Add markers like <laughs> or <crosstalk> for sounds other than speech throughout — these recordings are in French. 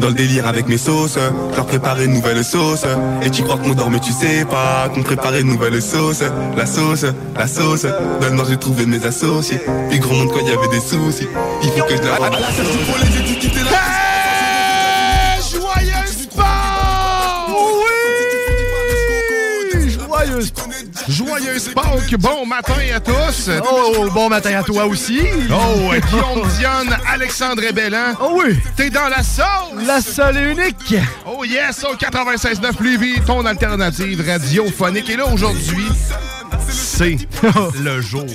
Dans le délire avec mes sauces, leur préparer une nouvelle sauce. Et tu crois qu'on dort mais tu sais pas qu'on préparait une nouvelle sauce. La sauce, la sauce, maintenant j'ai trouvé mes associés. Puis gros monde quand il y avait des soucis, il faut que je la Ah, Joyeux Pâques, bon matin à tous. Oh, bon matin à toi aussi. Oh, Guillaume Dionne, Alexandre Bellan. Oh oui! T'es dans la sauce! La seule et unique! Oh yes, au 96.9 Lévis, ton alternative radiophonique. Et là, aujourd'hui, c'est <laughs> le jour.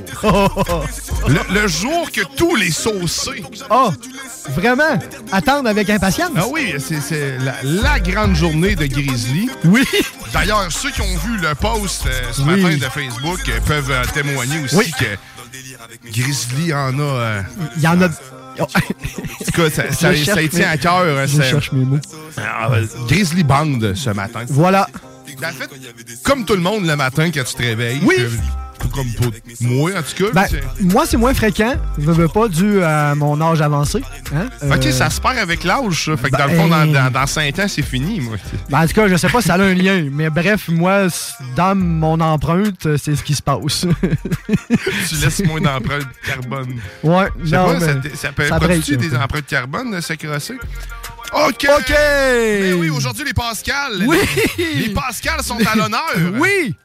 Le, le jour que tous les saucés... Oh, vraiment? Attendre avec impatience? Ah oui, c'est c'est la, la grande journée de Grizzly. Oui! D'ailleurs, ceux qui ont vu le post euh, ce Oui. matin de Facebook euh, peuvent euh, témoigner aussi Oui. que Grizzly en a... euh, Il y en a... <laughs> En tout cas, ça, ça, tient à cœur. euh, Je cherche mes mots. Ah, Grizzly Band ce matin. Voilà. En fait, comme tout le monde le matin quand tu te réveilles. Oui. Comme pour moi, en tout cas. Ben, moi, c'est moins fréquent. Je veux pas dû à mon âge avancé. Hein? Ok, Euh, ça se perd avec l'âge, ça. Fait que dans le fond, dans, dans, dans 5 ans, c'est fini, moi. ben, en tout cas, je sais pas si ça a un lien, mais bref, moi, dans mon empreinte, c'est ce qui se passe. <laughs> tu laisses moins d'empreintes carbone. ouais, non, pas, ça, mais te- ça peut ça break des peu. empreintes carbone, de se crosser? OK! OK! Ben oui, aujourd'hui, les Pascal. Oui! Les, les Pascal sont à l'honneur. Oui!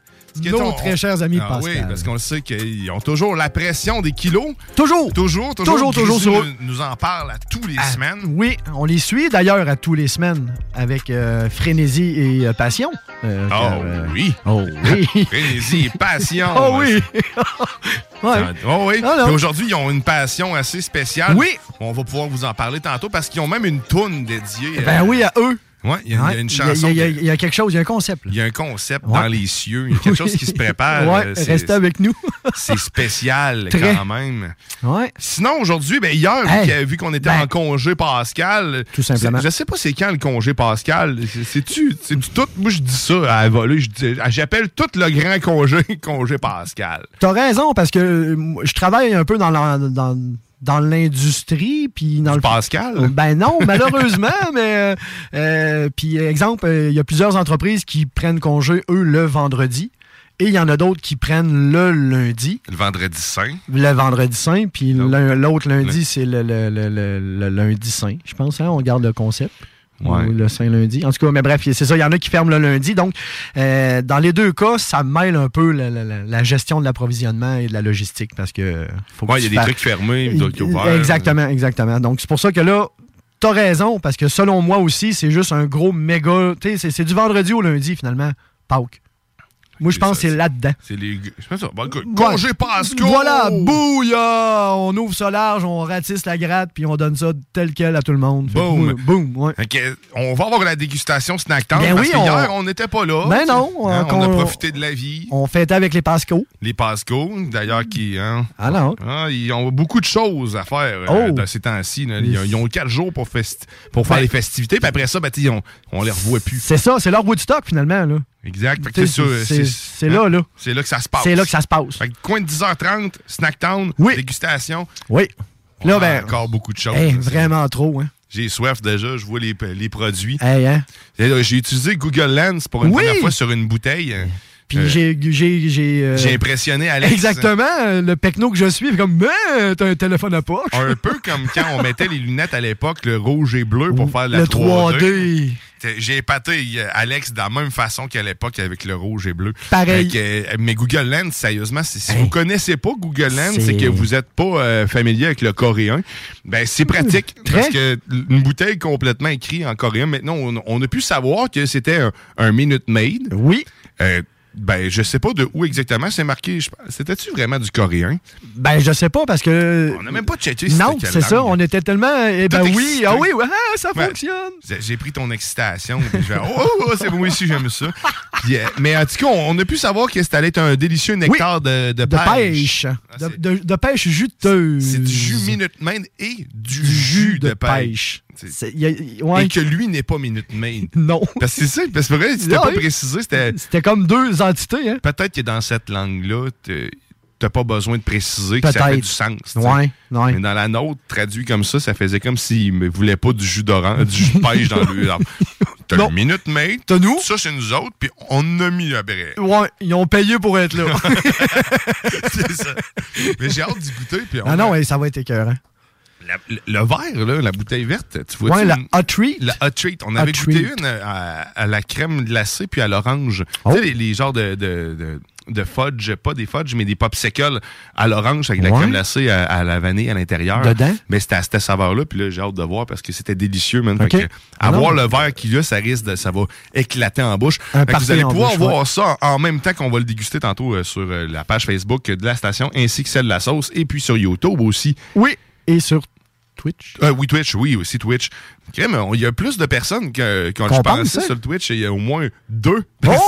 Nos très chers amis Ah oui, Pascal. parce qu'on le sait qu'ils ont toujours la pression des kilos. Toujours! Toujours, toujours. Toujours, toujours sur- nous, nous en parle à tous les Ah, semaines. Oui, on les suit d'ailleurs à tous les semaines avec euh, frénésie et euh, passion. Euh, Oh car, euh, oui. Oh oui! <laughs> Frénésie et passion. oh oui! <laughs> ouais. Oh oui. Ah Aujourd'hui, ils ont une passion assez spéciale. Oui. On va pouvoir vous en parler tantôt parce qu'ils ont même une toune dédiée. euh, Ben oui, à eux. Ouais, il y, a- y une chanson. Il y a, y y quelque chose, il y a un concept. il y a un concept Ouais. dans les cieux. Il y a quelque chose qui se prépare. Ouais, restez avec nous. <laughs> C'est spécial Très. quand même. ouais. Sinon, aujourd'hui, ben hier, Hey. vu qu'on était Ben. en congé Pascal. Tout simplement. Je sais pas c'est quand le congé Pascal. C'est- C'est-tu tout. Moi, je dis ça à voler. J'appelle tout le grand congé <laughs> congé Pascal. T'as raison, parce que euh, je travaille un peu dans la- dans, dans l'industrie, puis dans Du le... Pascal? Ben non, <laughs> malheureusement, mais... euh, euh, puis, exemple, euh, il y a plusieurs entreprises qui prennent congé, eux, le vendredi, et il y en a d'autres qui prennent le lundi, Le vendredi saint. le vendredi saint, puis L'autre. l'un- l'autre lundi, c'est le, le- le- le- le lundi saint, je pense, hein, on garde le concept. Ouais. Ou Le saint lundi. En tout cas, mais bref, c'est ça. Il y en a qui ferment le lundi. Donc, euh, dans les deux cas, ça mêle un peu la, la- la- la gestion de l'approvisionnement et de la logistique parce que faut Ouais, il y a des trucs fermés, d'autres qui ouverts. Exactement, exactement. Donc, c'est pour ça que là, t'as raison, parce que selon moi aussi, c'est juste un gros méga. Tu sais, c'est- c'est du vendredi au lundi, finalement. Pâques. Moi, je pense que c'est là-dedans. C'est les. Je pense ça. Bon, Ouais. congé Pascal! Voilà, bouilla! On ouvre ça large, on ratisse la gratte, puis on donne ça tel quel à tout le monde. Boum. Boum, ouais. On va avoir la dégustation snack time Ben parce oui, que hier, on- on n'était pas là. Ben non, Hein, euh, on a profité de la vie. On fêtait avec les Pasco. Les Pasco, d'ailleurs, qui. Hein, Alors, ah, ils ont beaucoup de choses à faire euh, Oh. dans ces temps-ci. Ils, ont- ils ont quatre jours pour, festi- pour faire Ben- les festivités, puis après ça, ben, on, on les revoit plus. c'est ça, c'est leur Woodstock finalement. Là. Exact. C'est là, là. C'est là que ça se passe. C'est là que ça se passe. Fait que coin de 10h30, Snacktown, Oui. dégustation. Oui. On Là, a ben. encore beaucoup de choses. hey, vraiment trop, hein. J'ai soif déjà, je vois les, les produits. Hey, hein. J'ai utilisé Google Lens pour une Oui. première fois sur une bouteille. Puis Euh, j'ai. J'ai j'ai, euh, J'ai impressionné Alex. Exactement. Le pecno que je suis, comme, mais t'as un téléphone à poche. Un peu comme quand on mettait les lunettes à l'époque, le rouge et bleu pour faire la le 3D. 3D. T'sais, J'ai épaté Alex de la même façon qu'à l'époque avec le rouge et bleu. Pareil. Que, mais Google Lens, sérieusement, si Hey. vous connaissez pas Google Lens, C'est- c'est que vous êtes pas euh, familier avec le coréen. Ben c'est pratique Très. parce que une bouteille complètement écrite en coréen. Maintenant, on, on a pu savoir que c'était un, un Minute Maid. Oui. Euh, ben je sais pas de où exactement c'est marqué. C'était-tu vraiment du coréen? Ben, je sais pas parce que. On n'a même pas checké. si Non, c'est ça. On était tellement. Eh ben Tout oui. Ah oui, ouais, ah, ça Ben, fonctionne. J'ai- pris ton excitation. puis je fais, oh, oh, c'est moi aussi, j'aime ça. Puis, euh, mais en tout cas, on, on a pu savoir que c'était être un délicieux nectar de, de De pêche. pêche. Ah, De, pêche juteuse. C'est du jus Minute Maid et du, Du jus de pêche. pêche. C'est- C'est- y a- ouais. Et que lui n'est pas Minute Maid. <laughs> Non. Parce que c'est ça, parce que vrai, c'était pas oui. précisé, c'était comme deux entités, hein? peut-être que dans cette langue-là, t'as pas besoin de préciser que ça fait du sens. Ouais, ouais. Mais dans la nôtre, traduit comme ça, ça faisait comme s'il ne voulait pas du jus d'orange, du jus de <laughs> pêche dans le. T'as le Minute Maid, T'as nous? ça c'est nous autres, puis on a mis après. Ouais, ils ont payé pour être là. <laughs> c'est ça. Mais j'ai hâte d'y goûter. Puis on ah non, a- ouais, ça va être écœurant. La- le, le verre, là, la bouteille verte, tu vois Ouais, la hot treat. La hot treat. On avait Hot goûté treat. une à, à la crème glacée puis à l'orange. Oh. Tu sais, les, les genres de, de, de, de fudge, pas des fudge, mais des popsicles à l'orange avec la Ouais. crème glacée à, à la vanille à l'intérieur. Dedans? Mais c'était à cette saveur-là. Puis là, j'ai hâte de voir parce que c'était délicieux, man. OK. Fait que, avoir non. le verre qu'il y a, ça risque de, ça va éclater en bouche. Un Fait que vous allez pouvoir bouche, voir ouais. ça en même temps qu'on va le déguster tantôt euh, sur euh, la page Facebook de la station ainsi que celle de la sauce et puis sur YouTube aussi. Oui. Et sur Twitch. Euh, oui, Twitch, oui, aussi Twitch. Crème, on- Il y a plus de personnes que- qu'on Qu'on je pense, sur Twitch. Il y a au moins deux personnes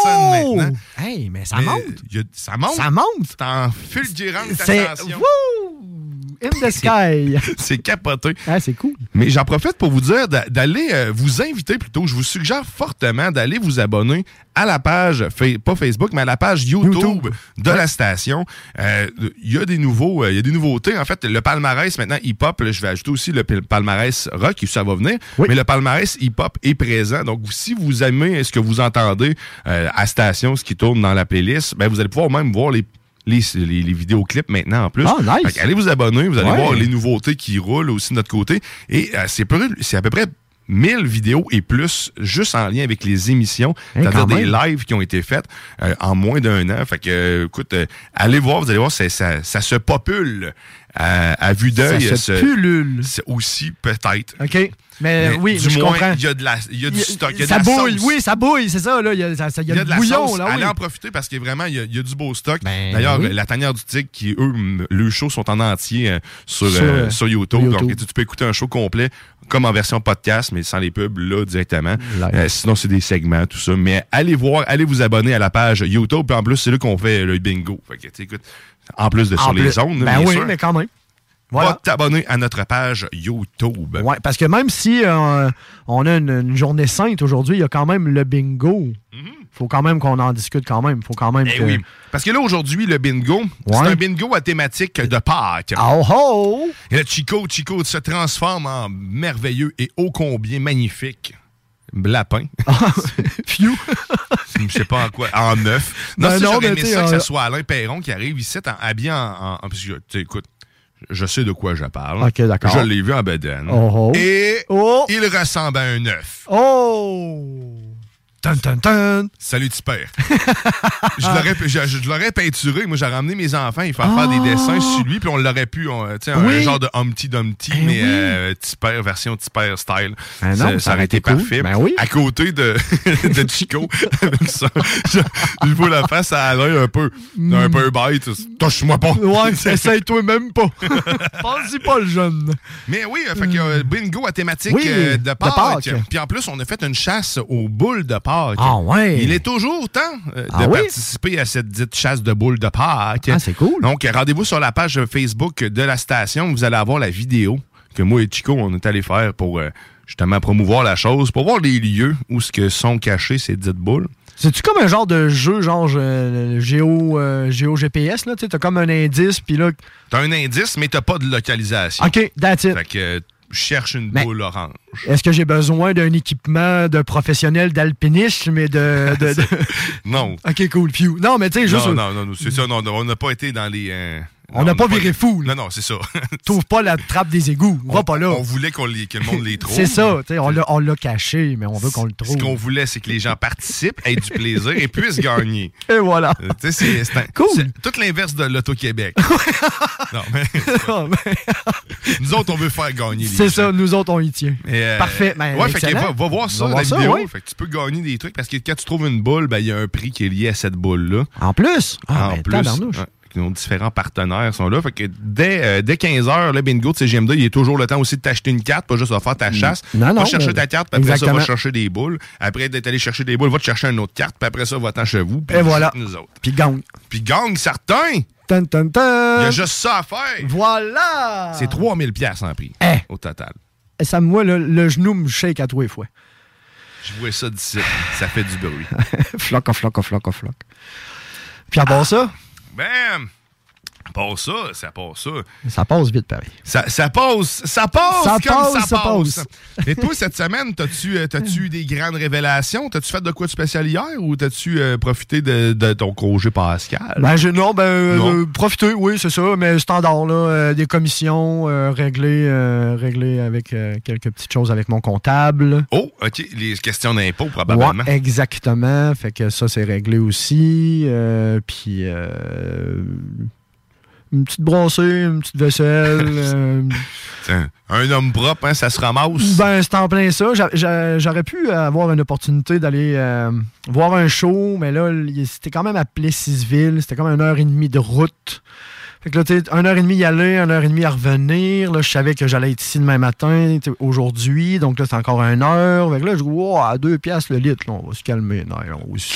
Oh! maintenant. Hey, mais ça Mais monte. a- ça monte. Ça monte. C'est en fulgurante C'est. Wouh! In the sky. <laughs> C'est capoté. ah, c'est cool. Mais j'en profite pour vous dire d'a- d'aller euh, vous inviter plutôt. Je vous suggère fortement d'aller vous abonner à la page, pas Facebook, mais à la page YouTube, YouTube. de la station. Euh, Il y a des nouveaux, euh, il y a des nouveautés. En fait, le palmarès maintenant hip-hop, je vais ajouter aussi le pal- palmarès rock, ça va venir. Oui. Mais le palmarès hip-hop est présent. Donc, si vous aimez ce que vous entendez euh, à station, ce qui tourne dans la playlist, ben, vous allez pouvoir même voir les les, les, les vidéoclips maintenant en plus. Ah, nice. Allez vous abonner, vous allez Ouais. voir les nouveautés qui roulent aussi de notre côté. Et euh, c'est à peu près 1000 vidéos et plus juste en lien avec les émissions, Hein, c'est-à-dire quand des lives qui ont été faites euh, en moins d'un an. Fait que, euh, écoute, euh, allez voir, vous allez voir, ça se popule à, à vue d'œil. Ça se pullule. c'est aussi peut-être. OK. Mais, Mais oui, du je moins, comprends. il y a de la, il y a du stock, il y a de ça la bouille, sauce. oui, ça bouille, c'est ça, là. Il y a, ça- ça- il y a Il y a le de la bouillon, sauce. là, oui. Allez en profiter parce que vraiment, il y a, il y a du beau stock. Ben, D'ailleurs, oui. la tanière du tigre, qui, eux, le show sont en entier euh, sur, Sur, euh, euh, sur YouTube. Donc, tu, tu peux écouter un show complet comme en version podcast, mais sans les pubs, là, directement. Euh, sinon, c'est des segments, tout ça. Mais allez voir, allez vous abonner à la page YouTube. Puis en plus, c'est là qu'on fait le bingo. Fait que, écoute, en plus de En sur les ondes, Ben bien oui, sûr, mais quand même. va Voilà. t'abonner à notre page YouTube. Ouais, parce que même si euh, on a une, une journée sainte aujourd'hui, il y a quand même le bingo. faut quand même qu'on en discute quand même. faut quand même Eh que... oui. Parce que là, aujourd'hui, le bingo, c'est un bingo à thématique de Pâques. Oh ho! Et là, Chico, Chico se transforme en merveilleux et ô combien magnifique lapin. Phew! <laughs> Je sais pas en quoi. En neuf. Non, Ben non, j'aurais aimé ça que euh, ce soit Alain Perron qui arrive ici en, habillé en... en- écoute, je sais de quoi je parle. Ok, d'accord. Je l'ai vu en bedaine. Oh, oh. Et Oh! il ressemble à un œuf. Oh! Salut, tu père. <laughs> je l'aurais je, je l'aurais peinturé. Moi, j'aurais emmené mes enfants, il faire faire des dessins sur lui, puis on l'aurait pu, on- un Ah! Genre de Humpty Dumpty, Eh mais oui. euh, version Tipper style. Ah non, ça aurait été cool. parfait. Ben oui. À côté de, <laughs> de Chico, <laughs> ça. Je, je vois la face à Alain un peu, un peu bête. Touche-moi pas. Ouais, essaye-toi même pas. Pense-y pas, le jeune. Mais oui, euh, fait que euh, bingo à thématique euh, de. Pâques. Puis en plus, on a fait une chasse aux boules de Pâques. Ah ouais. Il est toujours temps euh, Ah de oui? participer à cette dite chasse de boules de Pâques. Ah, c'est cool. Donc, rendez-vous sur la page Facebook de la station. Vous allez avoir la vidéo que moi et Chico, on est allé faire pour euh, justement promouvoir la chose, pour voir les lieux où ce que sont cachés ces dites boules. C'est-tu comme un genre de jeu, genre euh, géo, euh, géo GPS, là? Tu as comme un indice, puis là. T'as un indice, mais t'as pas de localisation. OK, that's it. Fait que euh, cherche une boule orange. Est-ce que j'ai besoin d'un équipement de professionnel d'alpinisme mais de. <laughs> de- de- Non. OK, cool, phew. Non, mais tu sais, juste. Non, non, non, c'est ça. Non, non, on n'a pas été dans les. euh, On n'a pas viré fou, là. Non, non, c'est ça. <laughs> Trouve pas la trappe des égouts. On va pas là. On voulait qu'on les- que le monde les trouve. C'est ça, on l'a- caché, mais on veut qu'on le trouve. Ce qu'on voulait, c'est que les gens participent, aient du plaisir et puissent <laughs> gagner. Et voilà. Euh, c'est- un- Cool. tout l'inverse de l'Auto-Québec. <laughs> non, mais Non, mais nous autres, on veut faire gagner les C'est ça, nous autres, on y tient. Euh, Parfait. Ben, ouais, fait que va, va voir ça, Va la voir ça, vidéo. ouais. Fait que tu peux gagner des trucs parce que quand tu trouves une boule, ben, il y a un prix qui est lié à cette boule-là. En plus? Ah, en ben, plus, nos différents partenaires sont là. Fait que dès, euh, dès 15h, le bingo de CGM2, il est toujours le temps aussi de t'acheter une carte, pas juste de faire ta chasse. Non, non, Va chercher mais- ta carte, puis après ça, Exactement. va chercher des boules. Après d'être allé chercher des boules, va te chercher une autre carte, puis après ça, va-t'en chez vous. puis Et voilà. Nous autres. Puis gang. Puis gang, certain! Tan, tan, tan. Il y a juste ça à faire! Voilà! C'est 3000 pièces en prix, Eh. au total. Et ça, moi, le, le genou me shake à tous les fois. Je vois ça d'ici. Ça fait du bruit. <laughs> floc, floc, floc, floc. Puis à part ça, Bam! Pas ça, ça passe ça. ça passe vite, pareil. Ça, ça passe, ça passe Ça comme passe, ça ça passe. passe. Et toi, cette semaine, t'as-tu euh, t'as-tu eu des grandes révélations? T'as-tu fait de quoi de spécial hier ou t'as-tu euh, profité de, de ton congé pascal? Ben, non, ben, euh, Non. euh, profiter, oui, c'est ça, mais standard, là, euh, des commissions réglées, réglées avec quelques petites choses avec mon comptable. Oh, OK, les questions d'impôt, Ouais, probablement. exactement. Fait que ça, c'est réglé aussi. Puis, euh, une petite brossée, une petite vaisselle. <laughs> euh, un homme propre, hein, ça se ramasse. ben, c'est en plein ça. J'a- j'a- J'aurais pu avoir une opportunité d'aller euh, voir un show, mais là, c'était quand même à Plessisville. C'était comme une heure et demie de route. Fait que là, tu une heure et demie y aller, une heure et demie à revenir. Là, je savais que j'allais être ici demain matin, aujourd'hui. Donc là, c'est encore une heure. Fait que là, je dis, wow, à deux piastres le litre, là, on va se calmer.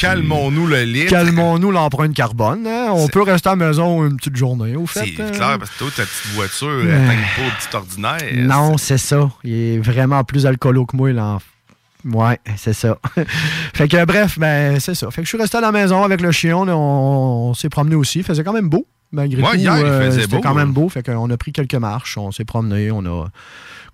Calmons-nous le litre. Calmons-nous l'empreinte carbone. hein. On peut rester à la maison une petite journée, au fait. C'est hein. clair, parce que toi, ta petite voiture, elle t'aime pas au petit ordinaire. Non, c'est ça. Il est vraiment plus alcoolo que moi, là. Ouais, c'est ça. <laughs> fait que bref, ben c'est ça. Fait que je suis resté à la maison avec le chien. on, on s'est promené aussi. Il faisait quand même beau. Malgré Ouais, tout, euh, faisait c'était quand même beau. Fait qu'on a pris quelques marches. On s'est promené. On a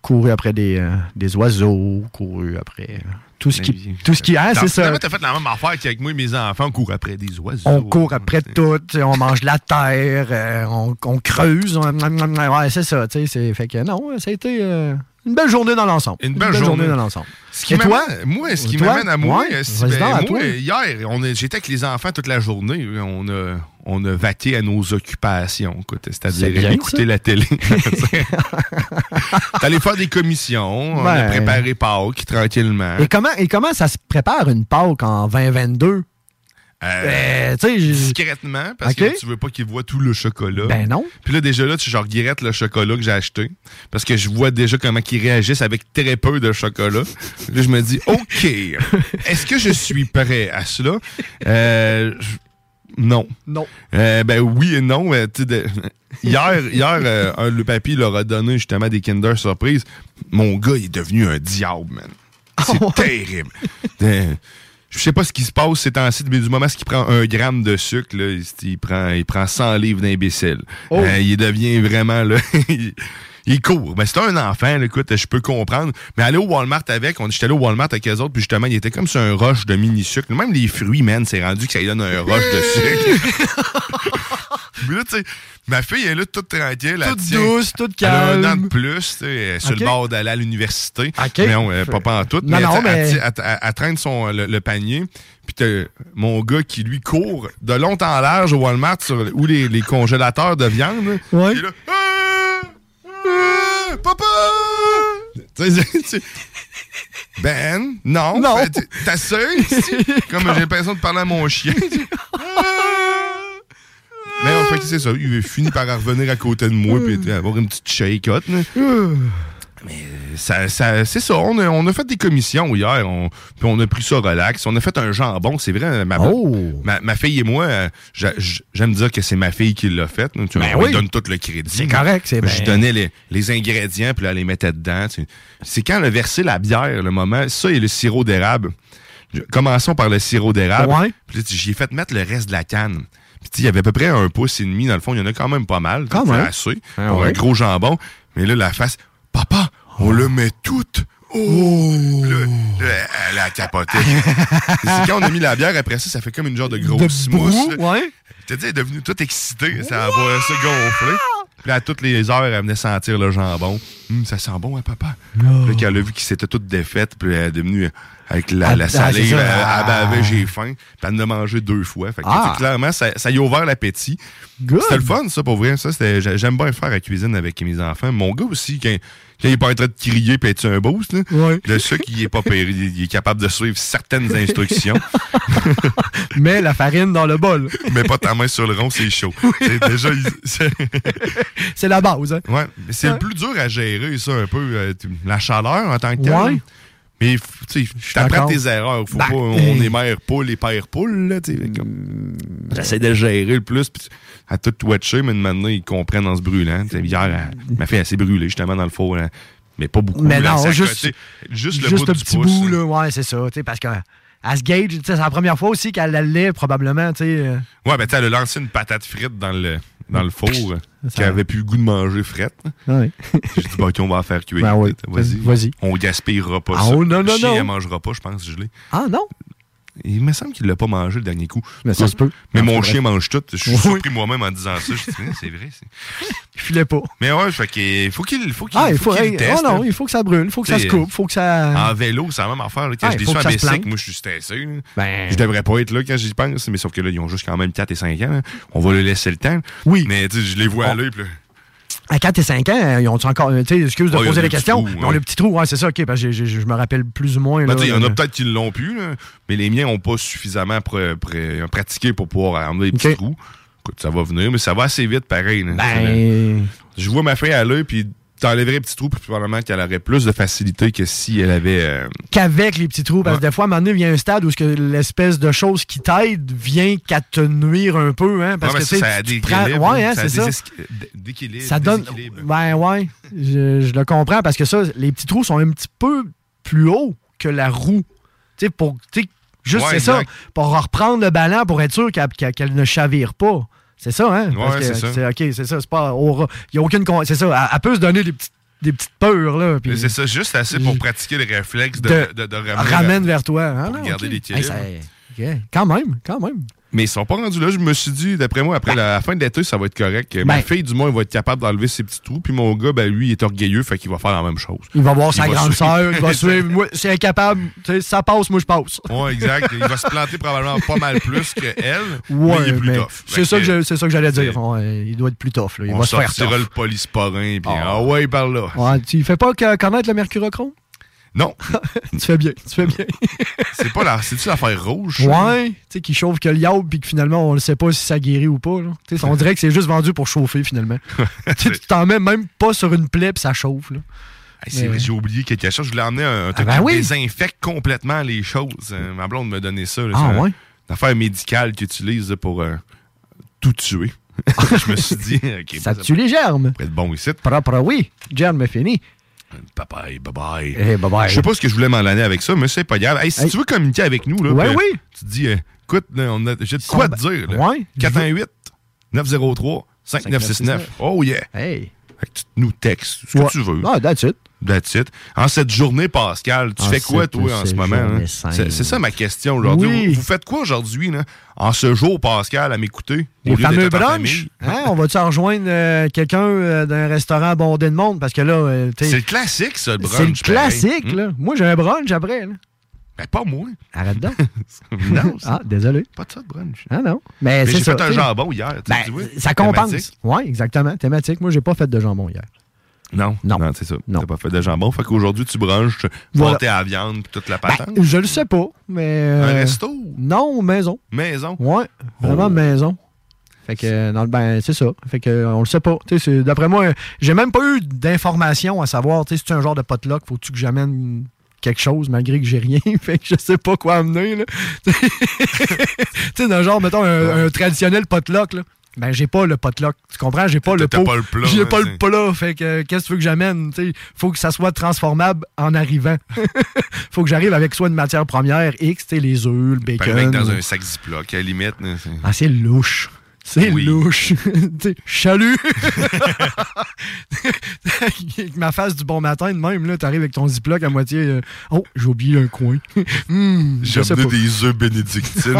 couru après des, euh, des oiseaux, couru après euh, tout ce qui. Tout ce qui. Ah, c'est ça. T'as fait la même affaire qu'avec moi et mes enfants. On court après des oiseaux. On court après tout, on mange de la terre, euh, on, on creuse, on- ouais, c'est ça, tu sais, c'est- fait que non, ça a été euh, une belle journée dans l'ensemble. Une belle journée. dans l'ensemble. Ce qui Et toi? Moi, ce qui m'amène à moi, Ouais, si- ben, à moi, hier, j'étais avec les enfants toute la journée. On a, on a vaqué à nos occupations, c'est-à-dire écouter ça. la télé. <laughs> T'allais faire des commissions, on a préparé Pâques tranquillement. Et comment, et comment ça se prépare une Pâques en 2022? Euh, Euh, discrètement, parce que tu veux pas qu'ils voient tout le chocolat. ben non. Puis là, déjà là, tu genre guillettes le chocolat que j'ai acheté. Parce que je vois déjà comment ils réagissent avec très peu de chocolat. là, je me dis, <laughs> OK, est-ce que je suis prêt à cela? Euh, non. Non. Ben oui et non. de- hier, <laughs> hier un- le papy leur a donné justement des Kinder Surprise. Mon gars, il est devenu un diable, man. C'est Oh, ouais? terrible. Je sais pas ce qui se passe ces temps-ci, mais du moment qu'il prend un gramme de sucre, là, il, il prend, il prend 100 livres d'imbécile. Oh. Euh, il devient vraiment... Là, <laughs> il, court. Ben, c'est un enfant, là, écoute, je peux comprendre. Mais aller au Walmart avec, on j'étais allé au Walmart avec eux autres, puis justement, il était comme sur un rush de mini-sucre. Même les fruits, man, c'est rendu que ça lui donne un rush de sucre. <laughs> Mais là, tu sais, ma fille est là toute tranquille. Toute douce, toute Elle a un an calme. de plus, tu sais, sur le bord d'aller à l'université. Ok. Mais non, euh, pas, pas en tout. Non, mais non, elle, mais- elle- elle- elle- elle traîne son, le, le panier. Puis t'as mon gars qui, lui, court de long en large au Walmart sur, où les, les congélateurs de viande. Ouais. Il est là, Ah! Ah! Papa! Ben, non. Non. Tu- T'as ça ici? <laughs> Comme j'ai l'impression de parler à mon chien. <laughs> C'est ça. Il finit par revenir à côté de moi et avoir une petite shake-out. Mais ça, ça, c'est ça. On a, on a fait des commissions hier. On, puis on a pris ça relax. On a fait un jambon. C'est vrai. Ma, Oh! ma, ma fille et moi, j'a- j'aime dire que c'est ma fille qui l'a fait. Tu Ben on lui oui. donne tout le crédit. C'est correct, c'est Je donnais les, les ingrédients, puis là, elle les mettait dedans. C'est quand elle a versé la bière, le moment, ça et le sirop d'érable. Commençons par le sirop d'érable. Ouais. Puis là, tu- j'y ai fait mettre le reste de la canne. Puis tu il y avait à peu près un pouce et demi. Dans le fond, il y en a quand même pas mal. Quand même. assez. Ah pour ouais. un gros jambon. Mais là, la face, papa, on le met tout. Oh! Là, là, elle a capoté. <laughs> C'est quand on a mis la bière, après ça, ça fait comme une genre de grosse De mousse. brou, ouais. Dit, elle est devenue toute excitée. Ça va se gonfler. Puis là, à toutes les heures, elle venait sentir le jambon. Hum, ça sent bon, hein, papa? Puis là, quand elle a vu qu'il s'était toute défaite, puis elle est devenue euh, avec la, Ah, la ah, salive, c'est elle, elle bavait, j'ai faim. Puis elle en a mangé deux fois. Fait que, Ah. clairement, ça, ça y a ouvert l'appétit. C'était le fun, ça, pour vrai. Ça, j'aime bien faire la cuisine avec mes enfants. Mon gars aussi, quand, quand il est pas en train de crier puis être un boost, là, Ouais. le qui est pas <laughs> pire, il, est capable de suivre certaines instructions. <laughs> Mets la farine dans le bol. <laughs> mais pas ta main sur le rond, c'est chaud. C'est déjà, la base, hein? Ouais, mais c'est Ouais. le plus dur à gérer, ça, un peu. euh, la chaleur en tant que telle. Ouais. Mais, tu d'accord. tes erreurs. Faut Ben, pas, on hey. est mère poule et père poule, J'essaie de gérer le plus, puis à tout watcher, mais maintenant, ils comprennent en se brûlant. Hier, elle m'a fait assez brûler, justement, dans le four, là. Mais pas beaucoup. Mais là, non, juste- juste le Juste bout un du petit pouce, bout, là. Ouais, c'est ça. Parce que. À se gauge, sais, c'est la première fois aussi qu'elle allait probablement, tu sais. euh, Ouais, ben, elle a lancé une patate frite dans le, dans le four, euh, qui avait plus le goût de manger frite. Ouais. J'ai dit, bon, OK, on va la faire cuire. Ben oui. Vas-y. On gaspillera pas Ah, ça. non, Le non, chien, non. elle mangera pas, je pense, gelé. Ah non? Il me semble qu'il l'a pas mangé le dernier coup. Mais ça se peut. Mais Non, mon chien mange tout. Je suis Oui. surpris moi-même en disant ça. Je dis, c'est vrai. Il filait pas. Mais ouais, fait qu'il faut qu'il faut qu'il Ah, il faut faut. qu'il hey, le teste. oh non, là. il faut que ça brûle, il faut que ça se coupe, il faut que ça. En vélo, c'est la même affaire. là. Quand Ah, je que à Bessic, moi, je suis stressé. Ben- Je devrais pas être là quand j'y pense, mais sauf que là, ils ont juste quand même 4 et 5 ans. là. On va leur laisser le temps. Oui. Mais je les vois Oh. aller. puis là, À 4 et 5 ans, ils ont encore. Excuse de Oh, poser des la petits question. trous, le petit trou, ouais, c'est ça, ok, parce que je me rappelle plus ou moins. Ben, il y en a peut-être qui l'ont pu, là, mais les miens n'ont pas suffisamment pr- pr- pratiqué pour pouvoir enlever les petits trous. Écoute, ça va venir, mais ça va assez vite pareil. là. Ben. Je vois ma fille aller, puis t'enlèverais les petits trous, puis probablement qu'elle aurait plus de facilité que si elle avait. euh, Qu'avec les petits trous, parce que Ouais. des fois, à un moment donné, il y a un stade où ce que l'espèce de chose qui t'aide vient qu'à te nuire un peu, hein, parce que tu sais, ça, tu ça prends- Ouais, hein, ça c'est ça. d'équilibre, Ça donne. Ben ouais, je, je le comprends parce que ça, les petits trous sont un petit peu plus hauts que la roue. Tu sais, pour. tu juste Ouais, c'est ça. Pour reprendre le ballon pour être sûr qu'elle ne chavire pas. C'est ça, hein? Ouais, c'est ça. OK, c'est ça. C'est pas. Il n'y a aucune. C'est ça. Elle, peut se donner des petites, des petites peurs, là. puis Mais C'est ça, juste assez pour pratiquer le réflexe de, de- de, de elle ramener. ramène vers toi. hein, pour non, garder OK. l'équilibre. Hey, ça-. Quand même, quand même. Mais ils sont pas rendus là. Je me suis dit, d'après moi, après la fin de l'été, ça va être correct. Ma Ben. fille, du moins, elle va être capable d'enlever ses petits trous. Puis mon gars, ben, lui, il est orgueilleux, fait qu'il va faire la même chose. Il va voir sa va grande sœur, il va <laughs> suivre. Moi, c'est incapable. Ça passe, moi, je passe. Ouais, exact. il va se planter probablement pas mal plus que elle. Ouais, mais il est plus tough. c'est ça que c'est ça que j'allais dire. Ouais, il doit être plus tough. Là. Il on va se faire sortira tough. le polysporin, puis Ah. ah ouais, par là. Ouais, tu fais pas connaître le mercurochrome? Non, <laughs> tu fais bien, tu fais bien. <laughs> c'est pas la, c'est-tu l'affaire rouge? ça? Ouais, tu sais, qui chauffe que le yaourt, puis que finalement, on ne sait pas si ça guérit ou pas. là. On dirait que c'est juste vendu pour chauffer, finalement. <laughs> tu t'en mets même pas sur une plaie, puis ça chauffe. Là. Hey, j'ai oublié quelque chose. Je voulais emmener un, un truc ben qui désinfecte complètement les choses. Euh, ma blonde me donnait ça. là. Ah, ouais? Une affaire médicale qu'ils utilisent pour euh, tout tuer. je me suis dit, OK, Ça tue les germes. pourrait être bon ici. Propre, oui. Germe fini. Bye bye, bye bye. Eh, bye bye. Je sais pas ce que je voulais m'en aller avec ça, mais c'est pas grave. Hey, si Hey. tu veux communiquer avec nous, là, Ouais, puis, oui. tu te dis, euh, écoute, là, on a- j'ai de quoi ben, te dire. là. ouais, 418 903 5969. Oh yeah. Hey. Fait que tu nous textes ce que Ouais. tu veux. Ah, that's it. That's it. En cette journée, Pascal, tu En fais quoi, toi, en ce moment? hein? C'est ça ma question aujourd'hui. Oui. Vous, vous faites quoi aujourd'hui, en ce jour, Pascal, à m'écouter? Les fameux famille? Hein, <laughs> on va-tu rejoindre euh, quelqu'un euh, d'un restaurant bondé de monde? Parce que là, euh, C'est le classique, ça, le brunch. c'est le classique. Hum? là. Moi, j'ai un brunch après. là. Ben, pas moi. Arrête donc. <laughs> non, ah, désolé. pas de ça, de brunch. Ah non. Mais, Mais c'est j'ai ça. fait un jambon hier. Ben, tu vois, ça compense. Oui, exactement. Thématique. Moi, j'ai pas fait de jambon hier. Non, Non. non, c'est ça. T'as pas fait de jambon. Fait qu'aujourd'hui, tu branches Voilà. à viande puis toute la Ben, patente? je le sais pas, mais. un euh, resto? Non, maison. Maison? Ouais, vraiment Oh. maison. Fait que, euh, dans le ben, c'est ça. Fait que, euh, on le sait pas. Tu sais, c'est- D'après moi, j'ai même pas eu d'informations à savoir, tu sais, si c'est un genre de potluck, faut-tu que j'amène quelque chose malgré que j'ai rien? <laughs> fait que je sais pas quoi amener, là. <laughs> tu sais, d'un genre, mettons, un, un traditionnel potluck, là. Ben, j'ai pas le potluck. Tu comprends? J'ai pas le pot. pas le plat, J'ai hein, pas le plat. Fait que, euh, qu'est-ce que tu veux que j'amène? Faut que ça soit transformable en arrivant. <laughs> faut que j'arrive avec soit une matière première X, tu les œufs, le bacon. mec, dans un sac Ziploc, à la limite. Ah, c'est louche. C'est Oui. louche. <laughs> Chalut! avec <laughs> ma face du bon matin de même, là, t'arrives avec ton ziploc à moitié. euh, oh, j'ai oublié un coin. <laughs> Hmm, J'ai amené des œufs bénédictines.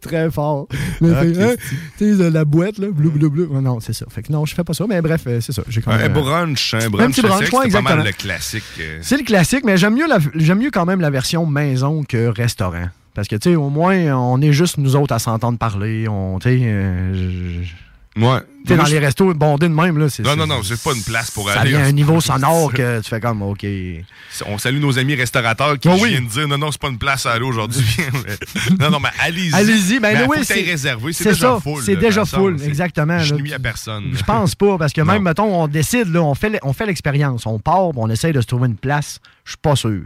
Très fort. Ah, hein, sais, la boîte, là, bleu, bleu, bleu. Oh, non, c'est ça. Fait que non, je fais pas ça, mais bref, euh, c'est ça. J'ai quand un même, euh, brunch, un brunch. petit je brunch, c'est pas mal le classique. C'est le classique, mais j'aime mieux, la- mieux quand même la version maison que restaurant. Parce que, tu sais, au moins, on est juste nous autres à s'entendre parler. On, tu sais, euh, Ouais. tu dans je- les restos bondés de même, là, c'est Non, non, non, c'est pas une place pour ça aller. vient à un niveau sonore <laughs> que tu fais comme, OK. On salue nos amis restaurateurs qui Oh oui. viennent dire non, non, c'est pas une place à aller aujourd'hui. <laughs> non, non, mais allez-y. Allez-y, ben Mais oui, c'est- réservé. C'est déjà ça, full. c'est déjà full, exactement, Je nuis à personne. Je pense pas, parce que Non. même, mettons, on décide, là, on fait, l- on fait l'expérience, on part, on essaye de se trouver une place, je suis pas sûr.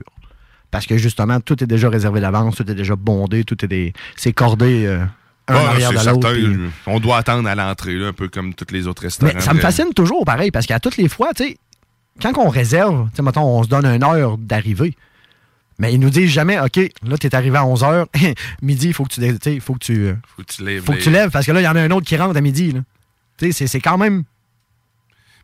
Parce que justement, tout est déjà réservé d'avance, tout est déjà bondé, tout est des. C'est cordé euh, un arrière de l'autre. certain, je- On doit attendre à l'entrée, un peu comme tous les autres restaurants. Mais ça me là. fascine toujours pareil, parce qu'à toutes les fois, tu sais, quand on réserve, tu mettons, on se donne une heure d'arrivée. Mais ils nous disent jamais, OK, là, tu es arrivé à 11h, <laughs> midi, il faut que tu, faut que tu, euh, Faut que tu lèves. faut que tu lèves, parce que là, il y en a un autre qui rentre à midi. c'est quand même.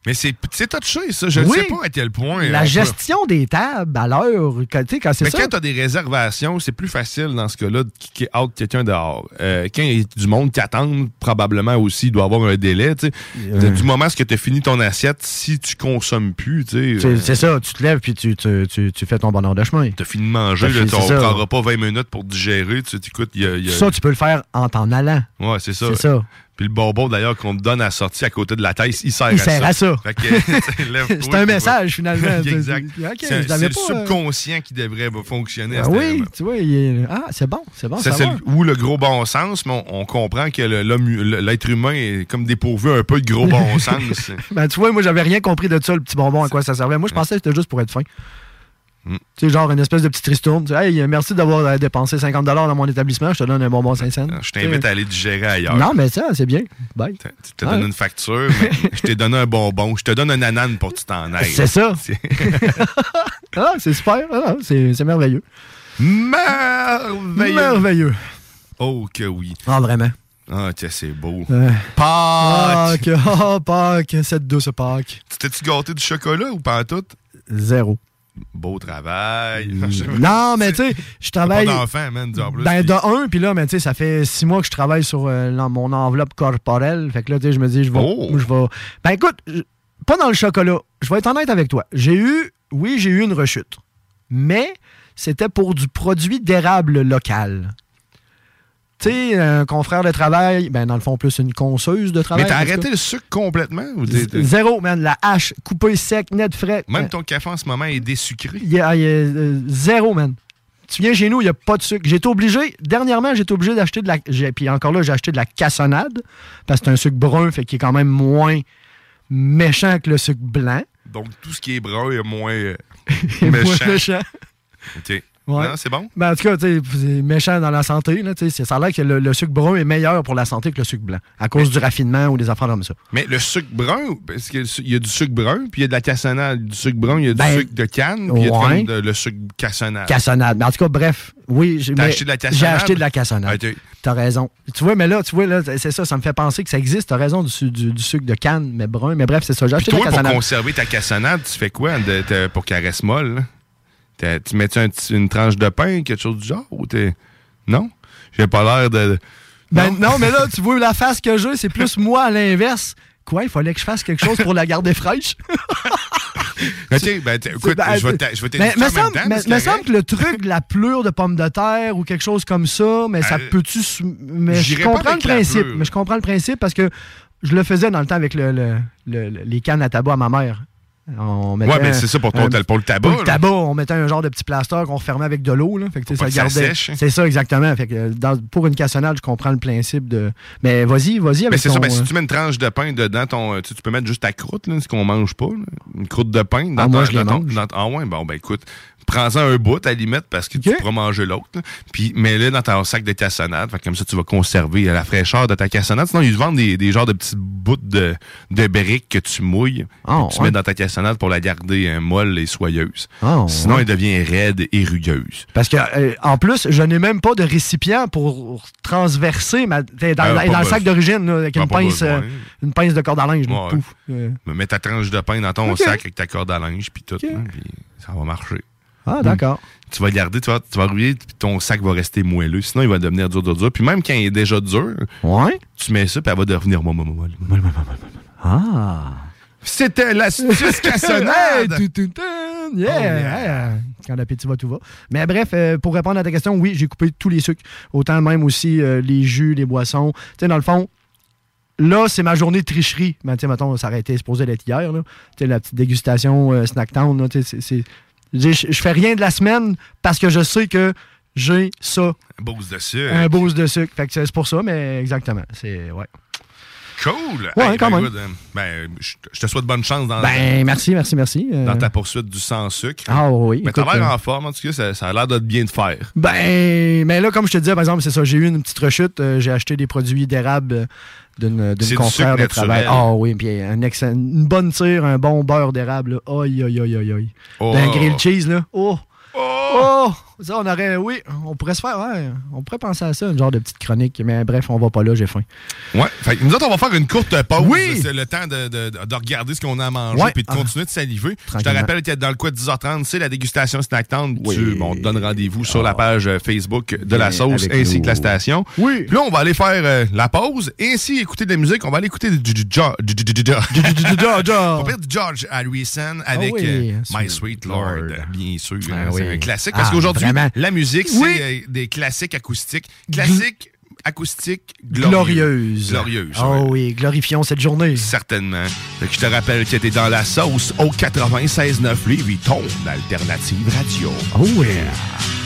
Mais c'est touché, ça. Je ne Oui. sais pas à quel point. La peut- gestion des tables à l'heure, quand, tu quand c'est Mais ça. quand tu as des réservations, c'est plus facile dans ce cas-là de kicker out quelqu'un dehors. Euh, quand il y a du monde qui attend, probablement aussi, il doit avoir un délai. tu. Euh. Du moment que tu as fini ton assiette, si tu consommes plus, tu C'est euh, ça, tu te lèves puis tu, tu, tu, tu fais ton bonheur de chemin. T'as fini de manger, T'as là, fini, on c'est ça. prendra pas 20 minutes pour digérer. Tu écoute, y a. y a- Ça, tu peux le faire en t'en allant. Ouais, c'est ça. C'est ça. Puis le bonbon, d'ailleurs, qu'on te donne à la sortie à côté de la tête, il sert Il à sert ça. à ça. <laughs> <laughs> C'est un message, finalement. <laughs> exact. C'est le euh, subconscient qui devrait bah, fonctionner à Ah ce oui, tu vois, il ah, c'est bon, c'est bon. Ça, c'est le- ou le gros bon sens, mais on, on comprend que l'être humain est comme dépourvu un peu de gros bon sens. Ben, tu vois, moi, j'avais rien compris de ça, le petit bonbon, à quoi ça servait. Moi, je pensais que c'était juste pour être fin. Mm. Tu sais, genre une espèce de petite ristourne. Hey, merci d'avoir euh, dépensé 50 dans mon établissement, je te donne un bonbon 5 cents. Je t'invite à aller digérer ailleurs. Non, mais ça, c'est bien. Bye. Tu te donnes une facture, mais <laughs> je t'ai donné un bonbon. Je te donne un anane pour que tu t'en ailles. C'est ça. <laughs> C'est- <laughs> Ah, c'est super. Ah, c'est merveilleux. Merveilleux. Merveilleux. Oh que oui. Ah, vraiment. Ah, tiens, c'est beau. Euh, Pâques! Pâques. Ah, Pâques. Cette douce Pâques. Tu T'es-tu gâté du chocolat ou pas en tout? Zéro. Beau travail. <laughs> Non, mais tu sais, je Pas travaille. d'enfant, man, en plus. Ben, de un, puis là, mais tu sais, ça fait six mois que je travaille sur euh, mon enveloppe corporelle. Fait que là, tu sais, je me dis, je vais. Oh. Ben, écoute, pas dans le chocolat. Je vais être honnête avec toi. J'ai eu, oui, j'ai eu une rechute. Mais c'était pour du produit d'érable local. Tu sais, un confrère de travail, ben, dans le fond, plus une conceuse de travail. Mais t'as arrêté le sucre complètement? ou Zéro, man. La hache, coupée sec, net frais. Même Euh, ton café en ce moment est désucré. y a, il y a, euh, zéro, man. Tu viens chez nous, il n'y a pas de sucre. J'ai été obligé, dernièrement, j'ai été obligé d'acheter de la. Puis encore là, j'ai acheté de la cassonade, parce que c'est un sucre brun, fait qu'il est quand même moins méchant que le sucre blanc. Donc, tout ce qui est brun est moins euh, <laughs> Moins méchant. méchant. OK. Ouais. Non, c'est bon? Ben, en tout cas, tu sais, c'est méchant dans la santé. Là, ça a l'air que le, le sucre brun est meilleur pour la santé que le sucre blanc, à cause du raffinement ou des affaires comme ça. Mais le sucre brun, parce qu'il y a du sucre brun, puis il y a de la cassonade. Du sucre brun, il y a du Ben, sucre de canne, puis il y a de- le sucre cassonade. Cassonade. Mais en tout cas, bref, oui. j'ai- acheté de la J'ai cassonade? acheté de la cassonade. T'as raison. Tu vois, mais là, tu vois, là, c'est ça, ça me fait penser que ça existe. T'as raison du, du- du sucre de canne, mais brun. Mais bref, c'est ça. J'ai acheté de toi, la pour cassonade. conserver ta cassonade, tu fais quoi de- de- pour qu'elle reste molle? là? Tu mets-tu un une tranche de pain, quelque chose du genre? Ou t'es... Non? J'ai pas l'air de... Ben non, mais là, <laughs> tu vois, la face que j'ai, c'est plus moi à l'inverse. Quoi, il fallait que je fasse quelque chose pour la garder fraîche? <laughs> OK, ben écoute, Ben, je vais t'a- je vais Mais semble, temps. mais- mais semble que le truc de la pleure de pomme de terre ou quelque chose comme ça, mais ça Euh, peut-tu. Mais je comprends le principe. Mais je comprends le principe parce que je le faisais dans le temps avec le- le- les cannes à tabac à ma mère. On ouais, mais c'est ça pour, ton, pour le tabac. Pour le tabac, on mettait un genre de petit plaster qu'on refermait avec de l'eau. Fait que, ça, gardait. C'est ça, exactement. Fait que, pour une cassonade, je comprends le principe de. Mais vas-y, vas-y avec Mais c'est ça, ben, si tu mets une tranche de pain dedans, ton, tu, peux mettre juste ta croûte, là, ce qu'on mange pas. Une croûte de pain. Dans ah, moi, je ah ouais, bon, ben écoute, prends-en un bout à la limite parce que tu pourras manger l'autre. Puis mets-le dans ton sac de cassonade. comme ça, tu vas conserver la fraîcheur de ta cassonade. Sinon, ils vendent des, des genres de petits bouts de, de briques que tu mouilles. Oh, tu mets dans ta cassonade pour la garder euh, molle et soyeuse. Oh, Sinon, elle devient raide et rugueuse. Parce que euh, en plus, je n'ai même pas de récipient pour transverser ma, dans, euh, dans le sac d'origine avec une pince, une pince de corde à linge. Mets ta tranche de pain dans ton sac avec ta corde à linge puis tout. Hein, ça va marcher. Ah, d'accord. Tu vas garder, tu vas, tu vas puis ton sac va rester moelleux. Sinon, il va devenir dur, dur, dur. Puis même quand il est déjà dur, ouais. tu mets ça, puis elle va devenir molle, molle, molle. Ah. C'était l'astuce cassonade! <laughs> yeah! Oh, quand l'appétit va, tout va. Mais bref, euh, pour répondre à ta question, oui, j'ai coupé tous les sucres. Autant même aussi euh, les jus, les boissons. Tu sais, dans le fond, là, c'est ma journée de tricherie. Mais tu sais, mettons, ça aurait été supposé d'être hier. Tu sais, la petite dégustation euh, Snacktown, c'est je, je fais rien de la semaine parce que je sais que j'ai ça. Un boost de sucre. Un boost de sucre. Fait que c'est pour ça, mais exactement. C'est. Ouais. Cool! Ouais, quand ben, même. Euh, ben, je te souhaite bonne chance dans, ben, merci, merci, merci. Euh. dans ta poursuite du sans sucre. Ah oui. Mais t'as l'air euh, en forme, en tout cas, ça, ça a l'air de bien te faire. Ben, mais là, comme je te disais, par exemple, c'est ça, j'ai eu une petite rechute. j'ai acheté des produits d'érable d'une confrère de travail. Ah oui, puis un une bonne tire, un bon beurre d'érable. Aïe, aïe, aïe, aïe, aïe. Oh. D'un grill cheese, là. Oh! Oh! Ça, on aurait, oui, on pourrait se faire, ouais, on pourrait penser à ça, une genre de petite chronique. Mais bref, on va pas là, j'ai faim. Ouais, fait nous autres, on va faire une courte pause. Oui! C'est le temps de, de, de, regarder ce qu'on a mangé puis de continuer de saliver. Je te rappelle que dans le coin de 10h30, c'est la dégustation Snack Town. Oui. on te donne rendez-vous sur la page euh, Facebook de la sauce ainsi que la station. Oui. Puis là, on va aller faire euh, la pause et ainsi écouter de la musique. On va aller écouter du George. On va du George Harrison avec My Sweet Lord, bien sûr. C'est un classique parce qu'aujourd'hui, la musique, c'est euh, des classiques acoustiques. Classiques acoustiques glorieuses. Glorieuses. Oh oui, glorifions cette journée. Certainement. je te rappelle que tu dans la sauce au 96.9 Louis Vuitton d'Alternative Radio. Oh yeah.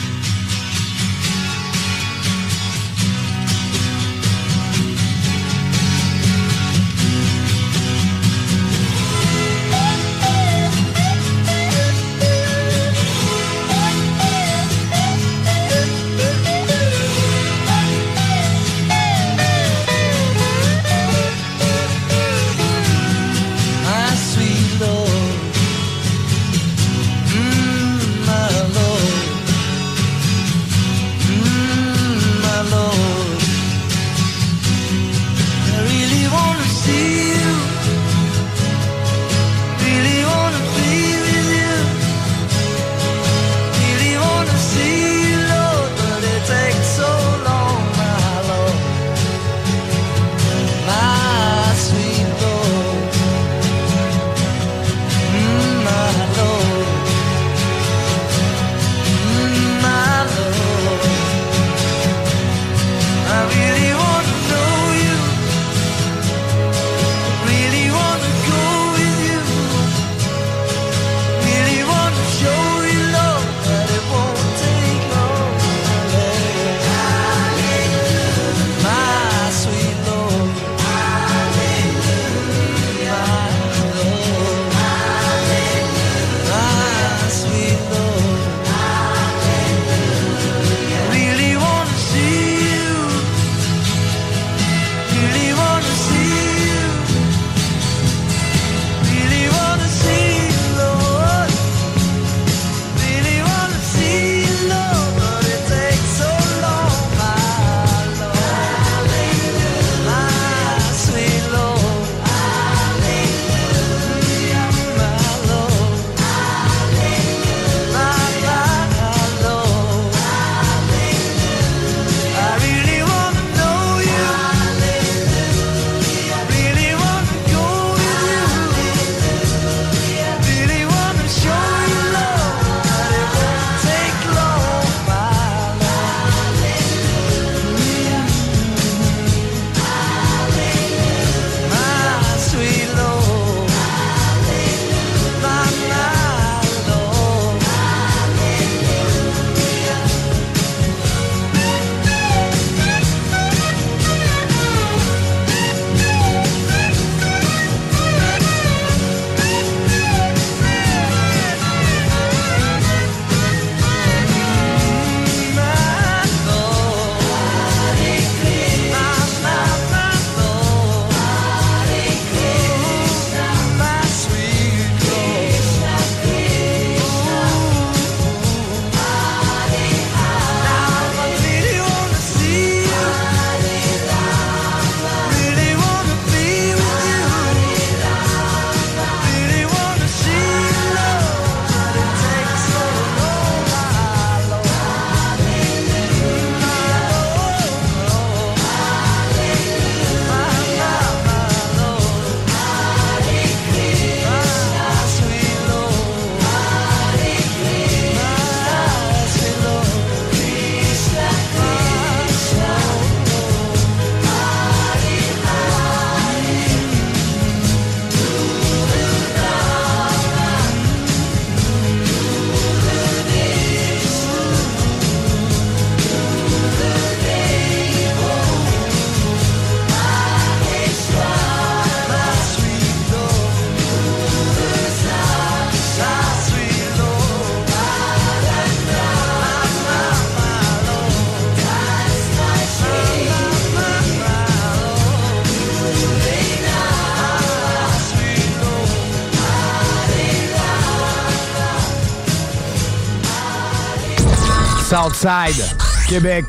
Southside, Québec.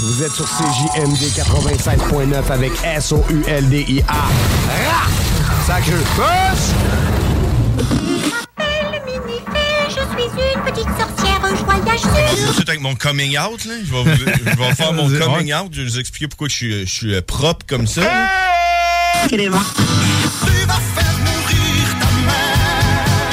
Vous êtes sur CJMD 85.9 avec S-O-U-L-D-I-A. Je suis une petite sorcière joyeuse. C'est avec mon coming out, là. Je vais, vous- je vais faire mon coming out. Je vais vous expliquer pourquoi je suis, je suis euh, propre comme ça.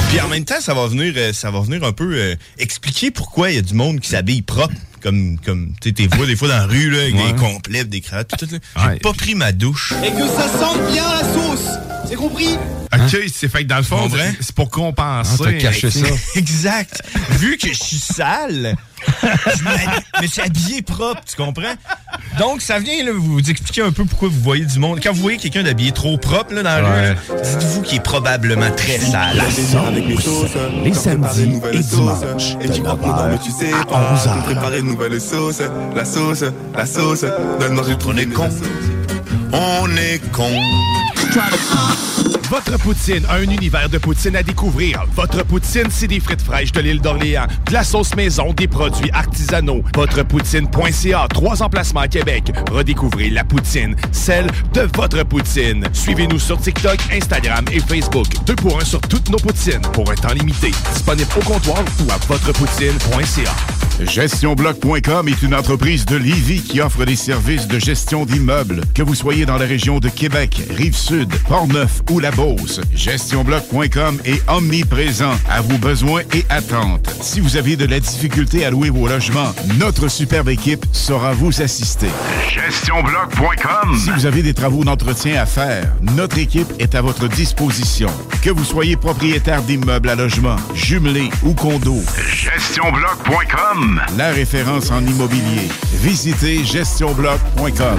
Puis en même temps, ça va venir, euh, ça va venir un peu euh, expliquer pourquoi il y a du monde qui s'habille propre. Comme, comme tu sais, t'es vois des fois dans la rue, là, avec Ouais. des complets, des cravates, tout, tout, là. J'ai pas pris ma douche. Et que ça sente bien la sauce. C'est compris OK, c'est fait que dans le fond, c'est pour compenser. Ah, caché ça. <laughs> Exact. Vu que je suis sale, je me suis habillé propre, tu comprends? Donc, ça vient là, vous expliquer un peu pourquoi vous voyez du monde. Quand vous voyez quelqu'un d'habillé trop propre là, dans la rue, dites-vous qu'il est probablement très sale. La sauce, les samedis et dimanches, et tu crois mais tu sais pas, on préparer une nouvelle sauce, la sauce, la sauce, donne-moi j'ai trouvé une sauce. On est con. Votre poutine, un univers de poutine à découvrir. Votre poutine, c'est des frites fraîches de l'île d'Orléans, de la sauce maison, des produits artisanaux. Votrepoutine.ca, trois emplacements à Québec. Redécouvrez la poutine, celle de votre poutine. Suivez-nous sur TikTok, Instagram et Facebook. Deux pour un sur toutes nos poutines, pour un temps limité. Disponible au comptoir ou à votrepoutine.ca. GestionBloc.com est une entreprise de Lévis qui offre des services de gestion d'immeubles. Que vous soyez dans la région de Québec, Rive-Sud, Port-Neuf ou la Beauce, GestionBloc.com est omniprésent à vos besoins et attentes. Si vous avez de la difficulté à louer vos logements, notre superbe équipe saura vous assister. GestionBloc.com Si vous avez des travaux d'entretien à faire, notre équipe est à votre disposition. Que vous soyez propriétaire d'immeubles à logement, jumelés ou condos, GestionBloc.com La référence en immobilier. Visitez GestionBloc.com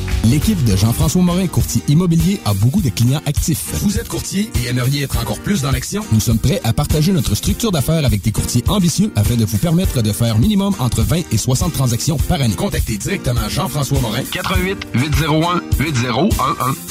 L'équipe de Jean-François Morin, courtier immobilier, a beaucoup de clients actifs. Vous êtes courtier et aimeriez être encore plus dans l'action? Nous sommes prêts à partager notre structure d'affaires avec des courtiers ambitieux afin de vous permettre de faire minimum entre 20 et 60 transactions par année. Contactez directement Jean-François Morin. 88 801 8011.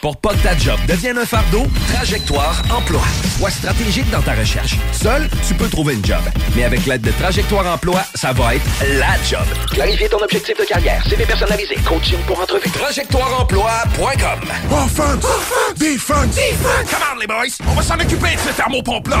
Pour pas que ta job devienne un fardeau, Trajectoire Emploi. Sois stratégique dans ta recherche. Seul, tu peux trouver une job. Mais avec l'aide de Trajectoire Emploi, ça va être la job. Clarifier ton objectif de carrière, CV personnalisé, coaching pour entrevue. TrajectoireEmploi.com Offense! Defense! Come on, les boys! On va s'en occuper de ce thermopompe-là!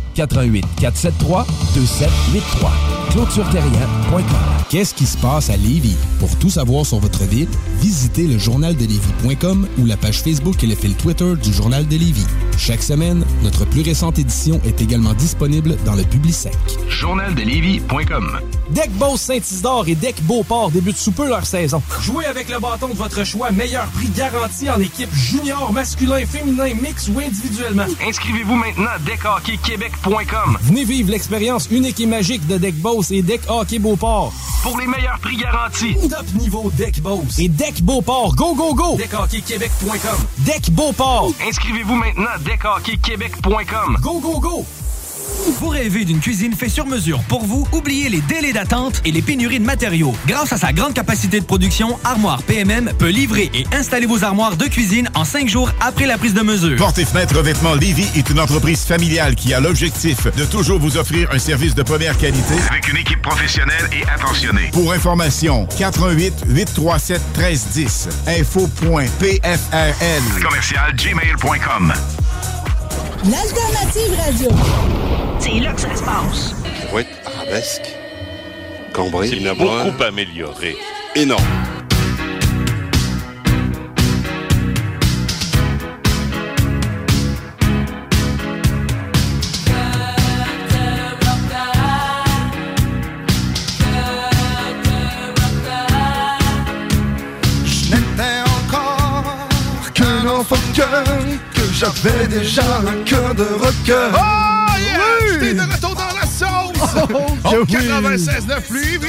88 473 2783. ClôtureTerrien.com. Qu'est-ce qui se passe à Lévis? Pour tout savoir sur votre ville, visitez le journaldelévis.com ou la page Facebook et le fil Twitter du Journal de Lévis. Chaque semaine, notre plus récente édition est également disponible dans le Publisec. Journaldelévis.com Deck Boss Saint-Isidore et Deck Beauport débutent sous peu leur saison. Jouez avec le bâton de votre choix, meilleur prix garanti en équipe junior, masculin, féminin, mix ou individuellement. Inscrivez-vous maintenant à Venez vivre l'expérience unique et magique de Deck Boss et Deck Hockey Beauport. pour les meilleurs prix garantis. Top niveau Deck Boss et Deck Beauport. Go, go, go! DeckHockeyQuébec.com. Deck Beauport. Inscrivez-vous maintenant à deckhockeyquebec.com. Go, go, go! Vous rêvez d'une cuisine faite sur mesure pour vous? Oubliez les délais d'attente et les pénuries de matériaux. Grâce à sa grande capacité de production, Armoire PMM peut livrer et installer vos armoires de cuisine en cinq jours après la prise de mesure. Porte et fenêtres revêtements Lévis est une entreprise familiale qui a l'objectif de toujours vous offrir un service de première qualité Avec une équipe professionnelle et attentionnée. Pour information, 88 837 1310. Info.pfrl. Commercial gmail.com. L'alternative radio. C'est là que ça se passe. Oui, arabesque. Cambrai. Il a beaucoup amélioré. Énorme. Je n'étais encore qu'un enfant de cœur, que j'avais déjà un cœur de rocker. Oh J'étais de retour dans la sauce! <laughs> Oh, oui. 96.9 Lévis!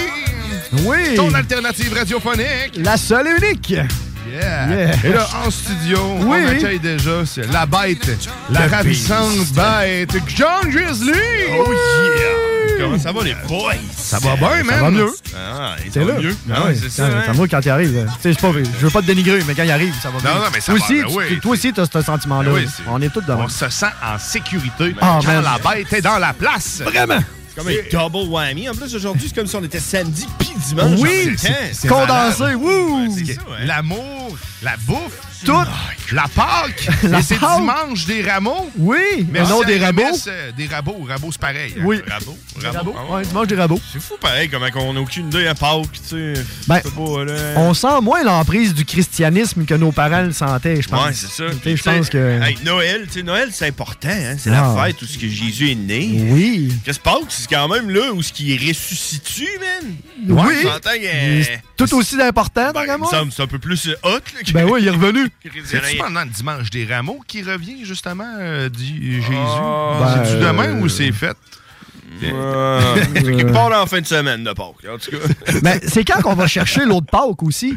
Oui! Ton alternative radiophonique! La seule et unique! Yeah. Yeah. Et là, en studio, Oui. on accueille déjà la bête, la ravissante bête, John Grizzly! Oh yeah! Comment ça va, les boys? Ça va bien, man! Ça va mieux. Ah, là. mieux. Ah Ah, ouais, c'est ça. hein? ça va quand il arrive. Tu sais, je veux pas te dénigrer, mais quand il arrive, ça va Non, mieux. non, mais ça toi va, aussi, ben tu- oui. Toi aussi, t'as ce sentiment-là. Ben oui, on est tous devant. On se sent en sécurité Ah, quand man. la bête est dans la place. Vraiment! C'est comme un double whammy. En plus, aujourd'hui, c'est comme si on était samedi puis dimanche. Oui, c'est condensé, wouh! L'amour, la bouffe, La Pâque, <laughs> La et c'est dimanche des rameaux. Oui, mais Merci non des rabots. RMS, euh, Des rabots, rabots c'est pareil. hein. Oui. Rabots. Ah ouais. Ouais, tu manges des rabots. C'est fou, pareil, comment on n'a aucune idée à Pâques, tu sais. Ben, pas, là. On sent moins l'emprise du christianisme que nos parents le sentaient, je pense. Ouais, c'est ça. Tu sais, Puis, Je pense que. hey, Noël, tu sais, Noël, c'est important, hein. C'est Ah. la fête où ce que Jésus est né. Oui. Qu'est-ce que Pâques, c'est quand même là où ce qui est ressuscité, man. Oui. Tout aussi important, Ben, que c'est un peu plus euh, hot, là. que- Ben oui, il est revenu. C'est-tu pendant le dimanche des rameaux qui revient, justement, euh, dit Jésus? Ben, C'est-tu demain euh, ou c'est fait? Euh, <laughs> Il part en fin de semaine de Pâques, en tout cas. Mais <laughs> c'est quand qu'on va chercher l'autre Pâques aussi?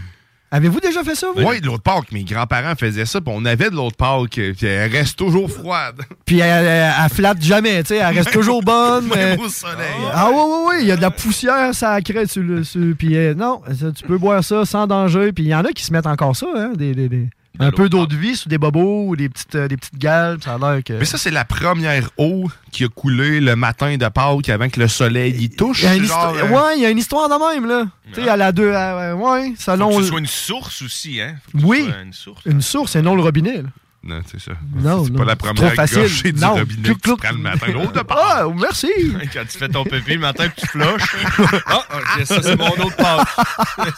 Avez-vous déjà fait ça, vous? Oui, de l'autre Pâques. Mes grands-parents faisaient ça, puis on avait de l'autre Pâques, euh, puis elle reste toujours froide. Puis elle, elle, elle flatte jamais, tu sais, elle reste toujours <laughs> bonne. Même mais- au soleil. Ah oui, oui, oui, il y a de la poussière sacrée sur le. Sur, puis euh, non, tu peux boire ça sans danger. Puis il y en a qui se mettent encore ça, hein, des, des, des, Un peu d'eau de vie sous des bobos ou des petites, euh, des petites galles, ça a l'air que. Mais ça, c'est la première eau qui a coulé le matin de Pâques avant que le soleil y touche. Il y a une genre, euh, Ouais, il y a une histoire de même, là. Tu sais, à la deux. à- ouais, selon. Faut que ce soit une source aussi, hein? Faut que ce Oui. soit Une source. Une source et non le robinet, là. Non, c'est ça. Non, c'est pas la première facile. gorgée du Non. robinet que tu prends le matin. L'eau de <laughs> Pâques. Ah, merci. <laughs> Quand tu fais ton pépé le matin que tu flushes. <laughs> Ah, ça, c'est mon autre Pâques.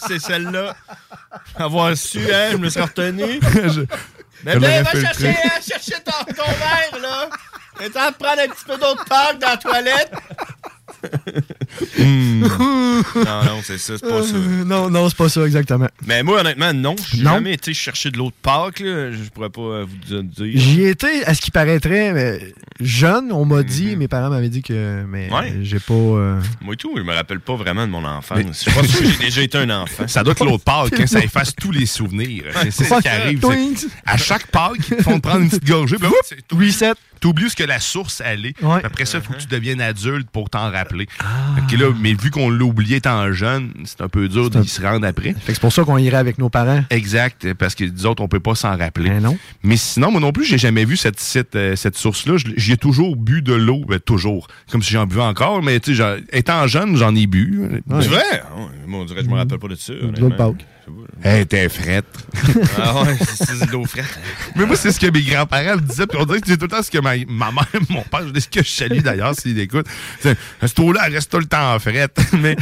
c'est celle-là. Avoir su, hein, je me serais retenu. Mais ben, l'aurais va chercher, hein, chercher ton, ton verre, là. Et t'en prendre un petit peu d'autre Pâques dans la toilette. Hmm. non, non, c'est ça, c'est pas ça. Euh, non, non, c'est pas ça, exactement. Mais moi, honnêtement, non. J'ai Non? jamais été chercher de l'eau de Pâques, là. Je pourrais pas euh, vous dire. J'y étais, à ce qui paraîtrait, mais jeune, on m'a dit, mes parents m'avaient dit que. Mais Mhm. Ouais. j'ai pas. euh, Moi et tout, je me rappelle pas vraiment de mon enfance. Je pense que j'ai déjà été un enfant. Ça doit être l'autre Pâques, hein, ça efface tous les souvenirs. C'est ça qui arrive. À chaque Pâques, ils font prendre une petite gorgée. puis là, c'est- t'oublies- Reset. T'oublies ce que la source allait. Ouais. Après ça, il faut que tu deviennes adulte pour t'en rappeler. Ah. Fait que là, mais vu qu'on l'a oublié étant jeune, c'est un peu dur d'y se rendre après. Fait que c'est pour ça qu'on irait avec nos parents. Exact, parce que les autres, on peut pas s'en rappeler. Ben non. Mais sinon, moi non plus, j'ai jamais vu cette, cette, euh, cette source-là. Je- J'y ai toujours bu de l'eau, ben, toujours. Comme si j'en buvais encore, mais tu étant jeune, j'en ai bu. C'est vrai? Oh, moi, on dirait que je me rappelle pas de ça. De l'eau de honnêtement. Pâques. Elle était frette. Ah ouais, c'est de l'eau frette. Mais moi, c'est ce que mes grands-parents me disaient. Puis on dirait que c'est tout le temps ce que ma, ma mère, <laughs> mon père, je dis ce que je salue d'ailleurs s'il écoute. C'est, Cette eau-là, elle reste tout le temps en frette. <laughs> mais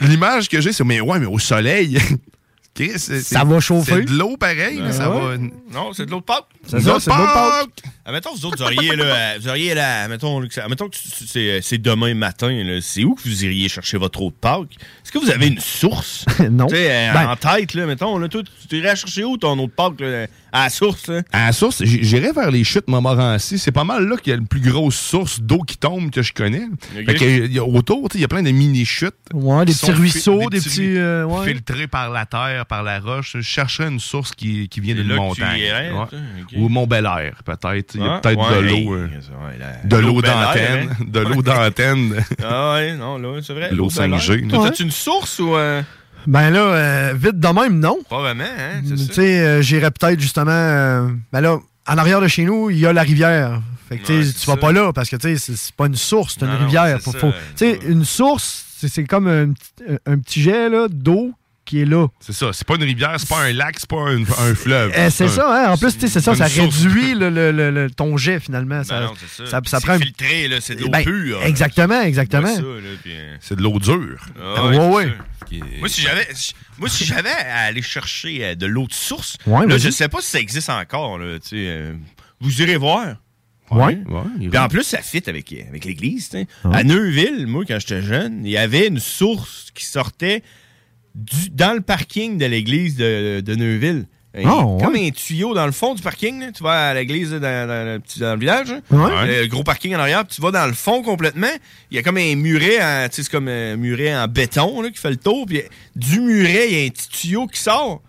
l'image que j'ai, c'est mais ouais, mais au soleil. Chris, Ça va chauffer. C'est de l'eau pareil, mais ça ouais. va. Non, c'est de l'eau de Pâques. C'est ça, c'est de l'eau de Pâques. Admettons, vous autres, vous auriez, là, euh, vous auriez là, admettons, que admettons tu- c'est c'est demain matin, c'est où que vous iriez chercher votre eau de Pâques? Est-ce que vous avez une source? <laughs> non. Tu sais, euh, Ben- en tête, là, mettons, là, toi, tu tu irais chercher où ton eau de Pâques, là, à la source, là? À la source, j'irais vers les chutes Montmorency. C'est pas mal là qu'il y a la plus grosse source d'eau qui tombe que je connais. Fait que, il y a- autour, tu sais, il y a plein de mini-chutes. Ouais, des petits ruisseaux, des petits, euh, ouais. Filtrés par la terre, par la roche. Je chercherais une source qui, qui vient d'une là que tu montagne. irais, Ouais. Ou Mont-Bel-Air, peut-être. Il y a Ah, peut-être ouais, de hey, l'eau. euh, la- de l'eau Bel Air, d'antenne. hein? De l'eau d'antenne. <laughs> Ah ouais, non, là, c'est vrai. L'eau Bel Air. 5G, Toi, une source ou... euh, Ben là, euh, vite de même, non. Pas vraiment, hein? Tu sais, euh, j'irais peut-être justement. euh, ben là, en arrière de chez nous, il y a la rivière. Fait que tu Ouais, vas ça. pas là parce que tu sais, c'est pas une source, c'est une Non, rivière. Faut- ça. faut- Tu sais, une source, c'est- c'est comme un, petit- un petit jet d'eau qui est là. C'est ça. C'est pas une rivière, c'est pas un lac, c'est pas un, un fleuve. Eh, c'est ça, hein? En plus, tu sais, c'est ça, ça réduit le, le- le- le- ton jet finalement. Ça, non, ça. ça, prend filtré, c'est de l'eau Ben, pure. Exactement, exactement. Euh, C'est de l'eau dure. Ah Ouais, ouais. Moi, si j'avais, moi, si j'avais à aller chercher euh, de l'eau de source, Ouais, là, je sais pas si ça existe encore. Là, euh, vous irez voir. Ouais. Puis en plus, ça fit avec, avec l'église. À Neuville, moi, quand j'étais jeune, il y avait une source qui sortait du- dans le parking de l'église de, de Neuville. Ah, ouais. Comme un tuyau dans le fond du parking. là. Tu vas à l'église dans, dans le petit- dans le village. Ouais. Le gros parking en arrière. Puis tu vas dans le fond complètement. Il y a comme un muret, en- c'est comme un muret en béton là, qui fait le tour. Puis du muret, il y a un petit tuyau qui sort.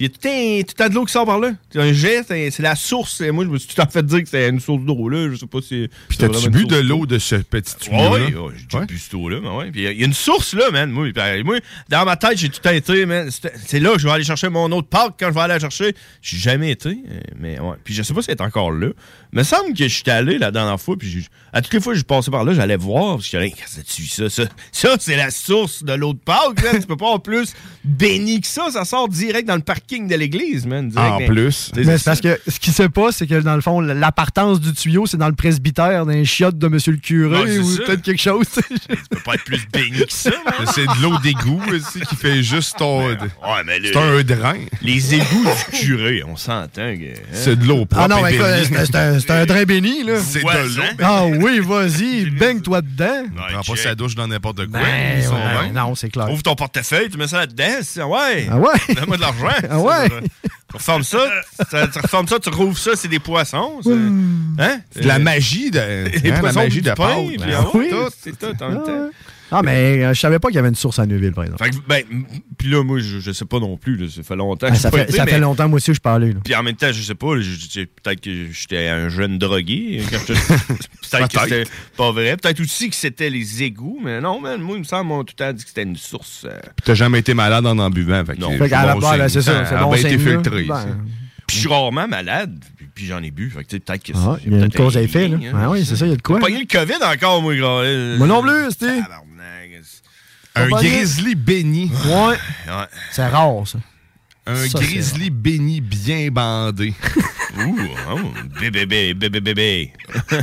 Puis il y a tout un, tout un de l'eau qui sort par là. C'est un jet, c'est c'est la source. Et moi, je me suis tout en fait dire que c'était une source d'eau. là. Je sais pas si. Puis c'est t'as-tu bu de l'eau de ce petit tuyau Ouais, ouais, j'ai déjà bu cette eau-là, mais ouais. Puis il y a- une source là, man. Moi, moi, dans ma tête, j'ai tout été, man. C'est c'est là que je vais aller chercher mon autre parc quand je vais aller la chercher. J'ai jamais été, euh, mais ouais. Puis je sais pas si elle est encore là. Mais il me semble que je suis allé la dernière fois, puis à toutes les fois que je passais par là, j'allais voir, parce que que tu ça? Ça, ça c'est la source de l'eau de Pâques, tu peux pas en plus béni que ça, ça sort direct dans le parking de l'église, man. direct En plus. Mais c'est parce que ce qui se passe, c'est que dans le fond, l'appartence du tuyau, c'est dans le presbytère d'un chiotte de monsieur le curé ou ça. peut-être quelque chose. <laughs> Tu peux pas être plus béni que ça. C'est de l'eau d'égout aussi qui fait juste ton. Ouais, mais le- C'est un drain. Les égouts du curé, on s'entend que. hein? C'est de l'eau propre. Ah non, c'est un, drain béni, là. C'est Ouais, de l'eau. hein? Ah oui, vas-y, <laughs> baigne-toi dedans. Prends pas sa douche dans n'importe quoi. Ben, ouais, non, c'est clair. Ouvre ton portefeuille, tu mets ça là-dedans. c'est- Ouais. Ah ouais? Donne-moi de l'argent. <laughs> Ah ouais? Tu reformes ça, tu, tu reformes ça, tu rouvres ça, c'est des poissons. c'est- Hein? C'est de la magie de. Des hein, la magie du de pain, Pâques. puis Ben ah oui. tout, c'est tout en même temps. Ah, mais euh, je savais pas qu'il y avait une source à Neuville, par exemple. Fait que, ben, puis là, moi, je, je sais pas non plus. Là, ça fait longtemps que Ah, j'ai ça pas fait, été, ça mais- fait longtemps, moi aussi, je parlais. là. Puis en même temps, je sais pas, là, je- je- peut-être que j'étais un jeune drogué. quand j'étais- <laughs> peut-être que c'était pas vrai. Peut-être aussi que c'était les égouts. Mais non, man, moi, il me semble, on tout le temps dit que c'était une source. euh, Puis t'as jamais été malade en en buvant. Fait que Non. c'est Fait qu'à la bon base, signe. c'est ça, c'est a bon été signe, là. filtré. Ben. Puis je suis rarement malade, puis, puis j'en ai bu. Fait que tu sais, peut-être que Ah, c'est- il y a une peut-être cause un à effet, là. lien, Ah oui, c'est ça, il y a de quoi. J'ai pogné le COVID encore, moi, gros. Moi non plus, c'était. Un grizzly béni. Ouais. C'est rare, ça. Un Ça, grizzly béni bien bandé. <laughs> Ouh, oh, bébé, bébé, bébé, bébé.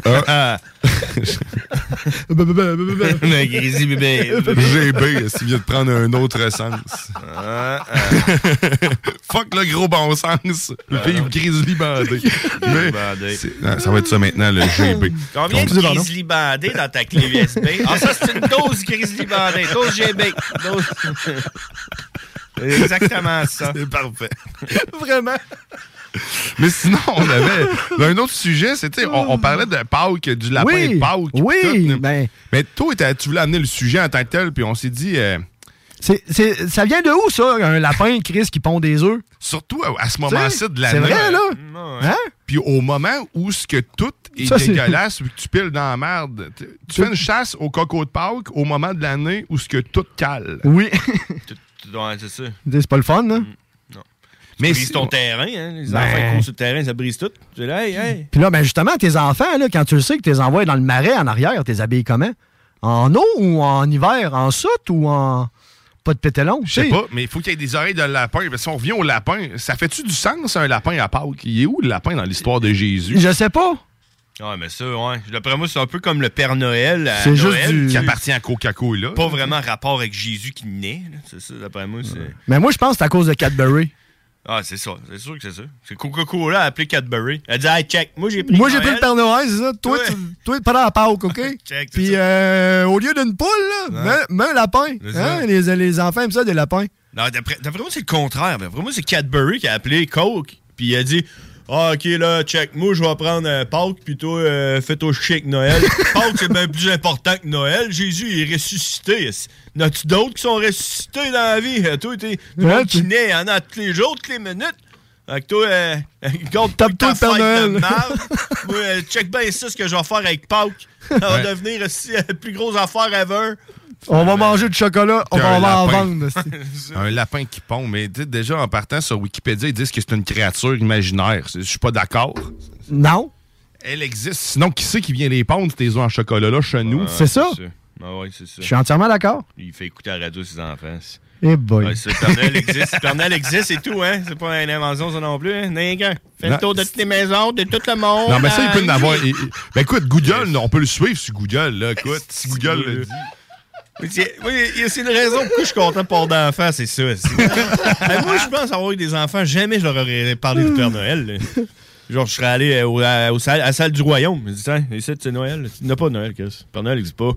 Ah. <laughs> <laughs> Un grizzly bébé. GB, s'il vient de prendre un autre sens. Fuck le gros bon sens. Vive grizzly bandé. Bandé. ça va être ça maintenant, le GB. Combien de grizzly bandés dans ta clé USB? Ah, ça, c'est une dose grizzly bandé. Dose GB. Dose... <laughs> Exactement ça. C'est parfait. <laughs> Vraiment. Mais sinon, on avait un autre sujet, c'était on, on parlait de Pâques, du lapin Oui, de Pâques. oui, tout. ben- Mais toi, tu voulais amener le sujet en tant que tel, puis on s'est dit. euh, C'est- c'est- ça vient de où, ça, un lapin, Chris, qui pond des œufs? Surtout à, à ce moment-ci de C'est l'année. vrai, là? Hein? Puis au moment où ce que tout est Ça, c'est- dégueulasse, vu que tu piles dans la merde, tu- tu fais une chasse au coco de Pâques au moment de l'année où ce que tout cale. Oui. Ouais, c'est ça. c'est pas le fun, là? Mais Mais tu brises si- ton terrain, hein? Les Ben- enfants qui courent sur le terrain, ça brise tout. Tu dis, hey, hey. Puis là, ben justement, tes enfants, là, quand tu le sais que tu les envoies dans le marais en arrière, t'es habillé comment? En eau ou en hiver? En soute ou en. Pas de? Je sais pas, mais il faut qu'il y ait des oreilles de lapin. Parce que si on revient au lapin, ça fait-tu du sens, un lapin à Pâques? Il est où le lapin dans l'histoire de Jésus? Je sais pas. Ouais, mais ça, ouais. D'après moi, c'est un peu comme le Père Noël. à C'est juste Noël, du- Qui appartient à Coca-Cola. Pas vraiment rapport avec Jésus qui naît. C'est ça, d'après moi. c'est... Mais moi, je pense que c'est à cause de Cadbury. Ah, c'est ça. C'est sûr que c'est ça. C'est Coca-Cola appelé Cadbury. Elle dit, hey, check, moi j'ai pris. Moi, j'ai pris le Père Noël, c'est ça? Toi, Ouais. tu, toi, pendant la Pâques, OK? <laughs> Check, Puis, euh, au lieu d'une poule, là, mets, mets un lapin. Hein? Les, les enfants aiment ça, des lapins. Non, d'après, d'après moi, c'est le contraire. D'après moi, c'est Cadbury qui a appelé Coke. Puis il a dit Ah, ok, là, check, moi, je vais prendre un Pâques, puis toi, euh, fais-toi avec Noël. <laughs> Pâques, c'est bien plus important que Noël. Jésus il est ressuscité. N'as-tu d'autres qui sont ressuscités dans la vie? Euh, Toi, t'es. Monde qui en a tous les jours, toutes les minutes. Fait que toi, euh, <laughs> compte Tape-toi ta le Père Noël. <laughs> Moi, euh, check bien ça, ce que je vais faire avec Pâques. Ça va Ouais. devenir aussi la plus grosse affaire ever. On va manger du chocolat, on va en lapin. vendre. <laughs> Un lapin qui pond. Mais déjà, en partant sur Wikipédia, ils disent que c'est une créature imaginaire. Je suis pas d'accord. non. Elle existe. Sinon, qui c'est qui vient les pondre, tes œufs en chocolat-là, chez nous? C'est ça. Ah ouais, c'est ça. Je suis entièrement d'accord. Il fait écouter la radio à ses enfants. Eh boy. Ouais, c'est- le existe. Noël existe et tout, hein. C'est pas une invention, ça non plus, hein. Fait le tour de toutes les maisons, de tout le monde. Non, mais ça, il peut en hein. avoir. il- il- Ben écoute, Google, on peut le suivre sur Google, là. Écoute, si Google le dit. Oui, il y a- c'est une raison pourquoi je suis content de pas d'enfants, c'est ça. <laughs> Ben, moi, je pense avoir eu des enfants, jamais je leur aurais parlé du Père Noël. là. Genre, je serais allé euh, au, à, au salle- à la salle du royaume. Je me dis, tiens, ici, c'est Noël. Il n'y a pas de Noël, Chris. Père Noël n'existe pas.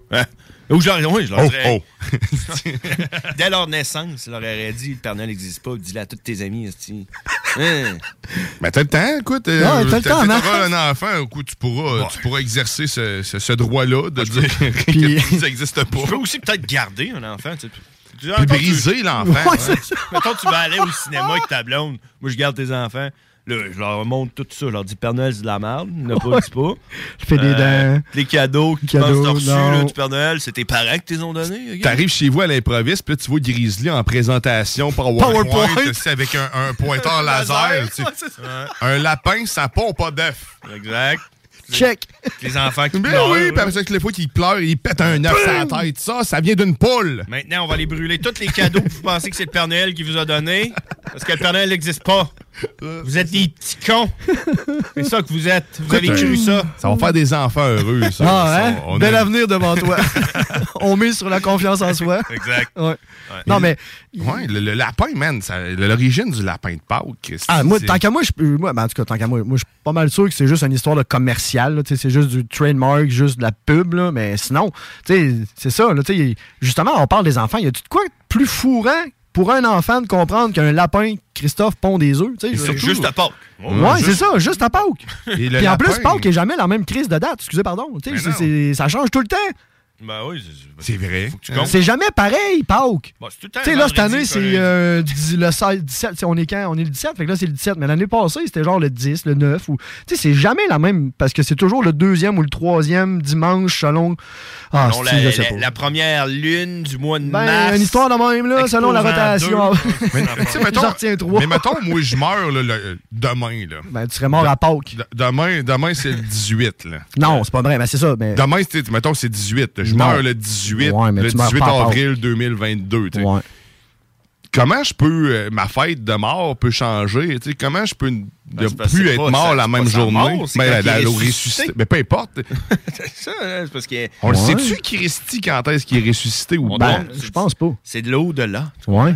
Ou je leur, oui, je leur Oh, dirais- oh. <laughs> Dès leur naissance, je leur aurais dit, le Père Noël n'existe pas. Dis-le à tous tes amis. Hein? Ben, t'as le temps, écoute. euh, Ouais, t'as le temps, un enfant, au coup, tu pourras, tu pourras exercer ce, ce- ce droit-là de dire <laughs> Puis- que ça n'existe pas. Je peux aussi peut-être garder un enfant. Tu sais. Tu- Puis briser l'enfant. Ouais. Mettons, tu vas aller au cinéma avec ta blonde. Moi, je garde tes enfants. Là, je leur montre tout ça. Je leur dis Père Noël, c'est de la merde. Il n'a pas, dis pas. Je fais des Euh, dents. Les cadeaux que tu Cadeaux, penses reçus là, du Père Noël, c'est tes parents qui te les ont donnés. ok? T'arrives chez vous à l'improviste, puis là, tu vois Grizzly en présentation PowerPoint, PowerPoint. avec un, un pointeur <laughs> laser. Ouais. Un lapin, ça pompe pas d'œuf. Exact. Check. Les enfants qui <laughs> pleurent. oui, ça, que les fois qu'il pleure, il pète un œuf sur la tête. Ça, ça vient d'une poule. Maintenant, on va les brûler tous les cadeaux que vous pensez que c'est le Père Noël qui vous a donné. Parce que le Père Noël n'existe pas. Vous êtes des petits cons. C'est ça que vous êtes. Vous avez cru euh, ça. Ça va faire des enfants heureux, ça. Ah, Ça, hein? on Bel a- avenir devant toi. <laughs> On mise sur la confiance en soi. Exact. Ouais. Non, mais. Ouais, le, le lapin, man, l'origine du lapin de Pâques. Ah, moi, tant qu'à moi, je, moi ben, en tout cas, tant qu'à moi, moi, je suis pas mal sûr que c'est juste une histoire de commercial. là, tu sais, C'est juste du trademark, juste de la pub. Là, mais sinon, tu sais, c'est ça. Là, tu sais, justement, on parle des enfants. Y a-tu de quoi de plus fourrant pour un enfant de comprendre qu'un lapin, Christophe, pond des œufs? juste à Pâques. Ouais, c'est ça, juste à Pâques. Et Puis en plus, Pâques n'est jamais la même crise de date. Excusez, pardon. Ça change tout le temps. Ben oui, c'est vrai. tu comptes. C'est jamais pareil, Pâques. Bon, Tu sais, là, cette année, c'est euh, le 16, 17. c'est- On est quand? On est le 17, fait que là, c'est le 17. Mais l'année passée, c'était genre le 10, le 9. Ou... Tu sais, c'est jamais la même, parce que c'est toujours le deuxième ou le troisième dimanche selon. Ah, Selon la, première lune du mois de Ben, mars. une histoire de même, là, selon la rotation. <laughs> Mais, mettons, mais mettons, moi, je meurs là, le- demain. Là. Ben, tu serais mort à Pâques. D- Demain, demain c'est le 18. Là. Non, c'est pas vrai, mais c'est ça. Mais... Demain, c'est- mettons, c'est 18. Je Non. meurs le 18, Ouais, mais le tu meurs 18 pas à avril 2022. tu sais. Ouais. Comment je peux. euh, ma fête de mort peut changer? Comment je peux ne Ben, plus être pas mort la même journée? mort, Ben, quand la- ressuscité. Mais peu importe. <laughs> c'est ça, hein, c'est parce que. On le Ouais. sait-tu, Christy, quand est-ce qu'il est ressuscité ou Ben, pas? Je pense pas. C'est de l'au-delà. Ouais,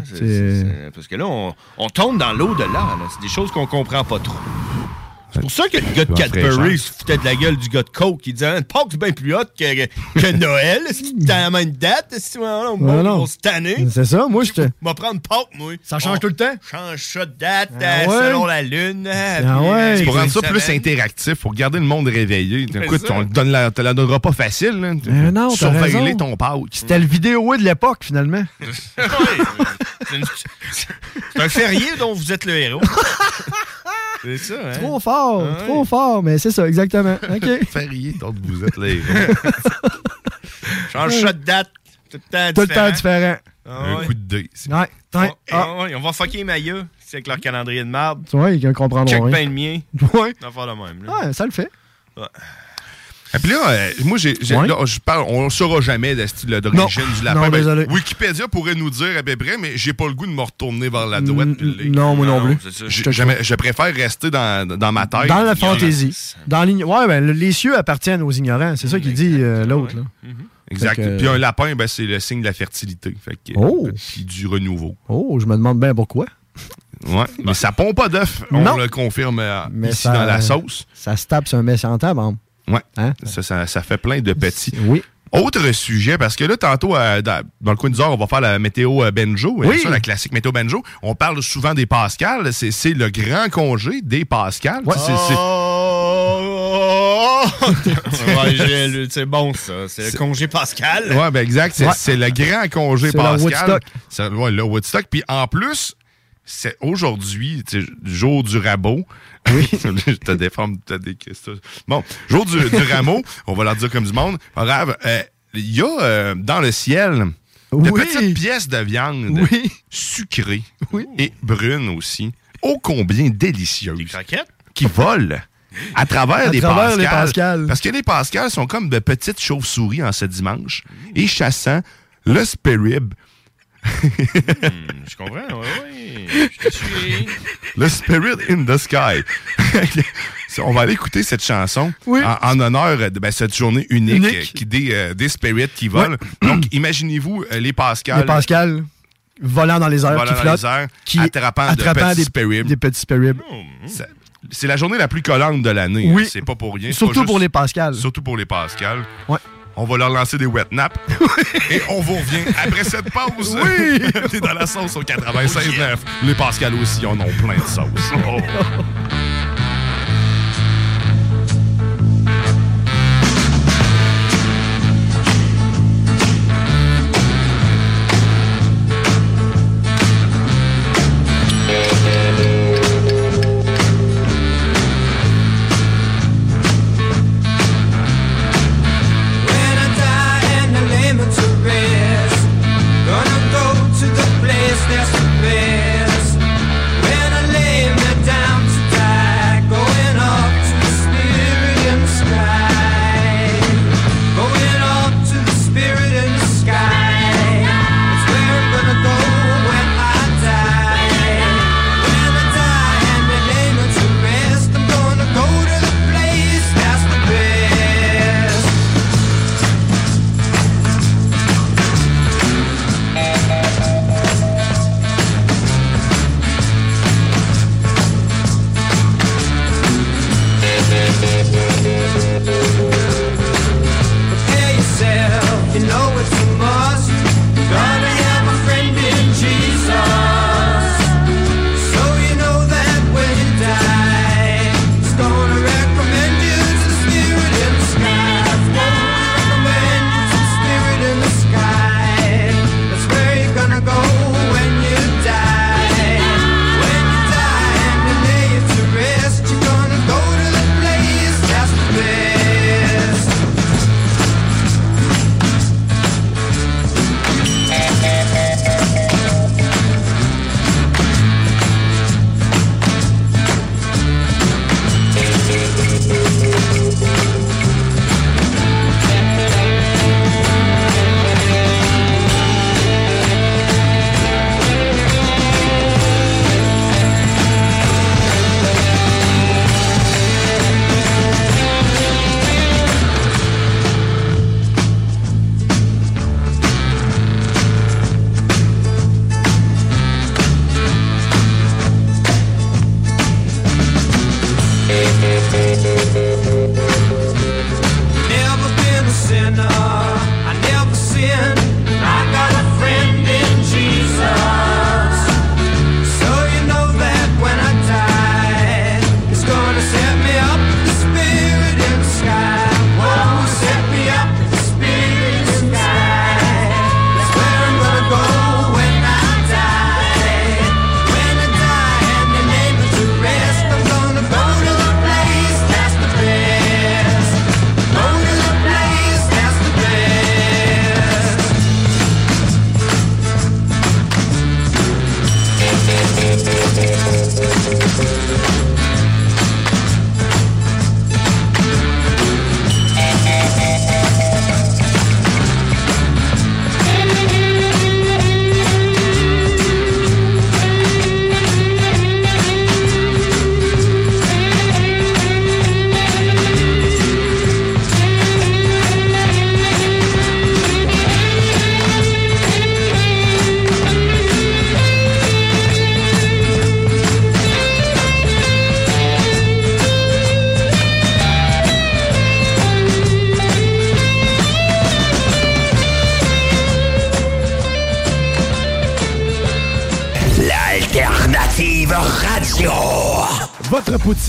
Parce que là, on, on tombe dans l'au-delà. là. C'est des choses qu'on comprend pas trop. C'est pour ça que le gars de Tu Cadbury se foutait de la gueule du gars de Coke. Il disait Pâques, c'est bien plus hot que, que Noël. C'est à la même date. C'est on va cette année. C'est ça, moi, je te. On va prendre Pâques, moi. Ça change tout le temps? Change ça de date Ah euh, ouais? selon la lune. euh, Ah puis, ouais? euh, Pour rendre ça une plus interactif, pour garder le monde réveillé. C'est Écoute, ça. on donne la, te la donnera pas facile. Là. Mais non, t'as Surveiller raison. ton Pâques. C'était le vidéo de l'époque, finalement. <laughs> C'est une- c'est un férié dont vous êtes le héros. <laughs> C'est ça, hein? Trop fort, Ah ouais. trop fort, mais c'est ça, exactement. <laughs> OK. Férié, donc vous êtes les Change ça de date. Tout le temps Tout le temps différent. différent. Ah Un ouais. coup de dé. Ouais. Ouais. Ah, ouais, on va fucker Maya. C'est avec leur calendrier de marde. tu vois, ils comprendront Check rien. bien le mien. Ouais. On va faire le même. Là. Ouais, ça le fait. Et puis là, euh, moi, j'ai, j'ai- Ouais. là, je parle, on ne saura jamais de style d'origine Non. du lapin. Non, Ben, désolé. Wikipédia pourrait nous dire à peu près, mais j'ai pas le goût de me retourner vers la droite. Mm, puis le- non, moi non plus. c'est ça. Je, Je te jamais- je préfère rester dans, dans ma tête. Dans la fantaisie. Dans l'ign- ouais, ben, le- les cieux appartiennent aux ignorants. C'est ça qu'il dit euh, l'autre. là. Exact. Fait que- Puis un lapin, ben, c'est le signe de la fertilité. Fait que, Oh. Puis du renouveau. Oh, je me demande bien pourquoi. Ouais. Mais ça pond pas d'œuf. On Non. le confirme euh, Mais ici ça- dans la sauce. Ça se tape sur un table. hein. Ouais. Hein? Ça, ça, ça fait plein de petits. <laughs> Oui. Autre sujet, parce que là, tantôt, euh, dans, dans le coin du Nord, on va faire la météo euh, Benjo. Oui. euh, ça, la classique météo Benjo. On parle souvent des Pascal. C'est c'est le grand congé des Pascal. Ouais. C'est- c'est- Oh! <laughs> Ouais, c'est bon, ça. C'est le congé Pascal. Ouais, ben exact. C'est Ouais. c'est le grand congé C'est le Pascal. Woodstock. C'est ouais, le Woodstock. Puis en plus, c'est aujourd'hui, tu sais, jour du rabot. Oui. <laughs> je te déforme, t'as des questions. Bon, jour du, du rameau, <laughs> on va leur dire comme du monde. Pas grave. euh, Il y a euh, dans le ciel de Oui. petites pièces de viande Oui. sucrées et brunes aussi. Ô combien délicieuses. Des croquettes? Qui volent à travers, À les, travers Pascals. les Pascals. Parce que les Pascals sont comme de petites chauves-souris en ce dimanche et chassant le spérib. Je comprends, oui, oui. Je te suis. Le Spirit in the Sky. <laughs> On va aller écouter cette chanson Oui. en, en honneur de ben, cette journée unique, Unique. euh, qui, des, euh, des spirits qui volent. <clears throat> Donc, imaginez-vous euh, les Pascal. Les Pascal volant dans les airs, volant qui dans flottent, les airs, qui attrapant, attrapant de petits des, des petits spéribs. Ça- C'est la journée la plus collante de l'année. Oui. hein. C'est pas pour rien. Surtout pas pour les Pascal. Surtout pour les Pascal. Ouais. On va leur lancer des wet naps. <laughs> et on vous revient après cette pause. Oui. <laughs> T'es dans la sauce au 96.9. Les Pascal aussi en ont plein de sauce. Oh. <laughs>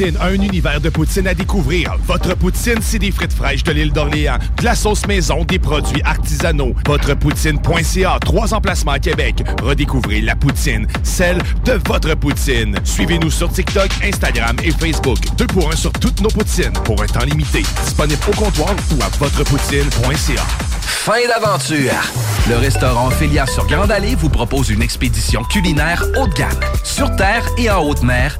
un univers de poutine à découvrir. Votre poutine, c'est des frites fraîches de l'île d'Orléans, de la sauce maison, des produits artisanaux. Votrepoutine.ca, trois emplacements à Québec. Redécouvrez la poutine, celle de votre poutine. Suivez-nous sur TikTok, Instagram et Facebook. Deux pour un sur toutes nos poutines, pour un temps limité. Disponible au comptoir ou à votrepoutine.ca. Fin d'aventure! Le restaurant Ophélia sur Grande Allée vous propose une expédition culinaire haut de gamme, sur terre et en haute mer,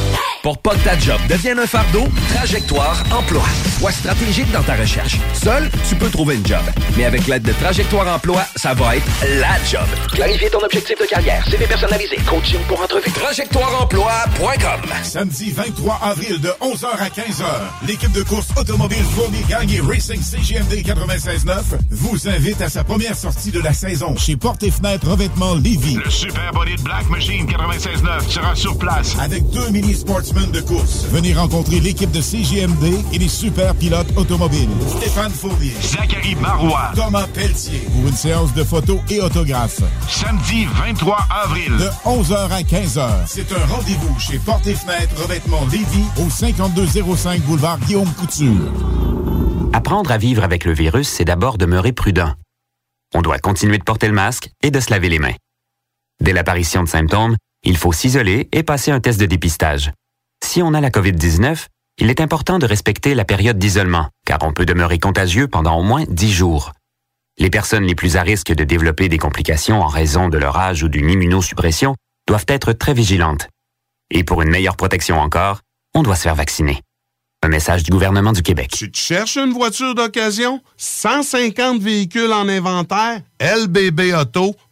Pour pas que ta job devienne un fardeau, Trajectoire Emploi. Sois stratégique dans ta recherche. Seul, tu peux trouver une job. Mais avec l'aide de Trajectoire Emploi, ça va être la job. Clarifier ton objectif de carrière, CV personnalisé, coaching pour entrevue. TrajectoireEmploi.com Samedi 23 avril de 11h à 15h, l'équipe de course automobile Fournier Gang et Racing CGMD 96.9 vous invite à sa première sortie de la saison chez Porte et Fenêtre Revêtement Lévis. Le Super Body de Black Machine 96.9 sera sur place. Avec deux mini de course. Venez rencontrer l'équipe de CGMD et les super pilotes automobiles. Stéphane Fournier. Zachary Marois. Thomas Pelletier. Pour une séance de photos et autographes. Samedi 23 avril. De 11h à 15h. C'est un rendez-vous chez Porte et Fenêtre Revêtement Lévis au 5205 boulevard Guillaume Couture. Apprendre à vivre avec le virus, c'est d'abord demeurer prudent. On doit continuer de porter le masque et de se laver les mains. Dès l'apparition de symptômes, il faut s'isoler et passer un test de dépistage. Si on a la COVID-19, il est important de respecter la période d'isolement, car on peut demeurer contagieux pendant au moins 10 jours. Les personnes les plus à risque de développer des complications en raison de leur âge ou d'une immunosuppression doivent être très vigilantes. Et pour une meilleure protection encore, on doit se faire vacciner. Un message du gouvernement du Québec. Tu te cherches une voiture d'occasion? 150 véhicules en inventaire? lbbauto.com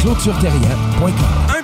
ClôtureTerrien.com.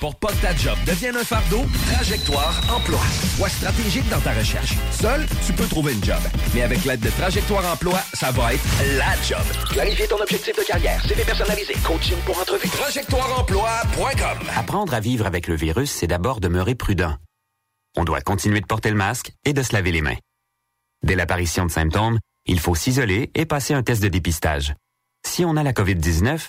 Pour pas que ta job devienne un fardeau, Trajectoire Emploi. Sois stratégique dans ta recherche. Seul, tu peux trouver une job. Mais avec l'aide de Trajectoire Emploi, ça va être la job. Clarifier ton objectif de carrière, CV personnalisé, coaching pour entrevue. TrajectoireEmploi.com Apprendre à vivre avec le virus, c'est d'abord demeurer prudent. On doit continuer de porter le masque et de se laver les mains. Dès l'apparition de symptômes, il faut s'isoler et passer un test de dépistage. Si on a la COVID-19,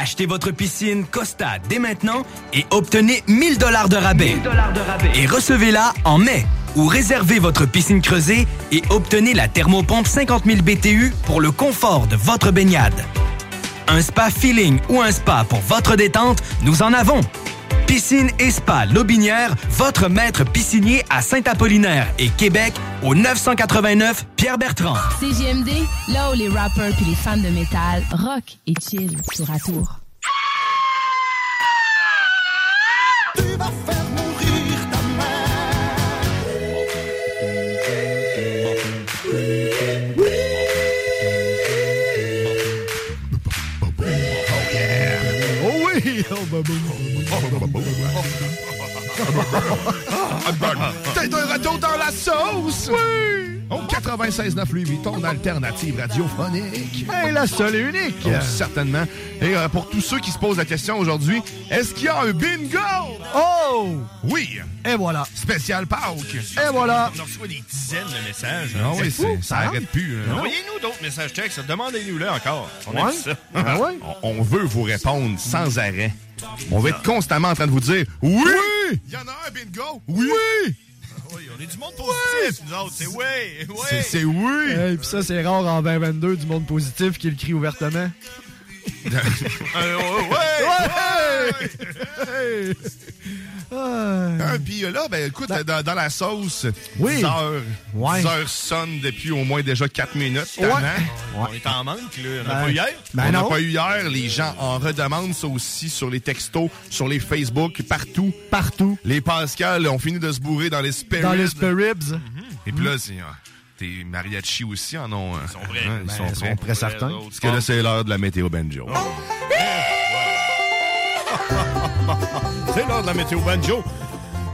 Achetez votre piscine Costa dès maintenant et obtenez 1000 dollars de rabais. Et recevez-la en mai. Ou réservez votre piscine creusée et obtenez la thermopompe 50 000 BTU pour le confort de votre baignade. Un spa feeling ou un spa pour votre détente, nous en avons. Piscine et Spa Lobinière, votre maître piscinier à Saint-Apollinaire et Québec au 989 Pierre-Bertrand. CGMD, là où les rappers puis les fans de métal rock et chill tour à tour. Oh oui! Oh, bah, <laughs> I'm back. Un retour dans la sauce! Oui! Au 96.9 Louis Vuitton, alternative radiophonique. Hey, la seule et unique! Oh, certainement. Et euh, pour tous ceux qui se posent la question aujourd'hui, est-ce qu'il y a un bingo? Oh! Oui! Et voilà. Spécial Pâques. Et voilà. On reçoit des dizaines de messages. Ah oui, fou. ça arrête plus. hein. Envoyez-nous d'autres messages textes. Demandez-nous-le encore. On Ouais? ça. Ah <laughs> ouais? on, on veut vous répondre sans arrêt. On va être constamment en train de vous dire Oui! Il y en a un bingo! Oui! Oui, on est du monde positif, nous autres. C'est oui, oui. C'est- C'est oui! Hey, puis ça, c'est rare en 2022 du monde positif qui le crie ouvertement. <laughs> Euh, ouais, ouais! Ah, puis euh, là, ben écoute, dans, dans la sauce, Oui. 10 heures, Ouais. 10 heures sonnent depuis au moins déjà 4 minutes. Ouais. On est en manque, là. On n'a Ben, pas eu hier? Ben on n'a pas eu hier. Les gens en redemandent ça aussi sur les textos, sur les Facebook, partout. Partout. Les Pascal ont fini de se bourrer dans les spare Dans les ribs. ribs. Et puis là, c'est... euh, Tes mariachis aussi en ont... Ils sont prêts. Ils Ben, sont ils sont prêts. prêts certains. Parce que là, c'est l'heure de la météo banjo. <laughs> C'est l'heure de la météo banjo.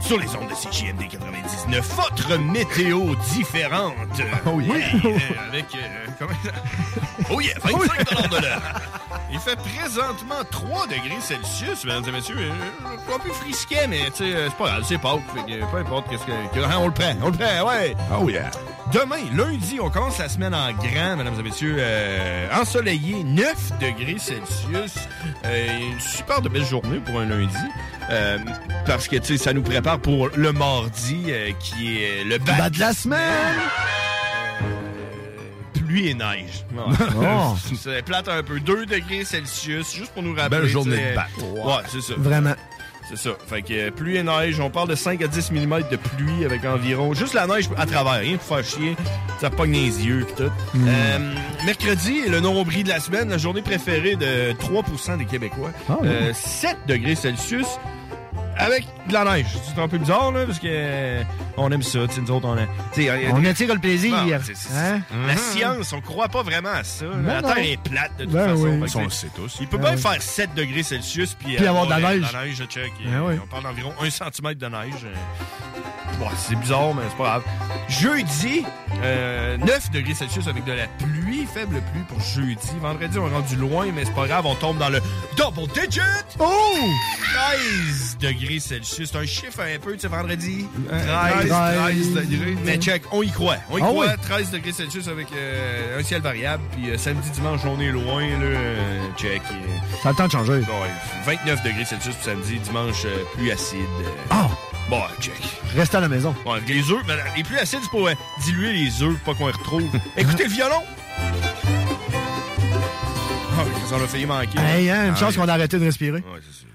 Sur les ondes de CJMD 99, votre météo différente. Oh yeah. Oui, euh, avec... euh, comment ça? Oh yeah, 25 de l'heure. <laughs> Il fait présentement 3 degrés Celsius, mesdames et messieurs. Euh, Un peu frisquet, mais euh, c'est pas grave, c'est pas. Peu importe qu'est-ce que... hein, on le prend, on le prend, ouais. Oh yeah. Demain, lundi, on commence la semaine en grand, mesdames et messieurs. euh, ensoleillé, 9 degrés Celsius. Euh, une super de belle journée pour un lundi. Euh, parce que, tu sais, ça nous prépare pour le mardi, euh, qui est le Bas de la semaine! Pluie et neige. Ouais. <laughs> Oh. ça plate un peu. 2 degrés Celsius, juste pour nous rappeler. Belle journée de batte. Ouais, c'est ça. Vraiment. C'est ça. Fait que euh, pluie et neige, on parle de 5 à 10 mm de pluie avec environ juste la neige à travers, rien pour faire chier. Ça pogne les yeux pis tout. Mm. Euh, mercredi, le nombril de la semaine, la journée préférée de 3% des Québécois. Ah oui. Euh, 7 degrés Celsius avec de la neige. C'est un peu bizarre, là, parce que euh, on aime ça. Tu sais, nous autres, on, a, tu sais, On attire le plaisir. Ah, Hein? La science, on croit pas vraiment à ça. Ben la non. Terre est plate de toute Ben façon. oui. Ça, on le sait tous. Il peut Ben bien oui. faire 7 degrés Celsius puis, Puis avoir de la euh, neige. La neige, check. Ben oui. On parle d'environ 1 cm de neige. Euh, bon, c'est bizarre, mais c'est pas grave. Jeudi, euh, 9 degrés Celsius avec de la pluie, faible pluie pour jeudi. Vendredi, on est rendu loin, mais c'est pas grave, on tombe dans le double digit. Oh! 13 degrés Celsius. C'est un chiffre un peu, tu sais, vendredi. 13, 13 degrés. Mais check, on y croit. On y Ah croit. oui. 13 degrés Celsius avec euh, un ciel variable. Puis euh, samedi, dimanche, on est loin, là. euh, check. euh, Ça a le temps de changer. bon, ouais, 29 degrés Celsius pour samedi, dimanche, euh, pluie acide. euh, Ah! Bon, check. Reste à la maison. Ouais, les œufs, les pluies acides, c'est pour euh, diluer les œufs, pas qu'on les retrouve. <laughs> Écoutez le violon! Ah, ça en a failli manquer. Hey, hein, une Ah, chance oui. qu'on a arrêté de respirer. Ouais, c'est sûr.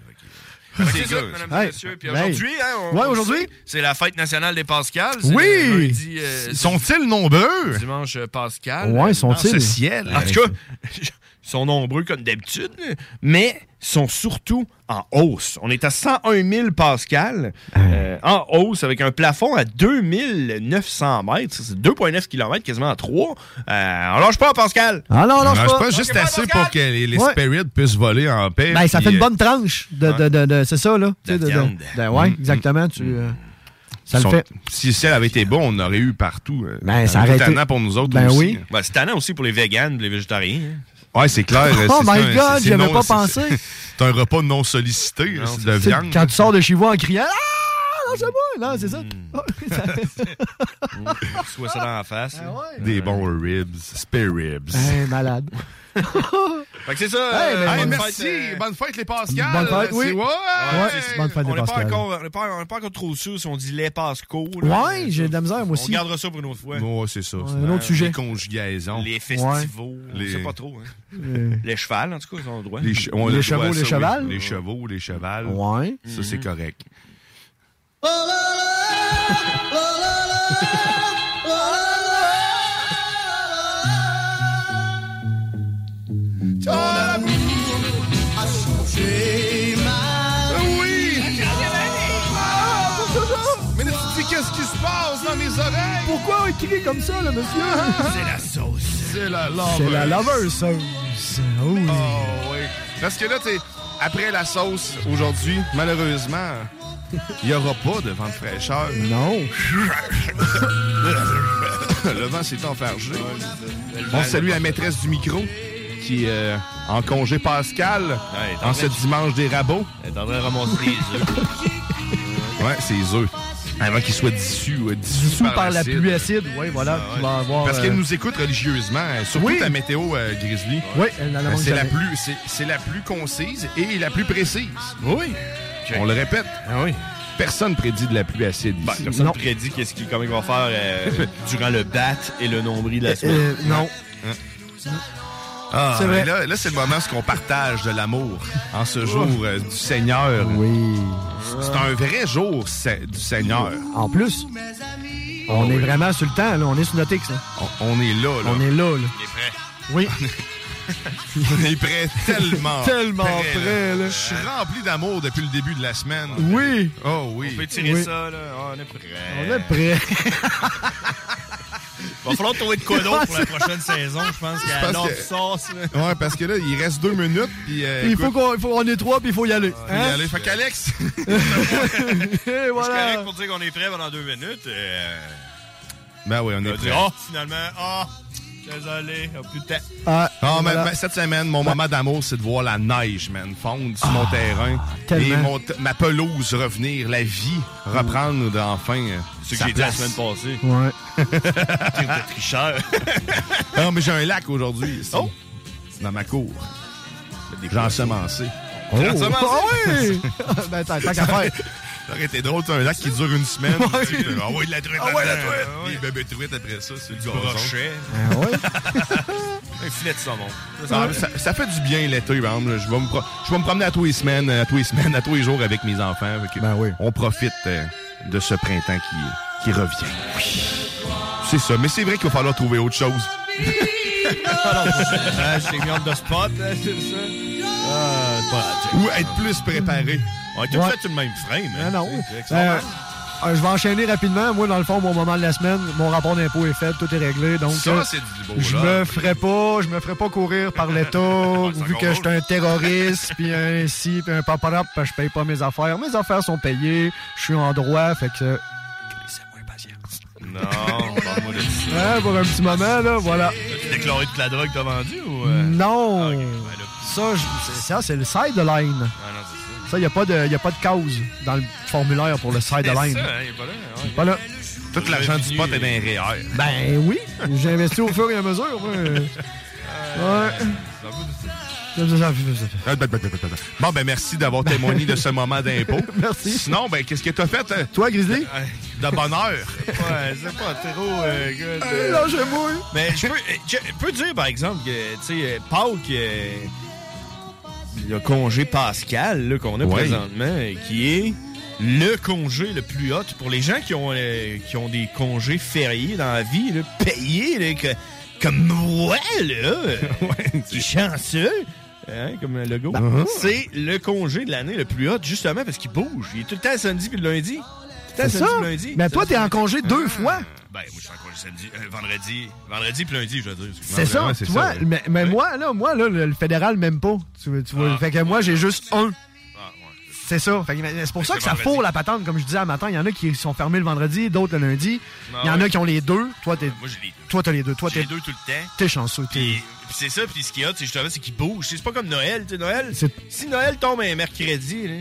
C'est ça, mesdames et Hey, messieurs. Puis hey. aujourd'hui, hein, Ouais, aujourd'hui? c'est la fête nationale des Pascals. Oui! euh, Sont-ils nombreux? Dimanche euh, Pascal? Ouais, sont-ils? ciel. En tout cas, sont nombreux comme d'habitude, mais sont surtout en hausse. On est à 101 000 Pascal, euh, en hausse, avec un plafond à 2900 mètres. C'est 2,9 km, quasiment à 3. Euh, on lâche pas, Pascal! Ah non, non, Non, je c'est pas. pas juste assez pour que les, les Ouais. spirits puissent voler en paix. Ben, ça fait une euh, bonne tranche de, de, de, de- c'est ça, là. De, de- viande. de- ouais, Mm. exactement. Tu, euh, ça le fait. Si le ciel avait été bon, on aurait eu partout. euh, Ben, ça un aurait été- pour nous autres Ben aussi. oui. Ben, c'est tannant aussi pour les véganes et les végétariens. hein. Ouais, c'est clair. Oh c'est my un- God, j'y avais non- pas pensé. C'est un repas non sollicité c'est de viande. Quand tu sors de chez vous en criant Ah, lâchez-moi! Non, c'est ça. Soit ça dans la face. Des bons ribs, spare ribs. Hey, malade. Fait que c'est ça. Hey, euh, ben, bonne merci. fête, euh, Bonne fête, les Pascal. Bonne fête, oui. Ouais. Ouais, bonne fête on n'est pas Pascal. encore, on n'est pas, on pas encore trop sûr si on dit les Pascaux. là. Ouais, j'ai de la misère, moi On aussi. gardera ça pour une autre fois. Ouais, c'est ça. un autre sujet. Les conjugaisons. Les festivals, Les- on sait pas trop. Hein. Euh, Les chevals, en tout cas, ils ont le droit. Les, che- on Les le chevaux, à les oui. chevals? Les chevaux, les chevals. Ouais. Ça, c'est correct. Ton amour a changé ma Oui! Mais là, tu te dis qu'est-ce qui se passe dans mes oreilles? Pourquoi il crie comme ça, le monsieur? C'est la sauce. C'est la love. C'est la lover sauce. Oh. Oui. Parce que là, sais, après la sauce, aujourd'hui, malheureusement, il n'y aura pas de vent de fraîcheur. Non. <laughs> le vent s'est enfargé. On salue la maîtresse du micro qui est euh, en congé Pascal Ouais, en ce dimanche des rabots. Elle est en train de ramasser les œufs. <laughs> Ouais, ses œufs. Avant qu'ils soient dissous, euh, par la pluie acide, oui, voilà. Avoir. Parce euh, qu'elle nous écoute religieusement, euh, surtout Oui. ta météo euh, Grizzly. Oui, elle la Euh, manque c'est la plus, c'est la plus concise et la plus précise. Oui. On le répète. Ah oui. Personne prédit de la pluie acide. Ben, personne Non. prédit qu'est-ce qu'il comment il va faire euh, <laughs> durant le bat et le nombril de la semaine. Euh, non. Ah, C'est vrai. Là, là, c'est le moment où on partage de l'amour en ce jour euh, du Seigneur. Oui. C'est un vrai jour du Seigneur. En plus, on est vraiment sur le temps, là. On est sur notre X. On, on est là, là. On est là, là. Il est prêt. Oui. <laughs> On est prêt <laughs> tellement. Tellement prêt, là. Je suis rempli d'amour depuis le début de la semaine. Oui. Oh oui. On peut tirer Oui. ça, là. Ah, on est prêt. On est prêt. <laughs> Va falloir trouver de quoi <laughs> d'autre pour la prochaine saison. Je pense qu'il y a que- sauce. là. Ouais, parce que là, il reste deux minutes. Puis, euh, il faut qu'on il faut, on est trois, puis il faut y aller. il y Hein? aller. Fait qu'Alex, suis voilà. correct pour dire qu'on est prêt pendant deux minutes. euh, ben oui, on on est prêt. dire, oh, finalement, oh, désolé, oh, putain. Ah, Ah, mais- voilà. mais cette semaine, mon moment d'amour, c'est de voir la neige, man, fondre sur mon terrain. tellement. Et mon t- ma pelouse revenir, la vie reprendre enfin euh, C'est ce sa que j'ai dit la semaine passée. Ouais. <laughs> T'es tricheur. Ah <laughs> Non, mais j'ai un lac aujourd'hui. ici. Oh! Dans ma cour. J'ai ensemencé. Oh, Ensemencé. ah oui! <laughs> ben, tant qu'à faire. Ça aurait été drôle, c'est un lac qui dure une semaine. <laughs> Ouais. Tu sais, Ah ouais, de la truite. Ah ouais, la truite. Des bébés truites après ça, c'est du gazon. Brochet. Ah ouais? <laughs> Un filet de saumon. Ça, ça- ça fait du bien l'été, par exemple. Je vais, me pro- je vais me promener à tous les semaines, à tous les semaines, à tous les jours avec mes enfants. Ben oui. On profite euh, de ce printemps qui, qui revient. C'est ça, mais c'est vrai qu'il va falloir trouver autre chose. <laughs> Ah, t'ai mis hors de spot, c'est ça. Ah, c'est Ou être plus préparé. On est tous Ouais. fait sur le même frame. Hein. non. Euh, euh, je vais enchaîner rapidement. Moi, dans le fond, mon moment de la semaine, mon rapport d'impôt est fait, tout est réglé. Donc, Ça, euh, c'est du beau je me ferai pas, je me ferai pas courir par <laughs> l'État, vu que je suis un terroriste, puis un ci, puis un paparap, que je paye pas mes affaires. Mes affaires sont payées, je suis en droit, fait que... Laissez-moi patience. Non, parle-moi de ça. Ouais, pour un petit moment, là, voilà. As-tu déclaré toute la drogue que t'as vendue ou. euh? Non! Ah. Ben là, Ça, c'est- ça, c'est le sideline. C'est Ça, il n'y a, pas de- y a pas de cause dans le formulaire pour le sideline. C'est ça, hein, il pas là. ouais. Pas là. Tout l'argent du pot est dans les REER. Ben oui, j'ai investi au fur et à mesure. <laughs> Ouais. Bon, ben merci d'avoir témoigné de ce <laughs> moment d'impôt. Merci. Sinon, ben qu'est-ce que t'as fait hein, Toi, Grizzly? de bonheur? <laughs> Ouais, c'est pas trop euh, good. Euh. Lâchez-moi! Mais je peux, je peux dire, par exemple, que, tu sais, euh, Pâques, euh, le congé pascal qu'on a Ouais. présentement, qui est le congé le plus hot pour les gens qui ont, euh, qui ont des congés fériés dans la vie, là, payés, là, que- comme moi, là, <laughs> qui est chanceux. Hein, comme le logo. Uh-huh. C'est le congé de l'année le plus hot, justement parce qu'il bouge. Il est tout le temps le samedi puis le lundi. Tout le temps C'est samedi ça? puis lundi. Mais toi, t'es en congé deux fois. Ben, moi, je suis en congé samedi, euh, vendredi. Vendredi puis lundi, je veux dire. C'est ça, tu vois. Mais, mais moi, là, moi, là, le, le fédéral, même pas. Tu, vois- tu vois. Fait que moi, j'ai juste un. C'est ça. Fait que, mais c'est pour ça que ça vendredi. fourre la patente, comme je disais à matin. Il y en a qui sont fermés le vendredi, d'autres le lundi. Ah Il y en a qui ont les deux. Toi, t'es. Moi, j'ai les deux. Toi, t'as les deux. Toi, t'es. les deux tout le temps. T'es chanceux. t'es- Puis, c'est ça, puis ce qu'il y a, c'est justement, c'est qu'il bouge. C'est pas comme Noël, tu sais, Noël. Si Noël tombe un mercredi, là,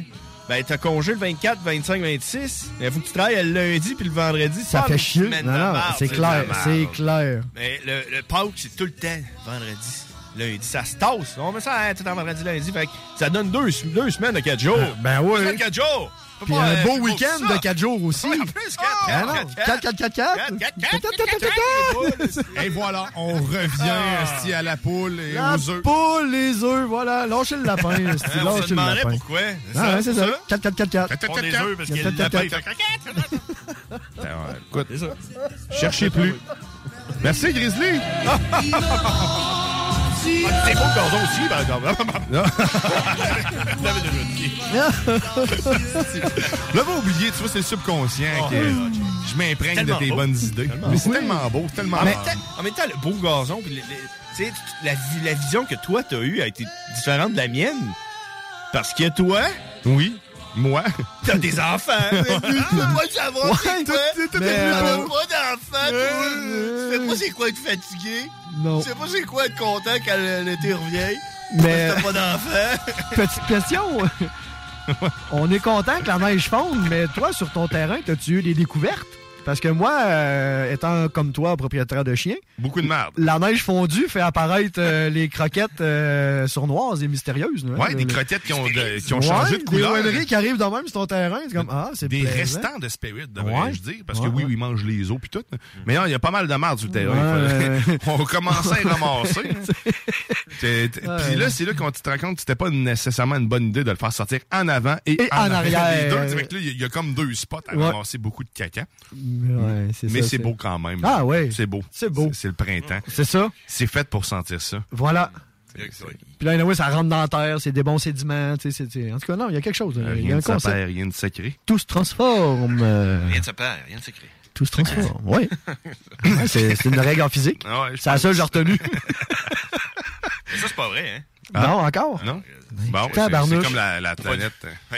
ben t'as congé le 24, 25, 26. Il faut que tu travailles le lundi puis le vendredi. Ça fait chier. Non, c'est clair. la C'est clair. Mais le, le Pâques, c'est tout le temps vendredi. Lundi, ça se tasse. On met ça hein, tout le temps vendredi, lundi. Fait que ça donne deux, deux semaines de 4 jours. Ben. Deux semaines de 4 jours. Puis un euh, beau week-end de 4 jours aussi. En plus, 4, Ah non, 4, 4, 4, 4. Et voilà, on revient à la poule et La aux œufs. poule, les œufs, voilà. Lâchez le lapin. Hein, on se Lâchez le demandait lapin. pourquoi. C'est Ah, ça, ouais, c'est c'est ça. ça? 4, 4, 4, 4. Ils font des œufs parce qu'il y a le lapin. Ben écoute, cherchez plus. Merci, Grizzly. Ah, C'est beau le cordon aussi, par exemple. L'avais déjà dit. L'avais oublié, tu vois, c'est le subconscient Oh, que je m'imprègne de tes bonnes idées. Mais c'est tellement beau, c'est tellement En même beau. temps, le beau gazon, puis la vision que toi, t'as eue a été différente de la mienne. Parce que toi... Oui, moi? <laughs> T'as des enfants. <laughs> moi, Ouais, c'est toi. tout- tout est Mais mieux. t'en as pas d'enfants. Tu sais pas c'est quoi être fatigué. Non. Tu sais pas c'est quoi être content quand l'été revient. Mais- T'as pas d'enfants. <laughs> Petite question. On est content que la neige fonde, mais toi, sur ton terrain, as-tu eu des découvertes? Parce que moi, euh, étant comme toi, propriétaire de chien, Beaucoup de merde. la neige fondue fait apparaître euh, les croquettes euh, sournoises et mystérieuses. Ouais, hein, des croquettes qui ont, de- qui ont Ouais, changé de couleur. Des qui arrivent de même sur ton terrain. C'est comme, ah, c'est Des plaisant. restants de Spirit, devrais-je Ouais. dire. Parce que Ouais, oui, ouais. ils mangent les os puis tout. Mais non, il y a pas mal de merde sur le terrain. Ouais. <laughs> On commencer à ramasser. <laughs> Ouais. Puis là, c'est là qu'on te rend compte que c'était pas nécessairement une bonne idée de le faire sortir en avant et, Et en arrière. Il y a- comme deux spots à Ouais. ramasser beaucoup de caca. Ouais, c'est Mais ça, c'est beau quand même. Ah ouais. C'est beau. C'est beau. C'est le printemps. C'est ça. C'est fait pour sentir ça. Voilà. C'est- Puis là, anyway, ça rentre dans la terre, c'est des bons sédiments. tu sais, c'est- En tout cas, non, il y a quelque chose. Il y a Rien un de ça concept. perd, rien de sacré. Tout se transforme. euh, Rien de se perd, rien de secret. Tout se transforme. Oui. <laughs> Ouais, c'est c'est une règle en physique. Ah ouais, je c'est la pense. seule que j'ai retenue. Mais <laughs> ça, c'est pas vrai, hein? Non, encore? Non? Bon, c'est- comme la, la planète.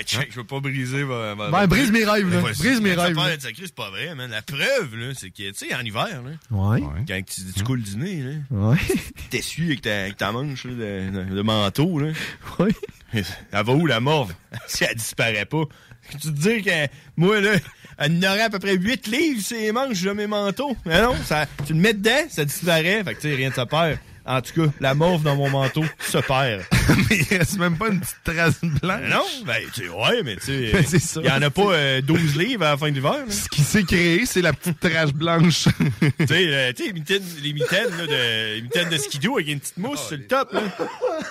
Check, je veux pas briser. ma- ma- Ben, brise mes rêves, là. Ouais, Brise mes rêves, là. sacré, c'est pas vrai, man. La preuve, là, c'est que, tu sais, en hiver, là, Ouais. quand tu, tu coules du nez, là, Ouais. <laughs> t'essuies avec ta, avec ta manche là, de, de- de manteau, là. <laughs> Oui. Elle va où, la morve? <laughs> si elle disparaît pas. Tu te dis que, moi, là, elle en aurait à peu près 8 livres, ces manches de mes manteaux. Mais non, ça, tu le mets dedans, ça disparaît. Fait que, tu sais, rien de se perd. En tout cas, la morve dans mon manteau se perd. <laughs> mais il reste même pas une petite trace blanche. Non, ben, tu sais, ouais, mais tu sais, Ben, <laughs> c'est ça. il y en a pas euh, 12 livres à la fin de l'hiver. là. Ce qui s'est créé, c'est la petite trace blanche. tu sais, <laughs> euh, tu sais, les mitaines, les mitaines, là, de, les mitaines de skidoo avec une petite mousse sur le top, là.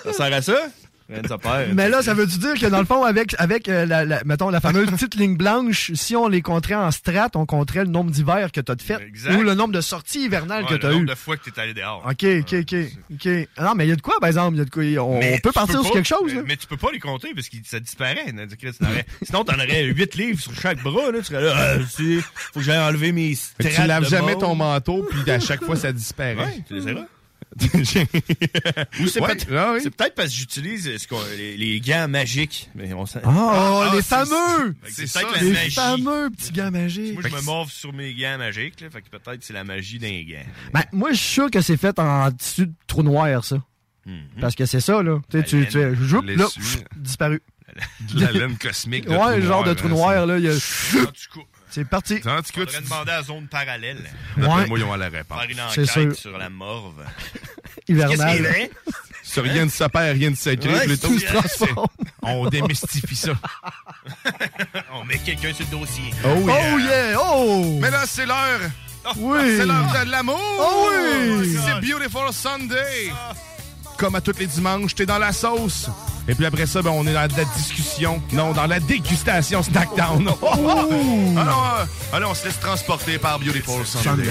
Ça sert à ça? Mais là, ça veut-tu dire que dans le fond, avec, avec euh, la, la- mettons, la fameuse petite ligne blanche, si on les compterait en strates, on compterait le nombre d'hivers que tu as de fait Exact. ou le nombre de sorties hivernales Ouais, que le tu as nombre eu. de fois que t'es allé dehors. OK, OK, OK. OK. Ah Non, mais il y a de quoi, par exemple? Il y a de quoi? On, peut tu partir sur pas- quelque chose, là. Mais, mais tu peux pas les compter parce que ça disparaît. là. <laughs> Sinon, t'en aurais 8 livres sur chaque bras. Là. Tu serais là, ah, tu sais, faut que j'aille enlever mes que tu strates laves jamais ton manteau, puis à chaque fois, ça disparaît. Ouais, tu c'est Ouais, peut-être ah oui. c'est peut-être parce que j'utilise les, les gants magiques. Mais on Oh, Ah, les fameux! C'est peut-être la Les magie. fameux petits gants magiques. Moi, je me morve sur mes gants magiques. Là, fait que peut-être c'est la magie d'un gant. Ben, moi, je suis sûr que c'est fait en tissu de trou noir, ça. Parce que c'est ça, là. Tu sais, tu, tu, laine, joup, là, pff, disparu. <laughs> La laine cosmique. de Ouais, trou le genre de noir, trou noir, là, y a... Tout cas, C'est parti. faudrait tu demander à la zone parallèle. Ouais. moi, ils ont la réponse. Faire une C'est enquête sûr. sur la morve. <laughs> Qu'est-ce qui est? Hivernal. vrai? Sur rien de se perd, rien de sacré. Ouais, tout se transforme. <laughs> On démystifie ça. <laughs> On met quelqu'un sur le dossier. Oh Oh yeah! Oh! Mais là, c'est l'heure. Oui! C'est l'heure de l'amour. Oh oui! C'est Beautiful Sunday. Comme à tous les dimanches, t'es dans la sauce. Et puis après ça, ben, on est dans la discussion. Non, dans la dégustation Snackdown. <laughs> alors, euh, alors, on se laisse transporter par Beautiful Sunday.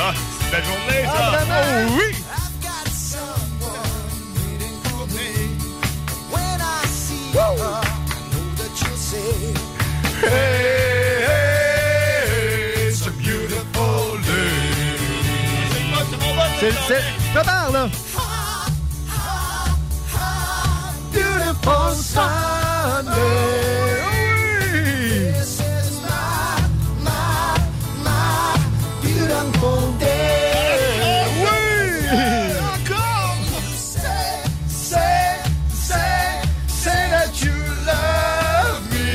Ah, c'est la journée, ça! Ah. Oh, oui! I C'est c'est- Prépare, là! Beautiful Sunday. This is my, my, my beautiful day. Say, say, say, say that you love me.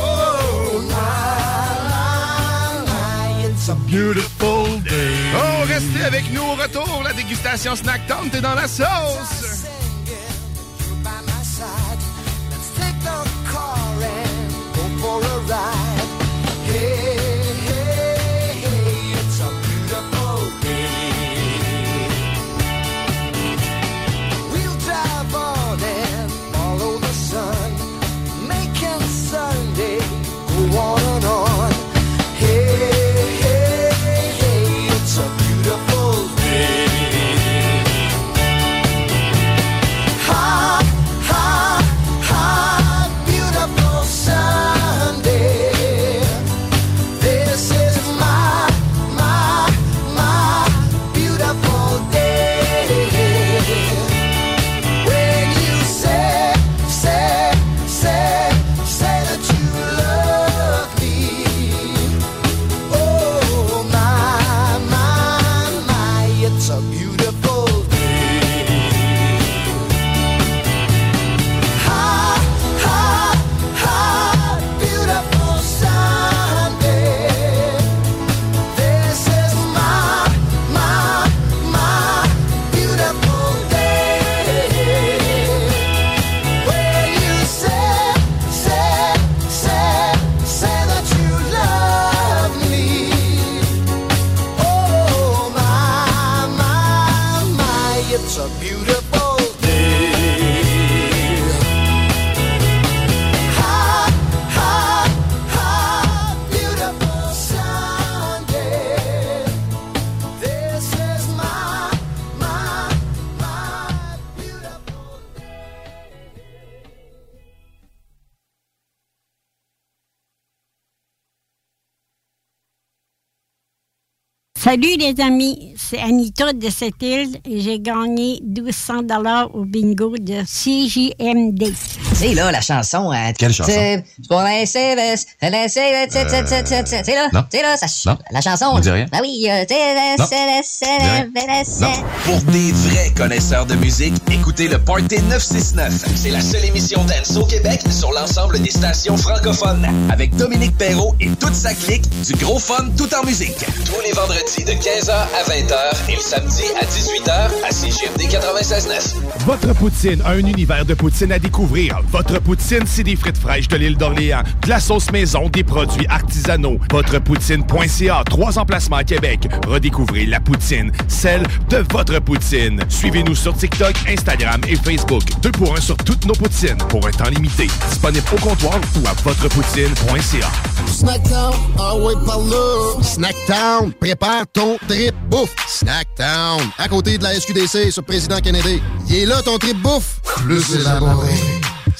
Oh, it's a Beautiful. Oh, avec nous au retour. La dégustation Snackdown, t'es dans la sauce. Salut les amis, c'est Anita de cette île et j'ai gagné 1200 dollars au bingo de CJMD. C'est là la chanson. hein. Quelle chanson? C'est pour la CVS, c'est là, non. c'est là, ça, Non. la chanson. Me dit rien. Ben oui, euh, Non. Pour des vrais connaisseurs de musique, écoutez le Party 969. C'est la seule émission dance au Québec sur l'ensemble des stations francophones. Avec Dominique Perrault et toute sa clique, du gros fun tout en musique. Tous les vendredis de 15h à 20h et le samedi à 18h à CGMD 96.9. Votre poutine, un univers de poutine à découvrir. Votre poutine, c'est des frites fraîches de l'île d'Orléans, de la sauce maison, des produits artisanaux. Votrepoutine.ca, trois emplacements à Québec. Redécouvrez la poutine, celle de votre poutine. Suivez-nous sur TikTok, Instagram et Facebook. Deux pour un sur toutes nos poutines, pour un temps limité. Disponible au comptoir ou à votrepoutine.ca. Snackdown, ah ouais, par là. Snackdown, prépare ton trip bouffe. Snackdown, à côté de la SQDC sur Président Kennedy. Il est là ton trip bouffe. Plus élaboré.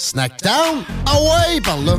Snackdown, ah ouais, par là.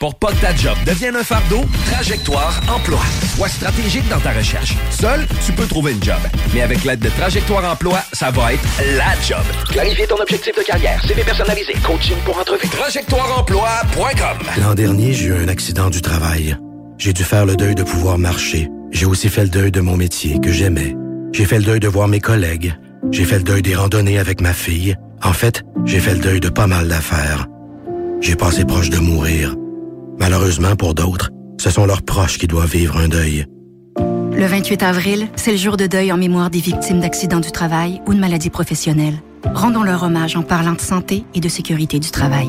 Pour pas que ta job devienne un fardeau, Trajectoire Emploi. Sois stratégique dans ta recherche. Seul, tu peux trouver une job. Mais avec l'aide de Trajectoire Emploi, ça va être la job. Clarifier ton objectif de carrière, CV personnalisé, coaching pour entrevue. TrajectoireEmploi.com L'an dernier, j'ai eu un accident du travail. J'ai dû faire le deuil de pouvoir marcher. J'ai aussi fait le deuil de mon métier que j'aimais. J'ai fait le deuil de voir mes collègues. J'ai fait le deuil des randonnées avec ma fille. En fait, j'ai fait le deuil de pas mal d'affaires. J'ai passé proche de mourir. Malheureusement, pour d'autres, ce sont leurs proches qui doivent vivre un deuil. Le 28 avril, c'est le jour de deuil en mémoire des victimes d'accidents du travail ou de maladies professionnelles. Rendons leur hommage en parlant de santé et de sécurité du travail.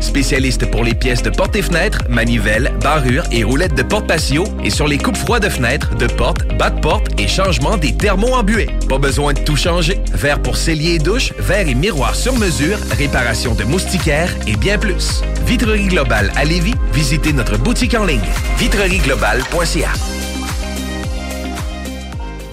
Spécialiste pour les pièces de portes et fenêtres, manivelles, barrures et roulettes de porte patio et sur les coupes froides de fenêtres, de portes, bas de porte et changement des thermos embués. Pas besoin de tout changer. Verre pour cellier et douche, verre et miroir sur mesure, réparation de moustiquaires et bien plus. Vitrerie Globale à Lévis, visitez notre boutique en ligne vitrerieglobale.ca.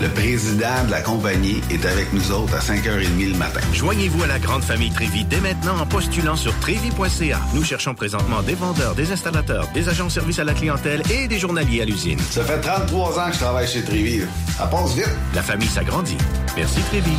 Le président de la compagnie est avec nous autres à 5h30 le matin. Joignez-vous à la grande famille Trévi dès maintenant en postulant sur trévi.ca. Nous cherchons présentement des vendeurs, des installateurs, des agents de service à la clientèle et des journaliers à l'usine. Ça fait 33 ans que je travaille chez Trévi. Ça passe vite. La famille s'agrandit. Merci Trévi.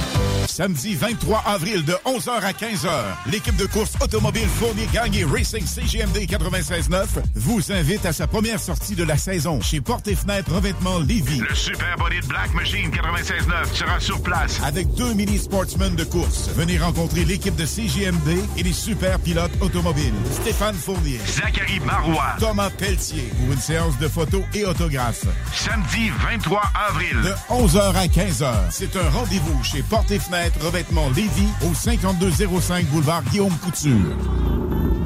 Samedi 23 avril de 11h à 15h, l'équipe de course automobile Fournier Gagné Racing CGMD 96.9 vous invite à sa première sortie de la saison chez Porte et Fenêtres Revêtement Lévis. Le Super Body de Black Machine 96.9 sera sur place. Avec deux mini sportsmen de course. Venez rencontrer l'équipe de CGMD et les super pilotes automobiles. Stéphane Fournier. Zachary Marois. Thomas Pelletier pour une séance de photos et autographes. Samedi 23 avril. De 11h à 15h. C'est un rendez-vous chez Porte et Fenêtres Revêtement Lévis au 5205 boulevard Guillaume Couture.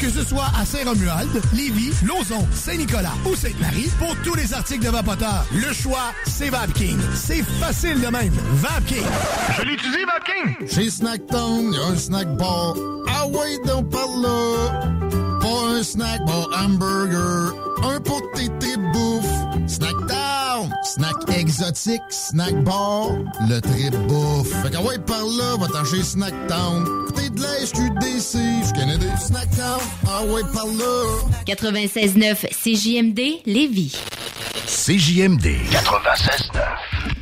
Que ce soit à Saint-Romuald, Lévis, Lauson, Saint-Nicolas ou Sainte-Marie, pour tous les articles de Vapoteur, le choix, c'est VapKing. C'est facile de même. VapKing. Je l'utilise, Vapking! Chez Snacktown, il y a un snack bar. Ah ouais, donc par là. Bon, un snack, bon hamburger, un pour tes tripes bouffe. Snack Town, snack exotique, snack bar, le trip bouffe. Fait qu'en ouais, par là, va chez Snack Town. Côté de la SQDC, je connais des Snack Town. Ah ouais, par là. 96.9 CJMD Lévis. CJMD 96.9.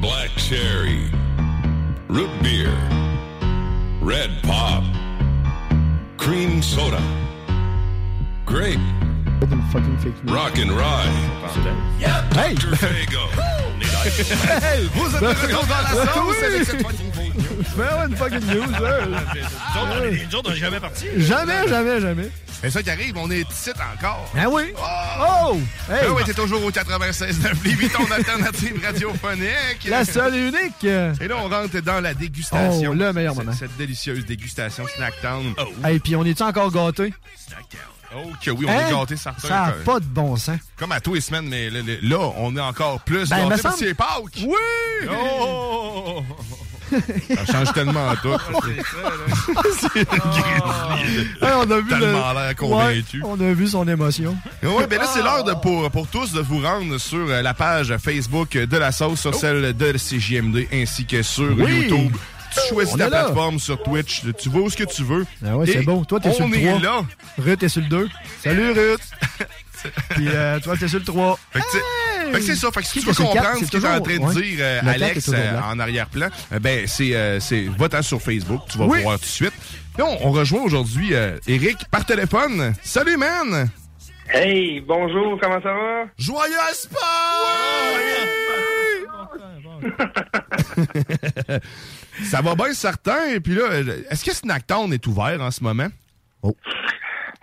Black Cherry, Root Beer, Red Pop, Cream Soda, Grape, Rock and Rye. Yep. Hey! <laughs> Hey! Vous êtes <laughs> de retour dans la Ben sauce oui! avec cette fucking <laughs> Ben ouais, une fucking news, là. Nous autres, on n'est jamais partis. Jamais, jamais, jamais. C'est ça qui arrive, on est ici encore. Ah oui? Oh! Hey! Ben oui, t'es toujours au 96.9 Lévis, ton alternative radiophonique. La seule et unique. Et là, on rentre dans la dégustation. Oh, le meilleur moment. Cette délicieuse dégustation Snacktown. Oh, Hey, puis on est-tu encore gâtés? Oh que oui, on Hein? est gâtés, certain. Ça n'a pas de bon sens. Comme à tous les semaines, mais là, là, on est encore plus Ben, gâtés parce semble- que c'est Pâques. Oui! Oh! <laughs> Ça change tellement tout. c'est <laughs> Hey, on a vu tellement le- l'air convaincu. Ouais, on a vu son émotion. Oui, ben là, c'est l'heure de- pour, pour tous de vous rendre sur euh, la page Facebook de la sauce, sur celle de CJMD, ainsi que sur Oui. YouTube. Tu choisis On ta est là. plateforme sur Twitch, tu vas où ce que tu veux. Ah ouais, c'est bon. Toi, t'es sur on le est 3. là. Ruth est sur le 2. Salut, Ruth. <laughs> Puis euh, toi, t'es sur le 3. Fait que, que c'est ça. Fait que si tu veux comprendre ce qu'il est en train de ouais. dire euh, est Alex euh, en arrière-plan, euh, ben c'est euh, c'est votant sur Facebook, tu vas Oui. voir tout de suite. Là, on, on rejoint aujourd'hui euh, Eric par téléphone. Salut man. Hey, bonjour, comment ça va? Joyeux Ça va bien certain. Et puis là, est-ce que Snacktown est ouvert en ce moment? Oh.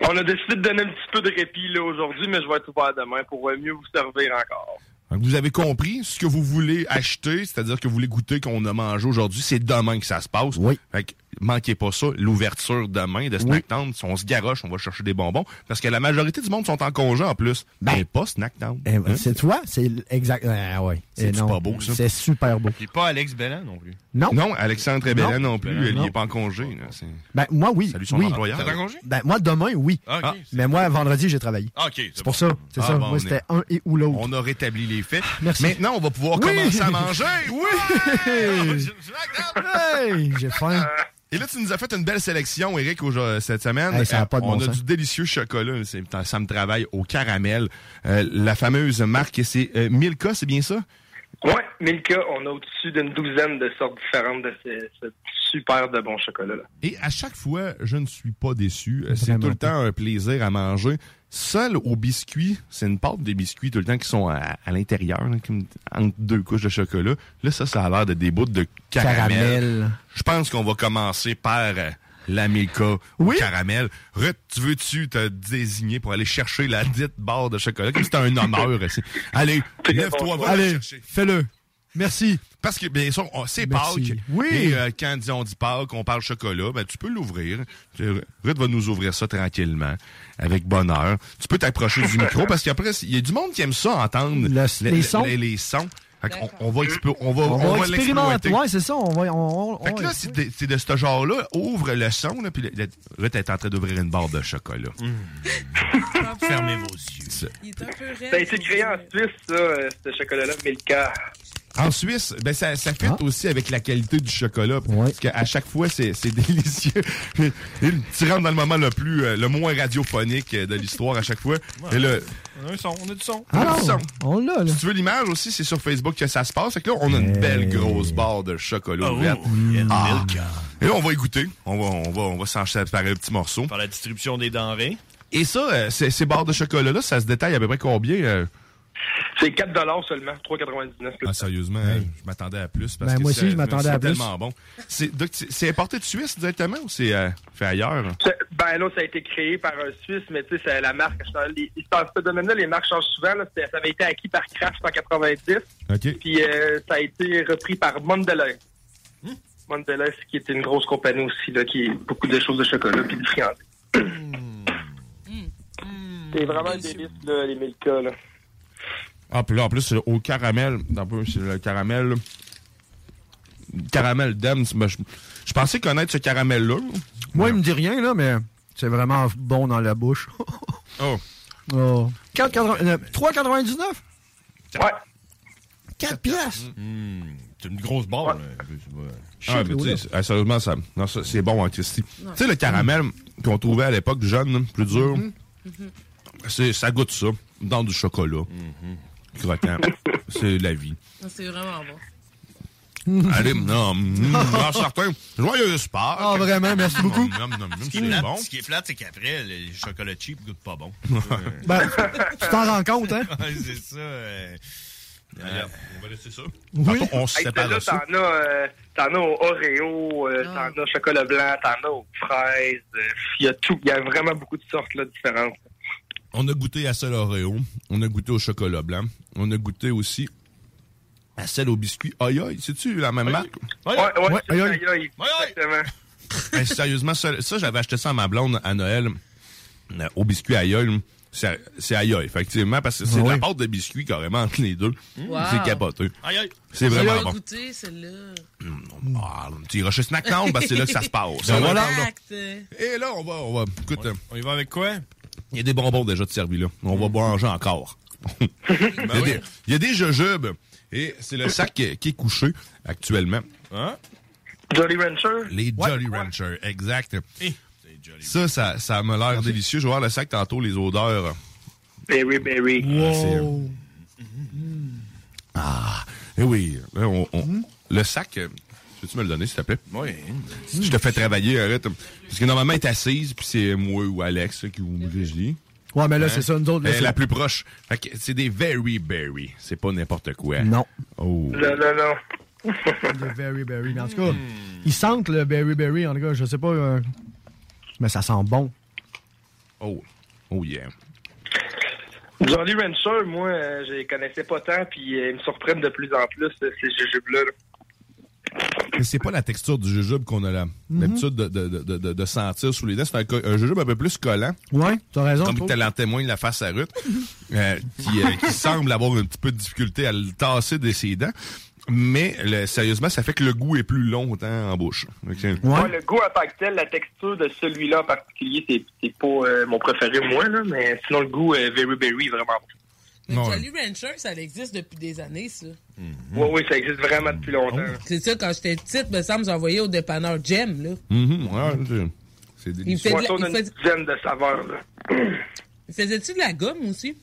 On a décidé de donner un petit peu de répit là aujourd'hui, mais je vais être ouvert demain pour euh, mieux vous servir encore. Donc, Vous avez compris ce que vous voulez acheter, c'est-à-dire que vous voulez goûter qu'on a mangé aujourd'hui, c'est demain que ça se passe. Oui. Fait que manquez pas ça, l'ouverture demain de Snacktown. Si on se garoche, on va chercher des bonbons. Parce que la majorité du monde sont en congé en plus. Ben, pas Snacktown. Eh, Hein? C'est toi, c'est exact. Ah ouais. C'est Eh non, pas beau, ça? C'est super beau. Puis pas Alex Bellan non plus. Non. Non, Alexandre Bellan non, plus. Bellan, il n'est pas en congé. là, c'est- Ben, moi, oui. Salut son oui. employeur. T'es en congé? Ben, moi, demain, oui. Ah, ok. Mais moi, vendredi, j'ai travaillé. Ah, ok, C'est pour ça. C'est Ah, ça. bon, moi, on c'était est- un et ou l'autre. On a rétabli les faits. Merci. Maintenant, on va pouvoir Oui. commencer à manger. <laughs> Oui! Hey, j'ai faim. Et là, tu nous as fait une belle sélection, Eric, au- cette semaine. Hey, ça a pas de on bon a sens. du délicieux chocolat. Ça me travaille au caramel. Euh, la fameuse marque, c'est euh, Milka, c'est bien ça? Ouais, Milka, on a au-dessus d'une douzaine de sortes différentes de ce, ce super de bon chocolat-là. Et à chaque fois, je ne suis pas déçu. Euh, C'est tout le temps un plaisir à manger. Seul au biscuit, c'est une pâte des biscuits tout le temps qui sont à, à l'intérieur, entre deux couches de chocolat. Là, ça, ça a l'air de des bouts de caramel. Caramel. Je pense qu'on va commencer par euh, la Milka au caramel. Ruth, tu veux-tu te désigner pour aller chercher la dite barre de chocolat? Comme si c'était un honneur. <laughs> ici. Allez, lève-toi, va la Allez, chercher. fais-le. Merci. Parce que, bien sûr, on- c'est. Pâques. Oui. Et euh, quand on dit Pâques, on parle chocolat, ben, tu peux l'ouvrir. Ruth va nous ouvrir ça tranquillement, avec bonheur. Tu peux t'approcher du <laughs> micro, parce qu'après, il y a du monde qui aime ça, entendre Le- les sons. Les, sons. On, va, on va, On, on va va expérimenter. Ouais, c'est ça. On va. On, on- Fait que là, c'est de, c'est de ce genre-là, ouvre le son, là, puis le- le- Ruth est en train d'ouvrir une barre de chocolat. Fermez vos yeux. Ça a été créé en Suisse, ça, euh, ce chocolat-là, Milka. En Suisse, ben ça, ça fit Ah. aussi avec la qualité du chocolat. Parce qu'à chaque fois, c'est c'est <laughs> délicieux. Et tu rentres dans le moment le plus, euh, le moins radiophonique euh, de l'histoire à chaque fois. Et le, On a un son, on a du son. on a Ah du son. On l'a, là. Si tu veux l'image aussi, c'est sur Facebook que ça se passe. Fait que là, on a une belle grosse barre de chocolat Oh, ouverte. mm. Ah. Et là, on va y goûter. On va, on va, on va s'en séparer un petit morceau. Par la distribution des denrées. Et ça, euh, ces, ces barres de chocolat-là, ça se détaille à peu près combien? euh? C'est 4 seulement, 3,99. Ah, sérieusement, hein, je m'attendais à plus. Parce Ben, que moi aussi, c'est- je m'attendais à c'est plus. tellement bon. C'est c'est- c'est importé de Suisse directement ou c'est euh, fait ailleurs? C'est- Ben là, ça a été créé par un Suisse, mais tu sais, c'est la marque. Les, dans ce domaine-là, les marques changent souvent. Là. Ça avait été acquis par Kraft en 90. OK. Puis euh, ça a été repris par Mondelez. Mondelez, qui est une grosse compagnie aussi, là, qui est beaucoup de choses de chocolat puis de friandises. C'est vraiment un délice, là, les Milka. Là. Ah, puis là, en plus, c'est au caramel. Un peu, c'est le caramel. Caramel d'âme. ben, je, je pensais connaître ce caramel-là. Moi, il me dit rien, là, mais c'est vraiment bon dans la bouche. <laughs> Oh. oh. 4,80 euh, 3,99? Ouais. 4 piastres? c'est une grosse barre. Shit, Ah, mais tu sais, c'est- ah, sérieusement, ça, non, ça, c'est bon, hein, Christy. Tu sais, le caramel qu'on trouvait à l'époque jeune, plus dur, c'est, ça goûte ça, dans du chocolat. Croquant. c'est la vie. C'est vraiment bon. Allez, non, non, certain. Joyeux sport. Ah, vraiment, merci beaucoup. Ce qui, est bon. ce qui est plate, c'est qu'après, le chocolat cheap goûte pas bon. <laughs> Ben, tu t'en rends compte, hein? Ouais, c'est ça. euh, euh, on va laisser ça. Oui. on se Hey, sépare là, de ça. t'en as, euh, t'en as au Oreo, euh, t'en as chocolat blanc, t'en as aux fraises. euh, Il y a tout. Il y a vraiment beaucoup de sortes là, différentes. On a goûté à celle Oreo, on a goûté au chocolat blanc, on a goûté aussi à celle au biscuit. Aïe aïe, c'est-tu la même marque? Aïe, aïe. aïe, aïe. Exactement. Sérieusement, ça, ça, j'avais acheté ça à ma blonde à Noël euh, au biscuit aïe aïe. C'est aïe aïe, effectivement, parce que c'est la oui. pâte de biscuit carrément entre les deux. Wow. C'est capoté. Aïe, aïe. C'est vraiment bon. goûté, celle-là. Ah, tu iras chez Snacktown parce que c'est là que ça se passe. Voilà. Exact. Et là, on va, on va, écoute, On y va avec quoi? Il y a des bonbons déjà de servis là. On va manger encore. <laughs> il, y a des, il y a des jujubes. Et c'est le sac qui, qui est couché actuellement. Hein? Jolly Rancher? Les Jolly Rancher, exact. Ça, ça, ça m'a l'air délicieux. Je vais voir le sac tantôt, les odeurs. Berry, berry. Wow. Ah, eh oui. on- on- Le sac, peux-tu me le donner, s'il te plaît? Oui. Si je te fais travailler, arrête. Parce que normalement, elle est assise, puis c'est moi ou Alex là, qui vous Grizzly. Ouais, mais là, Hein? c'est ça, nous autres. là, c'est- la plus proche. Fait que c'est des very berry. C'est pas n'importe quoi. Non. Oh. Non, non, non. <laughs> Le berry berry. Mais en tout cas, ils sentent le berry berry. En tout cas, je sais pas. euh, mais ça sent bon. Oh. Oh yeah. Jolly Rancher, moi, euh, je les connaissais pas tant, puis euh, ils me surprennent de plus en plus, euh, ces jujubes-là. là. Mais c'est pas la texture du jujube qu'on a l'habitude de, de, de, de, de sentir sous les dents. C'est un, jujube un peu plus collant. Ouais, t'as raison. Comme tel en témoigne la face à Ruth, euh, qui, euh, qui semble avoir un petit peu de difficulté à le tasser de ses dents. Mais le- sérieusement, ça fait que le goût est plus longtemps en bouche. Que- Ouais, le goût en tant que tel, la texture de celui-là en particulier, c'est, c'est pas euh, mon préféré, moi, là, mais sinon, le goût, euh, Very Berry, est vraiment bon. Mais Ouais. Jolly Rancher, ça existe depuis des années, ça. Oui, oui, ça existe vraiment depuis longtemps. C'est ça, quand j'étais petite, me semble, j'envoyais au dépanneur Jem, là. Mhm, ouais, c'est- Il fait de la- il fait- dizaine de saveurs. Là. Faisais-tu de la gomme aussi?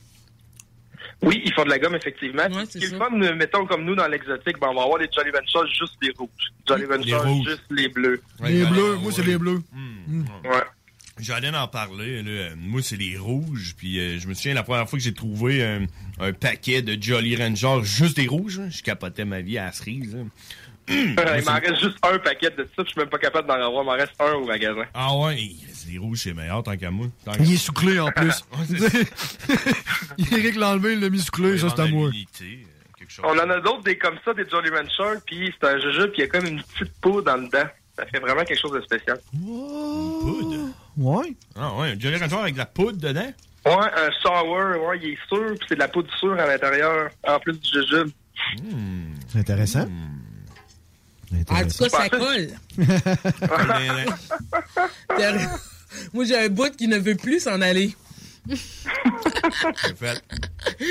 Oui, ils font de la gomme, effectivement. Ouais, Ce c'est qui est le ça. fun, euh, mettons comme nous dans l'exotique, ben, on va avoir les Jolly Ranchers juste les rouges. Jolly Ranchers juste les bleus. Les bleus, moi, ouais. c'est les bleus. Ouais. J'allais en parler. Là. Euh, Moi, c'est les rouges. Puis euh, je me souviens, la première fois que j'ai trouvé un, un paquet de Jolly Ranger, juste des rouges, là, je capotais ma vie à la cerise. là. <clears throat> il m'en reste juste un paquet de ça, je suis même pas capable d'en avoir. Il m'en reste un au magasin. Ah ouais, c'est les rouges, c'est meilleur tant qu'à moi. Tant Il est sous-clé en <laughs> plus. Eric l'a enlevé, il l'a mis sous-clé, ça c'est à moi. euh. On en a d'autres des comme ça, des Jolly Ranchers, puis c'est un jujube, puis il y a comme une petite poudre en dedans. Ça fait vraiment quelque chose de spécial. Poudre? Ouais. Ah ouais, un Jolly Ranger avec de la poudre dedans? Ouais, un sour, ouais, il est sûr, puis c'est de la poudre sûre à l'intérieur, en plus du jujube. C'est intéressant. En tout cas, ça colle. <laughs> Moi, j'ai un bout qui ne veut plus s'en aller.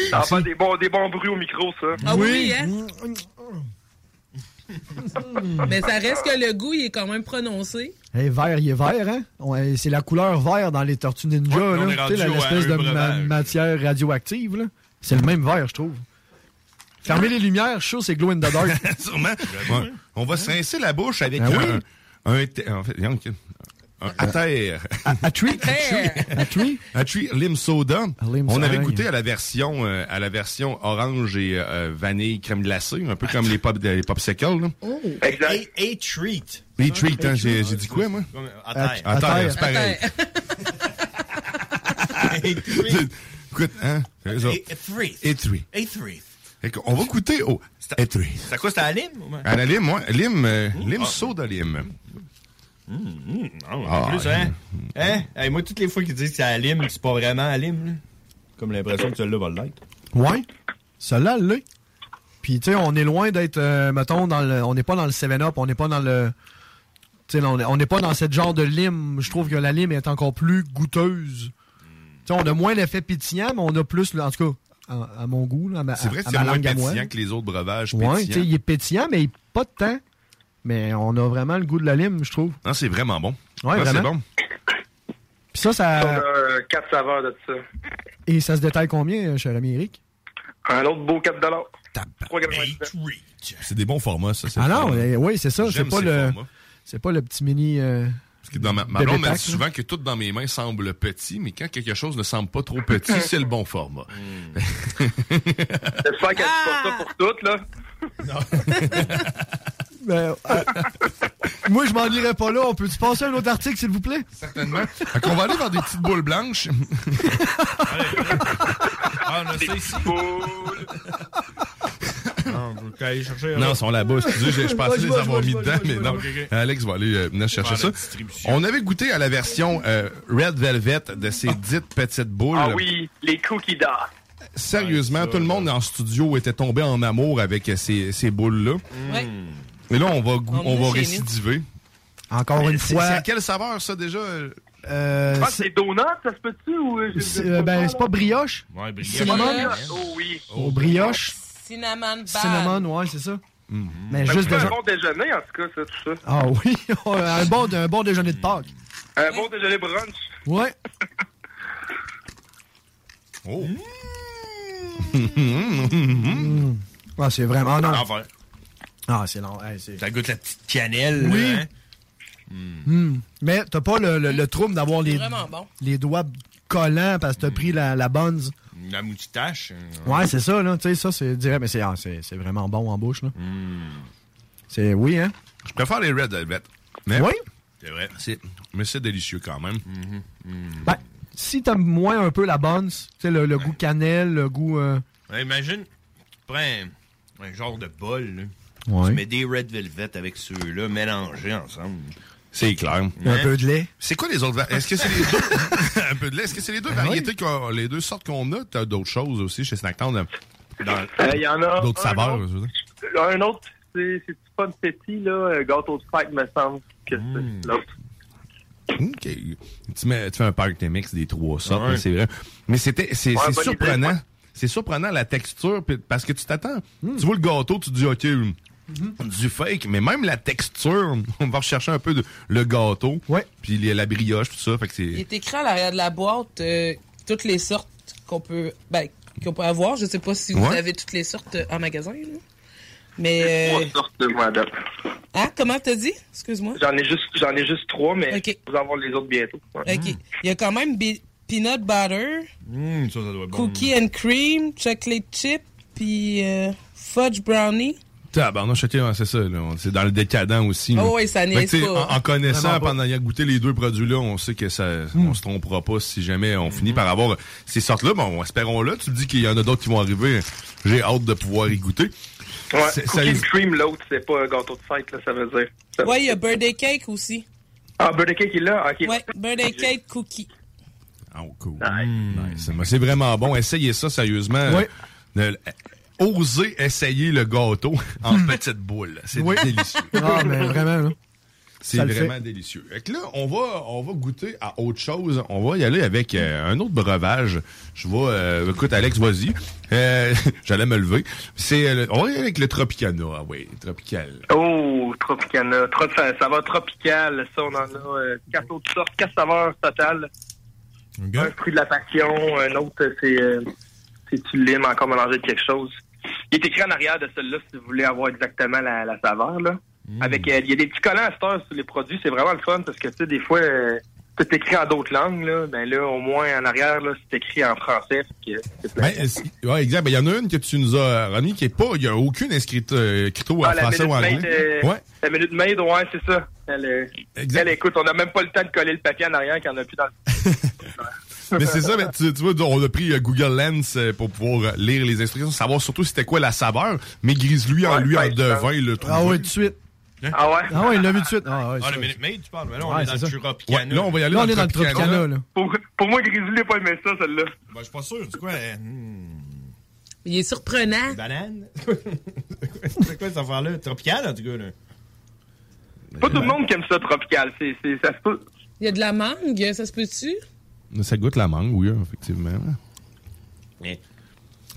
Ça fait des bons, des bons bruits au micro, ça. Ah oui, hein? <laughs> Mais ça reste que le goût, il est quand même prononcé. Hey, vert, il est vert, hein? Ouais, c'est la couleur vert dans les Tortues Ninja, Ouais, là. Tu sais, l'espèce de ma- matière radioactive, là. C'est le même vert, je trouve. Fermez les lumières, chaud, c'est glow in the dark. <laughs> Sûrement. Ouais. On va se rincer la bouche avec Ben un, oui. un, en fait, à terre. À tree? À tree? À tree, lim soda. On avait goûté à la version euh, à la version orange et euh, vanille crème glacée, un peu comme les pop les popsicles. Là. Exact. A, a treat. Les treats, hein, j'ai dit quoi, moi? À terre. À terre, c'est pareil. <laughs> Écoute, hein? a treat. Et treat. Qu'on va goûter au et three. C'est quoi, c'était à la lime? À la lime, moi. Lime, euh, lime Ah. soda lime. Hum, hum, ah, en Ah, plus, hein? Hein? Hey, moi, toutes les fois qu'ils disent que c'est lime, c'est pas vraiment lime, là. Comme l'impression que celle-là va l'être. Ouais. Celle-là, elle l'est. Puis, tu sais, on est loin d'être, euh, mettons, dans le, on n'est pas dans le 7-Up, on n'est pas dans le... Tu sais, on est- on n'est pas dans ce genre de lime. Je trouve que la lime est encore plus goûteuse. Tu sais, on a moins l'effet pétillant, mais on a plus, en tout cas, à, à mon goût, là, à ma, C'est vrai c'est ma moins langue à moi. pétillant que les autres breuvages Ouais, tu sais, il est pétillant, mais pas de temps. Mais on a vraiment le goût de la lime, je trouve. Non, c'est vraiment bon. Ouais, Ah, c'est vraiment. bon. Puis ça, On ça... a euh, quatre saveurs de ça. Et ça se détaille combien, euh, cher ami Eric? Un autre beau 4 3,97 C'est des bons formats, ça. c'est Ah non, euh, oui, c'est ça. C'est pas ces le... C'est pas le petit mini... euh, Parce que dans ma, ma dit souvent que tout dans mes mains semble petit, mais quand quelque chose ne semble pas trop petit, <laughs> c'est le bon format. J'espère qu'elle dit pas ça pour toutes, là. <laughs> <laughs> Ben, euh, <laughs> moi, je m'en irais pas là. On peut-tu passer à un autre article, s'il vous plaît? Certainement. Fait qu'on va aller vers des petites boules blanches. <laughs> Ah, on a ça ici. Non, vous pouvez aller chercher. Non, ils sont là-bas. Excusez, je, pensais les avoir mis dedans, mais non. Alex va aller euh, venir chercher ça. On avait goûté à la version euh, Red Velvet de ces dites petites boules. Ah oui, les cookies d'or. Sérieusement, tout le monde en studio était tombé en amour avec ces, ces boules-là. Ouais. Et là, on va, goût- On on va récidiver. Encore une C'est- fois... C'est à quelle saveur, ça, déjà? Euh, Ah, c'est- c'est donut, ça se peut-tu? Ou... je- c'est euh, ben, c'est pas brioche? Ouais, brioche. Cinnamon? Oh oui. Au brioche? Cinnamon bar. Cinnamon, ouais, c'est ça. Mais Ben, juste c'est déjà... un bon déjeuner, en tout cas, ça, tout ça. Ah oui, <laughs> un bon, un bon déjeuner de Pâques. Un bon déjeuner brunch. Ouais. Oh! <laughs> Ah, c'est vraiment... Non. L'enfer. Ah, c'est long. Hey, c'est- Ça goûte la petite cannelle. Oui. là, hein? Hmm. Mais t'as pas le, le, le trouble d'avoir les, bon. les doigts collants parce que t'as pris la, la buns. La moustache. euh, Ouais, c'est ça, là. Tu sais, ça, c'est direct. Mais c'est ah, c'est- c'est vraiment bon en bouche, là. C'est... Oui, hein? Je préfère les Red Velvet. Mais Oui? C'est vrai. C'est, mais c'est délicieux quand même. Ben, si t'aimes moins un peu la buns, tu sais, le, le goût cannelle, le goût... euh, Ouais, imagine, tu prends un, un genre de bol, là. Ouais. Tu mets des Red Velvet avec ceux-là mélangés ensemble. C'est clair. Un peu de lait. C'est quoi les autres Est-ce que c'est les deux? <laughs> Un peu de lait Est-ce que c'est les deux Ah variétés qu'on- les deux sortes qu'on a? T'as d'autres choses aussi chez Snacktown euh, dans- Euh, Il y en a. d'autres un saveurs, autre. je veux dire. Un autre, c'est c'est du fun petit, là. euh, Gâteau de fête, me semble que c'est l'autre. OK. Tu, mets, tu fais un party mix des trois sortes, Ouais. c'est vrai. Mais c'était c'est Ouais, surprenant. C'est surprenant la texture parce que tu t'attends. Tu vois le gâteau, tu te dis OK, hum, du fake, mais même la texture, <laughs> on va rechercher un peu de, le gâteau. Ouais. Puis la brioche tout ça, fait que Il est écrit à l'arrière de la boîte euh, toutes les sortes qu'on peut, ben, qu'on peut avoir. Je sais pas si vous Ouais. avez toutes les sortes euh, en magasin. là. Mais euh, Trois sortes de date. hein, comment t'as dit? Excuse-moi. J'en ai juste, j'en ai juste trois, mais Ok. vous allez avoir les autres bientôt. Ouais. Ok. Il y a quand même peanut butter, ça, ça doit être bon. cookie and cream, chocolate chip, puis euh, fudge brownie. Tabarnouche, ok, ouais, c'est ça. là. C'est dans le décadent aussi. Oh ouais, ça sais, pas. En, en connaissant, pendant ayant goûté les deux produits-là, on sait que ça, on se trompera pas si jamais on finit par avoir ces sortes-là. Bon, espérons-le. Tu me dis qu'il y en a d'autres qui vont arriver. J'ai hâte de pouvoir y goûter. Ouais, C'est- cookie ça- cream, l'autre, c'est pas un gâteau de fête, là, ça veut dire. Ça- Ouais, il y a birthday cake aussi. Ah, birthday cake est là? Ok. Ouais, birthday cake cookie. Oh, cool. Nice. Mais C'est vraiment bon. Essayez ça sérieusement. Le- osez essayer le gâteau <laughs> en petite boule. C'est Oui. délicieux. Ah, mais vraiment, là. C'est vraiment fait. délicieux. Fait que là, on va, on va goûter à autre chose. On va y aller avec euh, un autre breuvage. Je vais... euh, écoute, Alex, vas-y. Euh, <laughs> J'allais me lever. C'est, euh, on va y aller avec le Tropicana. Ah oui, Tropical. Oh, Tropicana. Trop, ça, ça va tropical. Ça, on en a euh, quatre autres sortes, quatre saveurs totales. Un fruit de la passion, un autre, c'est euh, c'est du lime encore mélangé de quelque chose? Il est écrit en arrière de celui-là si vous voulez avoir exactement la, la saveur. Là. Avec, euh, il y a des petits collants à cette sur les produits, c'est vraiment le fun parce que, tu sais, des fois, euh, tout est écrit en d'autres langues, là. Ben là, au moins, en arrière, là, c'est écrit en français. que c'est. Ben, c'est- ouais, exact. Ben, il y en a une que tu nous as remis qui est pas. Il n'y a aucune inscrite euh, en Ah, français ou en anglais. Euh, Ouais. La Minute Maid, ouais, c'est ça. Elle, euh, elle, écoute, on n'a même pas le temps de coller le papier en arrière qu'il n'y en a plus dans le... <laughs> <laughs> Mais c'est ça, mais tu, tu vois, on a pris euh, Google Lens euh, pour pouvoir euh, lire les instructions, savoir surtout c'était quoi la saveur. Mais Grizzly en lui en devin, le trouvé. Ah ouais, tout de suite. Ah ouais? Ah ouais, il l'a vu tout de suite. Ah ouais, Ah, ça- le Minute Maid, tu parles? Mais là, on Ouais, est dans le. Tropicana. Ouais, là, on va y aller Là, dans on est dans le Tropicana, là. Pour, pour moi, Grizzly n'a pas aimé ça, celle-là. Ben, je suis pas sûr. C'est quoi? euh, hmm, Il est surprenant. banane? <laughs> c'est quoi cette affaire-là? Tropical, en tout cas, là. Pas tout le monde qui aime ça, tropical. C'est, c'est, ça se peut. Il y a de la mangue, ça se peut-tu? Ça goûte la mangue, oui, effectivement.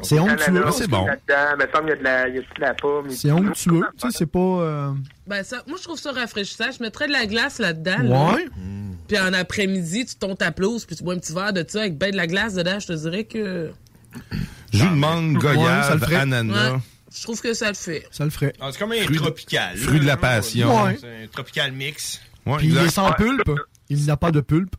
C'est onctueux. Ah, c'est bon. Y a de la, il y a de la pomme. C'est onctueux. Tu sais, c'est pas. euh, Ben ça, moi je trouve ça rafraîchissant. Je mettrais de la glace là-dedans. là. Ouais. Puis en après-midi, tu tombes ta pelouse, puis tu bois un petit verre de ça avec ben de la glace dedans. Je te dirais que. Jus de mangue, Ouais, ça le goyave, ferait. ananas. Ouais. Je trouve que ça le fait. Ça le ferait. Ah, c'est comme un Fruit de- tropical. fruit de la passion. Ouais. C'est un tropical mix. Ouais, Puis il est sans pulpe. Il n'a pas de pulpe.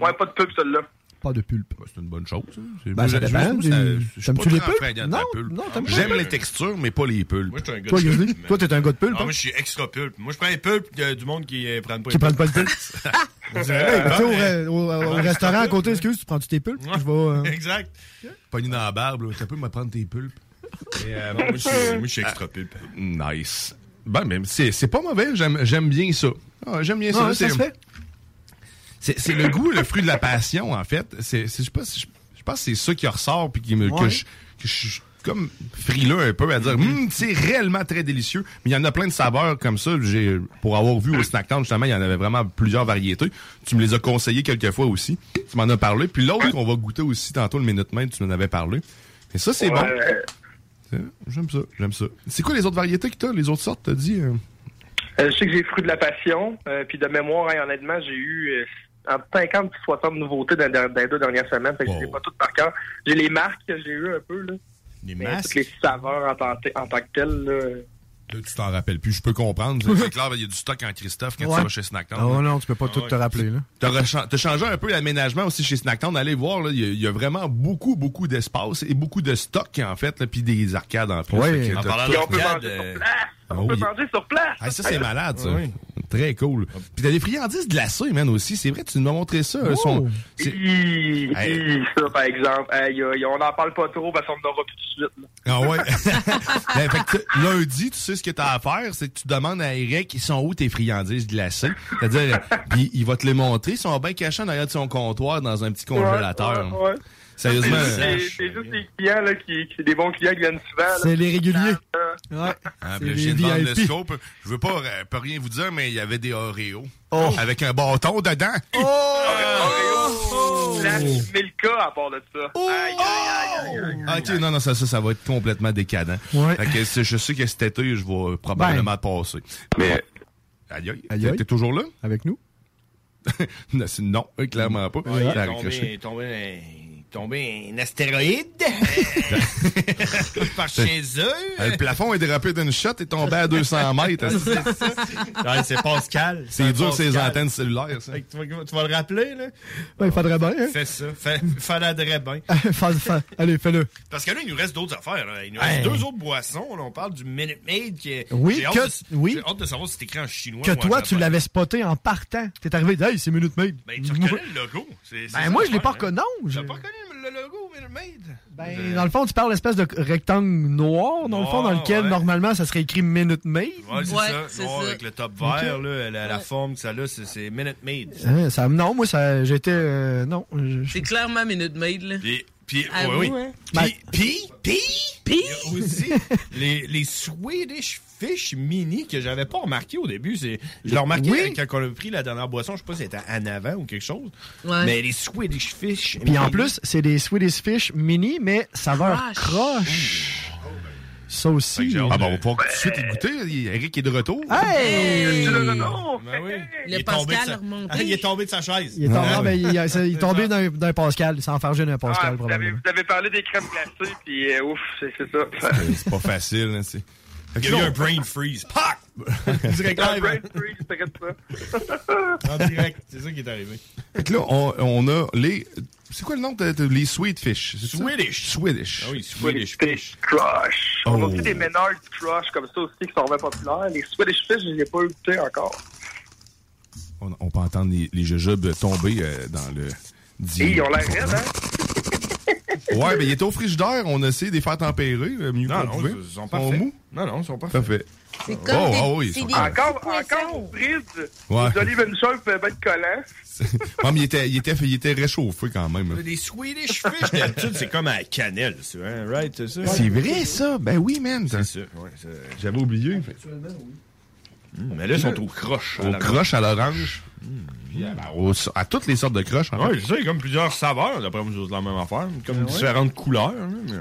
Ouais, pas de pub, celle-là. Pas de pulpe. C'est une bonne chose. Ben, ça dépend. T'aimes-tu pas les pulpes? Non, pulpe. non, t'aimes pas J'aime les les textures, mais pas les pulpes. Moi, je suis un gars Toi, de pulpe, toi, t'es un gars de pulpe. Ah, hein? moi, je suis extra pulpe. Moi, je prends les pulpes euh, du monde qui euh, prennent pas Qui les prennent pulpes. pas pulpe. Dirait, <laughs> Hey, ah, tu sais, au, mais- au- au- au restaurant à côté, excuse, tu prends-tu tes pulpes? Je vais. euh, Exact. Pogné dans la barbe. Tu peux me prendre tes pulpes? Et, euh, moi, je suis- moi, je suis extra pulpe. Nice. Ben, mais c'est c'est pas mauvais. J'aime j'aime bien ça. Ah, J'aime bien ça. Ouais, ça se fait. C'est le goût, le fruit de la passion, en fait. C'est je pense que c'est ça qui ressort puis qui me, que je, que je comme frileux un peu à dire Hum, c'est réellement très délicieux. Mais il y en a plein de saveurs comme ça. J'ai pour avoir vu au Snacktown justement, il y en avait vraiment plusieurs variétés. Tu me les as conseillées quelques fois aussi. Tu m'en as parlé. Puis l'autre qu'on va goûter aussi tantôt le Minute Maid, tu m'en avais parlé. Et ça c'est bon. Ouais. J'aime ça, j'aime ça. C'est quoi les autres variétés que t'as, les autres sortes, t'as dit? euh? Euh, je sais que j'ai fruit de la passion. euh, puis de mémoire, hein, honnêtement, j'ai eu euh, entre 50 et 60 nouveautés dans, dans les deux dernières semaines. Fait que je les ai pas toutes par cœur. J'ai les marques que j'ai eues un peu. Là. Les Mais masques? toutes les saveurs en tant, en tant que telles. Là. Là, tu t'en rappelles plus, je peux comprendre. C'est clair, il y a du stock en Christophe quand Ouais. tu vas chez Snacktown. Ah non, tu peux pas tout ouais. te rappeler, là. T'as rechan- t'as changé un peu l'aménagement aussi chez Snacktown. Allez voir, il y, a- il y a vraiment beaucoup, beaucoup d'espace et beaucoup de stock, en fait, puis des arcades en plus. Ouais. On peut d'arcade, manger sur place. Ah On peut oui. manger sur place. Ah, ça, c'est malade, ça. Oui. Très cool. Puis t'as des friandises glacées, man, aussi. C'est vrai, tu nous as montré ça. Oh. Son- Hi, Hey. hi, ça, par exemple. On n'en parle pas trop parce qu'on n'aura plus tout de suite. là. Ah ouais. <laughs> <laughs> Ben, fait que tu- lundi, tu sais ce que t'as à faire, c'est que tu demandes à Eric, ils sont où tes friandises glacées? C'est-à-dire, <laughs> puis il va te les montrer, ils sont bien cachés en arrière de son comptoir dans un petit congélateur. Ouais, ouais, ouais. Sérieusement. C'est c'est juste les clients là, qui, c'est des bons clients qui viennent souvent. C'est les réguliers. Euh, Ouais. Ah, les viens de vendre le scope. Je veux pas, euh, pas rien vous dire, mais il y avait des Oreos. Oh. Avec un bâton dedans. Oreo, Flash, Milka à part de ça. Aïe, aïe, aïe, aïe, aïe. Ah, Ok, non, non, ça, ça, ça va être complètement décadent. Ouais. Fait que c'est- je sais que cet été, je vais probablement passer. Mais, aïe, aïe, t'es toujours là? Avec nous? <laughs> non, euh, clairement pas. Ouais, il est tombé, tombé, un astéroïde <laughs> par chez eux. Le plafond est dérapé d'une shot et tombé à <laughs> 200 mètres. Ouais, c'est Pascal. C'est dur, ces antennes cellulaires, ça. Que Tu vas, tu vas le rappeler, là? Ben, il faudrait bien, hein? Fais ça. Fais, faudrait bien. <laughs> Allez, fais-le. Parce que là, il nous reste d'autres affaires. là. Il nous Hey. reste deux autres boissons. Là, on parle du Minute Maid qui est. Oui, j'ai hâte que- de- oui. J'ai hâte de savoir si c'est écrit en chinois. Que ou en toi, tu l'avais spoté en partant. T'es arrivé, hey, c'est Minute Maid. Ben, tu reconnais le logo. Ben, ça moi, je l'ai l'affaire, pas hein. reconnu. Non. je- T'as pas reconnu logo Minute Maid? Ben, dans le fond, tu parles d'espèce de rectangle noir, dans le fond, dans lequel, ouais. normalement, ça serait écrit Minute Maid. Ouais, c'est Ouais, ça. Noir ça. avec le top vert, là, la, la forme que ça a, c'est- c'est Minute Maid. Hein, ça, non, moi, ça, j'étais, euh, non. C'est clairement Minute Maid, là. Puis, puis, À ouais, vous, oui. hein? Puis, puis, puis, Puis, il y a aussi les, les Swedish Fish Mini que j'avais pas remarqué au début. C'est, je l'ai remarqué Oui. quand on a pris la dernière boisson. Je sais pas si c'était en avant ou quelque chose. Ouais. Mais les Swedish Fish Puis en Mini- plus, c'est des Swedish Fish mini, mais saveur Croche. croche. Ça aussi. Ah, bon, on va pouvoir tout de suite y goûter. Eric est de retour. Hey! Non, Ben oui. Le Il est Pascal tombé de sa- a remonté. Ah, <laughs> il est tombé de sa chaise. Il est tombé, Ah, ben, il, il- il est tombé d'un d'un Pascal. Il s'est enfargé d'un Ah, Pascal, vous, avez, probablement. vous avez parlé des crèmes glacées, puis euh, ouf, c'est c'est ça. C'est- pas facile. hein, c'est- Il y a eu un brain freeze. Pac! <laughs> Direct Un live. brain freeze, c'est ça. En direct. C'est ça qui est arrivé. Fait que là, on, on a les. C'est quoi le nom de, de- les sweet fish? c'est ça? Swedish. Swedish. Ah oui, Swedish Fish Crush. On a Oh. aussi des Menards Crush comme ça aussi qui sont vraiment populaires. Les Swedish Fish, je les ai pas goûtés encore. On, on peut entendre les, les jujubes tomber euh, dans le. Et ils ont l'air raides, hein? <laughs> Ouais, mais il était au frigidaire. On a essayé de les faire tempérer, euh, mieux Non, qu'on non, pouvait. ils sont parfaits. mous? Non, non, ils sont parfaits. Parfait. C'est comme Oh, des- oui, des-. Encore, encore prise. Ouais. Les olives and sharp peuvent être collants. <laughs> Mais il était, il, était, il était réchauffé quand même. Les Swedish Fish, d'habitude, c'est comme à la cannelle, ça, hein? Right, c'est ça? C'est vrai, ça? Ben oui, man. C'est ça, ouais. J'avais oublié. Hum, mais là, ils sont au croche. Au croche à l'orange. À, la- au- à toutes les sortes de croches. en fait. Ouais, c'est ça, il y a comme plusieurs saveurs. D'après moi, c'est la même affaire. Comme Ah ouais? différentes couleurs. hein, mais-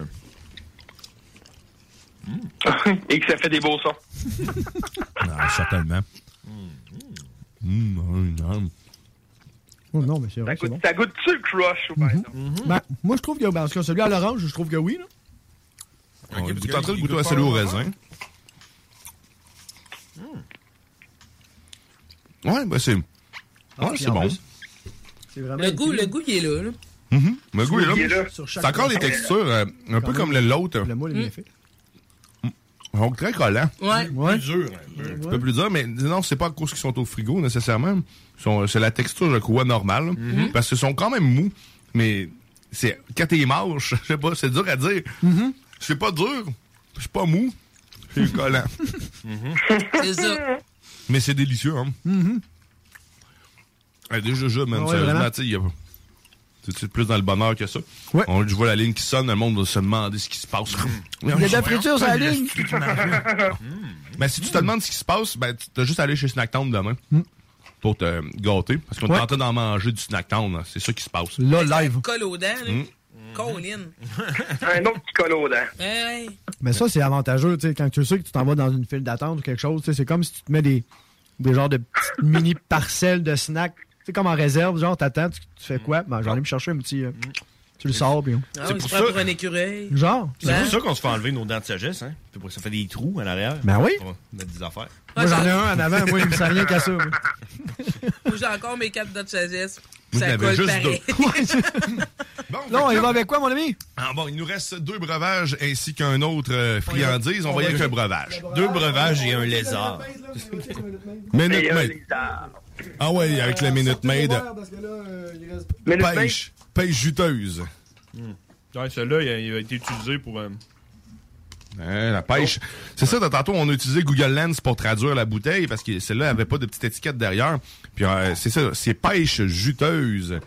<laughs> Et que ça fait des beaux sons. <laughs> Ah, certainement. Hum, hum, hum. Oh non, mais c'est Ça vrai, c'est goûte, bon. ça goûte-tu le Crush, ou par exemple? Ben, moi, je trouve que, ben, en tout cas, celui à l'orange, je trouve que oui. Là. On parce goûte que en train de il goûter goûte à celui au raisin. Ouais, ben c'est. Ah, Ouais, c'est bon. plus, C'est vraiment Le goût, le goût, il est là. là. Mhm. Le goût est Il est là. là. Sur chaque C'est encore des croche. textures euh, un peu comme l'autre. Le moule est bien Mm. fait. Donc très collant. Ouais. Ouais. dur. Un peu plus dur, mais non, c'est pas à cause qu'ils sont au frigo nécessairement. Sont- C'est la texture, je crois, normale. Mhm. Parce qu'ils sont quand même mous. Mais c'est quand t'es manches, <laughs> je sais pas, c'est dur à dire. Mhm. C'est pas dur, c'est pas mou, c'est collant. <laughs> <laughs> C'est ça. mais c'est délicieux, hein. Des. Ah ouais, sérieusement, vraiment. tu sais, il y a- c'est c'est plus dans le bonheur que ça. Ouais. On, je vois la ligne qui sonne, le monde va se demander ce qui se passe. <laughs> Il y a de la friture sur la ligne. Ben, <laughs> si tu te demandes ce qui se passe, ben, tu as juste à aller chez Snacktown demain. Pour te gâter. Parce qu'on Ouais. est en train d'en manger du Snacktown. là. C'est ça qui se passe. Là, live. Colle aux dents, là? Colin. <laughs> Un autre petit col aux dents. Ouais, ouais. Mais ça, c'est avantageux, tu sais, quand tu sais que tu t'en vas dans une file d'attente ou quelque chose, tu sais, c'est comme si tu te mets des, des genres de petites mini parcelles de snacks, c'est comme en réserve, genre, t'attends, tu, tu fais quoi? Ben, j'en ai me chercher un petit, euh, tu le sors, puis... Ah, C'est on pour ça- pour un écureuil. Genre. C'est pour ça qu'on se fait enlever nos dents de sagesse, hein? C'est pour ça fait des trous à l'arrière. Ben oui. On va mettre des affaires. Moi, j'en ai un en avant, moi, il me sert rien qu'à ça. moi. J'ai encore mes quatre dents de sagesse. Moi, Ça colle juste pareil. <laughs> Bon, Non, il que- va avec quoi, mon ami? Ah, bon, il nous reste deux breuvages ainsi qu'un autre euh, friandise. On va y aller avec un breuvage. Deux breuvages et un lézard. Minute Maid. Ah ouais, avec la Minute Maid. Minute Pêche. Pêche juteuse. Ouais, celui-là, il a, il a été utilisé pour. euh, la pêche. C'est ça, de tantôt, on a utilisé Google Lens pour traduire la bouteille parce que celle-là avait pas de petite étiquette derrière. Puis euh, c'est ça, c'est pêche juteuse.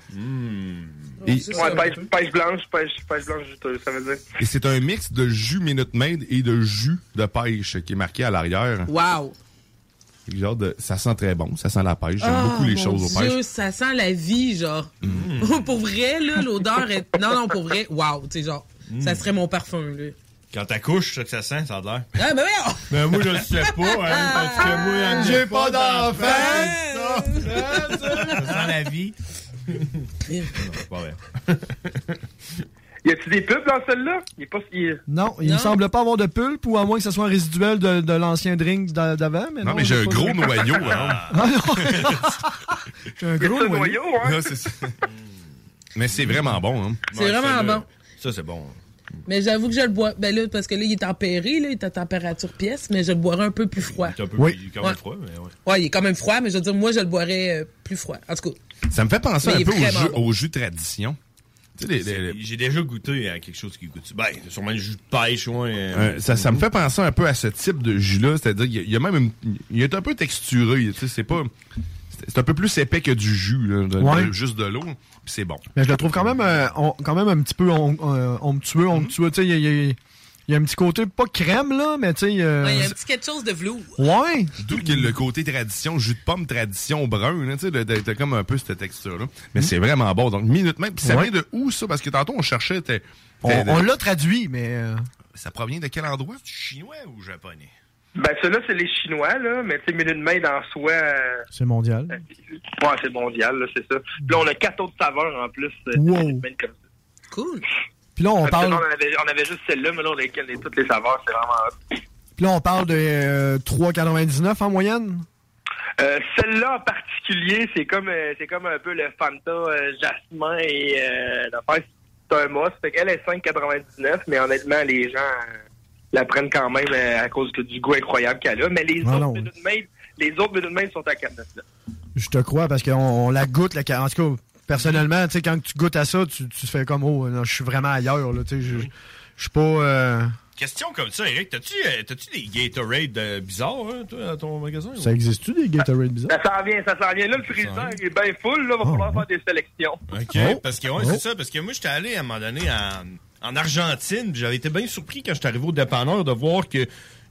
Et, Ouais, pêche, pêche blanche, pêche, pêche blanche juteuse, ça veut dire. et c'est un mix de jus Minute Maid et de jus de pêche qui est marqué à l'arrière. Wow. Genre de, ça sent très bon, ça sent la pêche. J'aime Ah, beaucoup les mon choses au Dieu, pêche. ça sent la vie, genre. <laughs> pour vrai, là, l'odeur est. Non, non, pour vrai, wow. Tu sais, genre, ça serait mon parfum, là. Quand t'accouches, ça que ça sent, ça a l'air. Ah, ben oui! <laughs> Ben, moi, je le sais pas, hein, parce que moi, J'ai pas d'enfant! Ça sent la vie. <laughs> non, c'est pas vrai. Y a-tu des pubs dans celle-là? Il est pas. il est- Non, il ne semble pas avoir de pulpe, ou à moins que ce soit un résiduel de, de l'ancien drink d'a- d'avant. Mais Non, mais j'ai un gros de- noyau. hein. Ah, non. <laughs> J'ai un gros noyau. noyau, hein? Ça. Mais c'est vraiment bon. Hein. C'est Ouais, vraiment bon. Ça, c'est bon. Mais j'avoue que je le bois. Ben là, parce que là, il est tempéré, là, il est à température pièce, mais je le boirai un peu plus froid. C'est un peu Oui. plus, quand même Ouais. froid, mais ouais. Ouais, il est quand même froid, mais je veux dire, moi, je le boirais euh, plus froid. En tout cas. Ça me fait penser un il est peu au jus, bon. au jus tradition. Tu sais, les- les- les- J'ai déjà goûté à quelque chose qui goûte. Ben, c'est sûrement le jus de pêche, ouais. Euh, ça, ça me fait penser un peu à ce type de jus-là, c'est-à-dire qu'il y a- il y a même une, il est un peu texturé, tu sais, c'est pas, c'est un peu plus épais que du jus, là, de- Ouais. de- juste de l'eau, puis c'est bon. Mais je le trouve quand même, euh, on- quand même un petit peu on- euh, onctueux, onctueux. Tu sais, il y a, un petit côté, pas crème, là, mais tu sais... euh, Ouais, il y a un petit quelque chose de velours. Ouais! D'où qu'il y a le côté tradition, jus de pomme tradition brun, là, tu sais, de comme un peu cette texture-là. Mais c'est vraiment bon. Donc, minute même. Puis ça Ouais. vient de où, ça? Parce que tantôt, on cherchait... On, l'a traduit, mais... euh, Ça provient de quel endroit? Chinois ou japonais? Ben, ceux-là, c'est les Chinois, là, mais tu sais, Minute Maid en soi. euh, c'est mondial. Ouais, c'est mondial, là, c'est ça. Puis là, on a quatre autres saveurs en plus. Wow. Comme ça. Cool. Puis là, on parle... on, avait, on avait juste celle-là, mais là, on a toutes les saveurs, c'est vraiment. Puis Puis là, on parle de euh, 3,99 en moyenne? Euh, Celle-là en particulier, c'est comme euh, c'est comme un peu le Fanta euh, Jasmin et euh, l'affaire, c'est un must. Fait qu'elle est 5,99, mais honnêtement, les gens la prennent quand même à cause que du goût incroyable qu'elle a. Mais les Ah autres. Minute Maid, les autres Minute Maid sont à 4,99. Je te crois parce qu'on on la goûte. La, en tout cas, personnellement, tu sais, quand tu goûtes à ça, tu, tu fais comme, oh, non, je suis vraiment ailleurs. Là, tu sais, je je suis pas. euh, Question comme ça, Eric, t'as-tu euh, t'as-tu des Gatorade euh, bizarres, hein, toi, à ton magasin? ça existe-tu des Gatorade bizarres? Ça s'en vient, ça s'en vient. Là, le frigidaire est bien full. Là, va Ah, falloir faire des sélections. OK, Oh. parce que ouais, c'est ça, parce que moi j'étais allé à un moment donné en, en Argentine, puis j'avais été bien surpris quand j'étais arrivé au dépanneur de voir que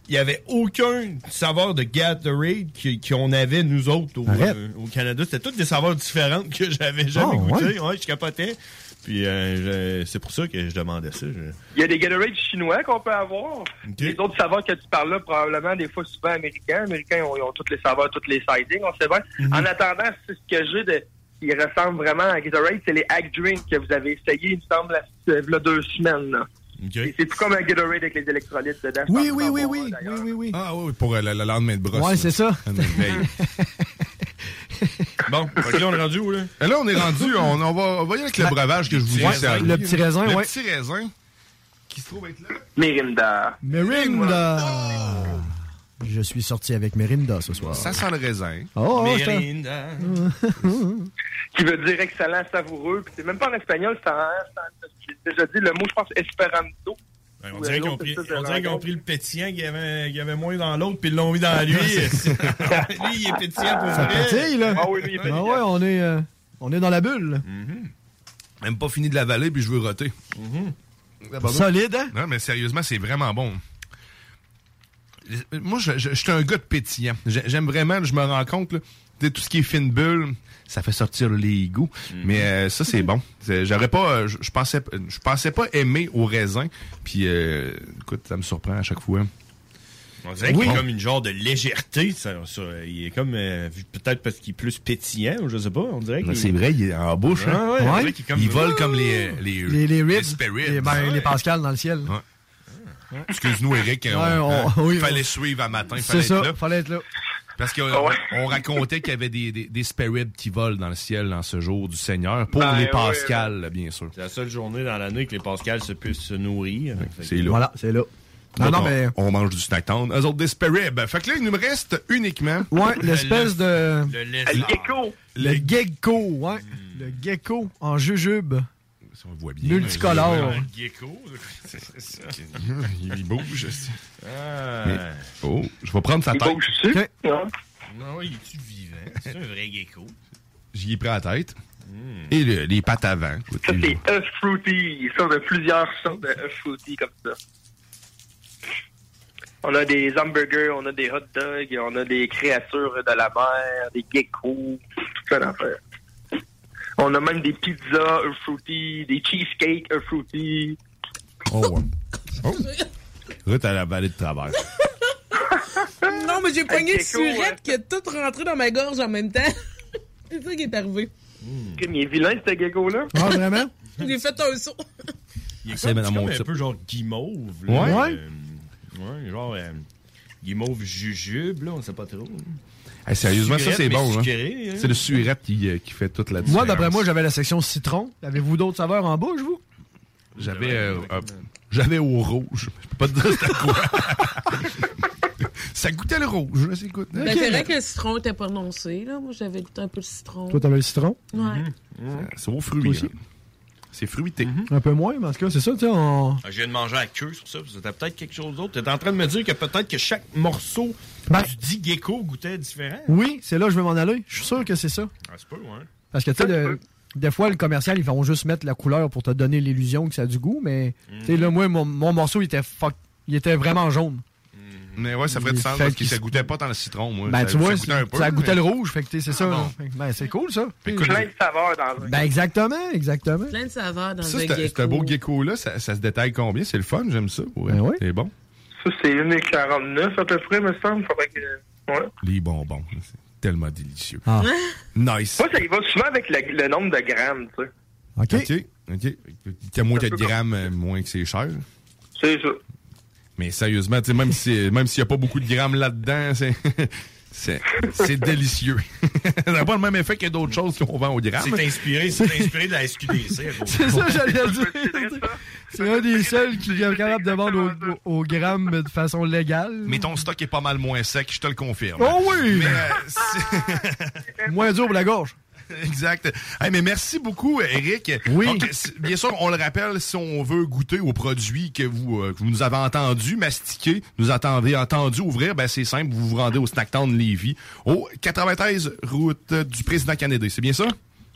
il y avait aucun saveur de Gatorade qui- qu'on avait nous autres au, euh, au Canada. C'était toutes des saveurs différentes que j'avais jamais Ah, goûtées. ouais. Ouais, je capotais. Puis euh, je- c'est pour ça que je demandais ça. je- Il y a des Gatorade chinois qu'on peut avoir. Les autres saveurs que tu parles là, probablement des fois souvent américains. Américains, ils ont, ils ont toutes les saveurs, toutes les sidings, on sait bien. Mhm. En attendant, c'est ce que j'ai de qui ressemble vraiment à Gatorade, c'est les Hack Drink que vous avez essayé, il me semble, la- il y a deux semaines. là. C'est c'est tout comme un Gatorade avec les électrolytes dedans. Oui, oui, oui, oui, oui, oui, oui. Ah oui, pour euh, le, le lendemain de brosse. Ouais, là. c'est ça. <laughs> Bon, là, on est rendu où, là? Et là, on est rendu, on, on va, on va y aller avec le Ben, breuvage que je vous raisin. servi. Le petit raisin, le ouais. petit raisin qui se trouve être là. Mirinda. Mirinda. Je suis sorti avec Mirinda ce soir. Ça sent le raisin. Oh, Mirinda. Qui <laughs> veut dire excellent, savoureux. Puis c'est même pas en espagnol, c'est en. J'ai déjà dit le mot, je pense, Esperanto. Ouais, on dirait qu'ils ont pris, on dirait qu'ils ont le pétillant qu'il y avait, qu'il y avait moins dans l'autre, puis ils l'ont mis dans <laughs> lui. <laughs> lui, il est pétillant pour Ça vrai. pétille, là. Ah oui, lui, il est Ah pétillant. ouais, on est, euh, on est dans la bulle. Même pas fini de l'avaler, puis je veux roter. Pardon? Solide, hein? Non, mais sérieusement, c'est vraiment bon. Moi, je, je, je suis un gars de pétillant. J'ai- J'aime vraiment, je me rends compte, là, tout ce qui est fine bulle, ça fait sortir les goûts. Mais euh, ça, c'est bon. J'aurais pas, euh, je, je pensais, je pensais pas aimer au raisin. Puis, euh, écoute, ça me surprend à chaque fois. On dirait qu'il y a comme une genre de légèreté. Ça, ça. il est comme, euh, peut-être parce qu'il est plus pétillant, ou je sais pas. On dirait Ben, C'est vrai, il est en bouche. Ah hein. ouais, comme- Il vole comme les, les, Les, les ribs. spirits. Les, ben, Ouais. les Pascal dans le ciel. Excuse-nous, Eric. Ouais, on, on- hein, oui, fallait on- suivre à matin. C'est Fallait ça, être là. fallait être là. Parce qu'on ouais. on racontait qu'il y avait des, des, des spirits qui volent dans le ciel en ce jour du Seigneur. Pour Ben, les ouais, Pascal, bien sûr. C'est la seule journée dans l'année que les Pascals se puissent se nourrir. C'est là. Voilà, c'est là. Non, Non, non, on, mais. on mange du snack town. Eux autres, des spirits. Ben, Fait que là, il nous reste uniquement... Ouais, l'espèce de. Le gecko. Le gecko, ouais. Le gecko en jujube. Si on le voit bien. Multicolore. Gecko. <laughs> Il bouge. Ah. Mais- oh, je vais prendre sa Il tête. bouge dessus. Ok. hein? Non, il est-tu vivant? C'est un vrai gecko. J'y ai pris la tête. Et le- les pattes avant. Ça, les- c'est œuf fruity. Ça, on a plusieurs sortes de œufs fruity comme ça. On a des hamburgers, on a des hot dogs, on a des créatures de la mer, des geckos, tout ça d'affaires. On a même des pizzas œufs fruity, des cheesecakes fruity. Oh, ouais. Oh. Ruth, elle a avalé de travers. <laughs> Non, mais j'ai pogné une surette qui a tout rentré dans ma gorge en même temps. <laughs> C'est ça qui est arrivé. Crime, Il est vilain, ce gecko-là. Ah, vraiment? <laughs> J'ai fait un saut. Il est C'est comme, comme un type. peu genre guimauve. là. Ouais. Euh, ouais, genre euh, guimauve jujube, là, on sait pas trop. Hey, sérieusement, ça, c'est bon. hein. hein. C'est le surette qui, euh, qui fait toute la différence. Moi, d'après moi, j'avais la section citron. Avez-vous d'autres saveurs en bouche, vous? J'avais euh, euh, j'avais au rouge. Je peux pas te dire c'était quoi. <laughs> ça goûtait le rouge. là, c'est. Ben, c'est vrai que le citron était prononcé, là. Moi, j'avais goûté un peu le citron. Toi, t'avais le citron? Ouais. C'est aux fruits. aussi? hein. C'est fruité. Un peu moins, mais en tout cas, c'est ça, tu sais, on... Ah, Je viens de manger à queue sur ça. C'était peut-être quelque chose d'autre. T'es en train de me dire que peut-être que chaque morceau Ben- du dit gecko goûtait différent. Oui, c'est là que je vais m'en aller. Je suis sûr que c'est ça. Ah, c'est pas, ouais. Parce que, tu sais, le- des fois, le commercial, ils vont juste mettre la couleur pour te donner l'illusion que ça a du goût, mais, tu sais, là, moi, mon, mon morceau, il était fuck, il était vraiment jaune. Mais ouais, ça ferait du sens fait parce que qu'il ça se- goûtait pas dans le citron, moi. Ben, ça, tu vois, ça goûtait un peu. ça goûtait mais- le rouge, fait que, tu sais, c'est ça. Ah, Ben, c'est cool, ça. Écoute, Plein de saveurs dans un. Ben, exactement, exactement. Plein de saveurs dans ça, un c'est un beau gecko-là, ça, ça se détaille combien? C'est le fun, j'aime ça. Ouais. Ben ouais. C'est bon? Ça, c'est 1,49 à peu près, me semble. Faudrait que... ouais. Les bonbons, c'est tellement délicieux. Ah. <laughs> Nice. Moi, ça y va souvent avec le, le nombre de grammes, tu sais. OK. OK. OK. T'as moins de grammes, euh, moins que c'est cher. C'est ça. Mais sérieusement, tu sais, même si même s'il n'y a pas beaucoup de grammes là-dedans, c'est. <laughs> C'est c'est délicieux. <laughs> ça n'a pas le même effet que d'autres choses qu'on vend au gramme. C'est inspiré, c'est inspiré de la SQDC. <laughs> C'est ça, j'allais le dire. C'est un des seuls qui est capable de vendre au, au- au gramme de façon légale. Mais ton stock est pas mal moins sec, je te le confirme. Oh oui! Mais, euh, Moins dur pour la gorge. <laughs> Exact. Hey, mais merci beaucoup, Eric. Oui. Donc, bien sûr, on le rappelle, si on veut goûter aux produits que vous, euh, que vous nous avez entendus mastiquer, nous attendez entendu ouvrir, ben c'est simple, vous vous rendez au Snacktown Lévis, au 93 route du président Canadien. C'est bien ça?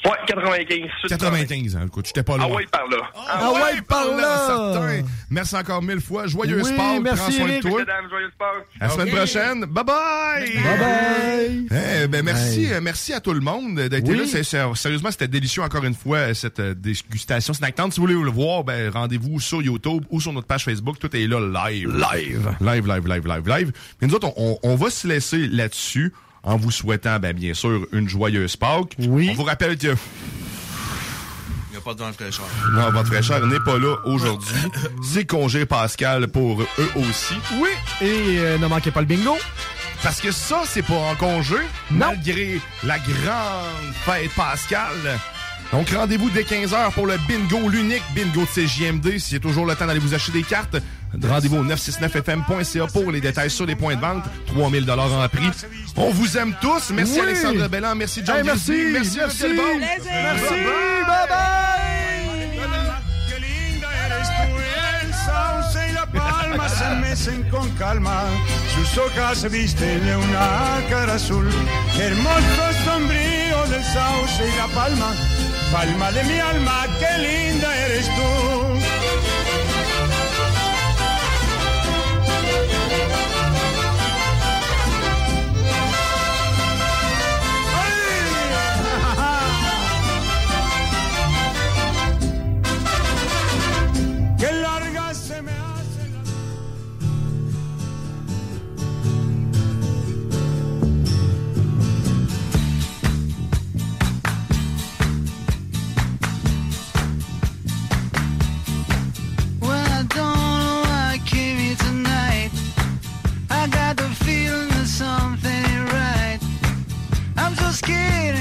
Ouais, 95. 95, hein. Écoute, j'étais pas là. Ah ouais, par là. Ah ouais, par là! certain. Merci encore mille fois. Joyeux Oui, sport. merci, Prends soin de toi. Mesdames, joyeux sport. À la semaine prochaine. Bye bye! Bye bye! Eh, ben, merci, euh, merci à tout le monde d'être Oui. là. Sérieusement, c'était délicieux encore une fois, euh, cette euh, dégustation Snacktown. Si vous voulez le voir, ben, rendez-vous sur YouTube ou sur notre page Facebook. Tout est là live. Live. Live, live, live, live, live. Mais nous autres, on, on va se laisser là-dessus en vous souhaitant, ben, bien sûr, une joyeuse Pâques. Oui. On vous rappelle que Il n'y a pas de vent de fraîcheur. non, votre fraîcheur n'est pas là aujourd'hui. <laughs> C'est congé Pascal pour eux aussi. Oui. Et euh, ne manquez pas le bingo. Parce que ça, c'est pas en congé, malgré la grande fête Pascal. Donc, rendez-vous dès 15h pour le bingo, l'unique bingo de CJMD. S'il y a toujours le temps d'aller vous acheter des cartes, rendez-vous au 969fm.ca pour les détails sur les points de vente. 3000 en prix. On vous aime tous. Merci Oui. Alexandre Belland. Merci John Hey, merci. Merci, Merci. Ruth Delbon. Merci. Bye bye! Se mecen con calma, sus hojas se visten de una cara azul. Hermoso sombrío del sauce y la palma, palma de mi alma, qué linda eres tú.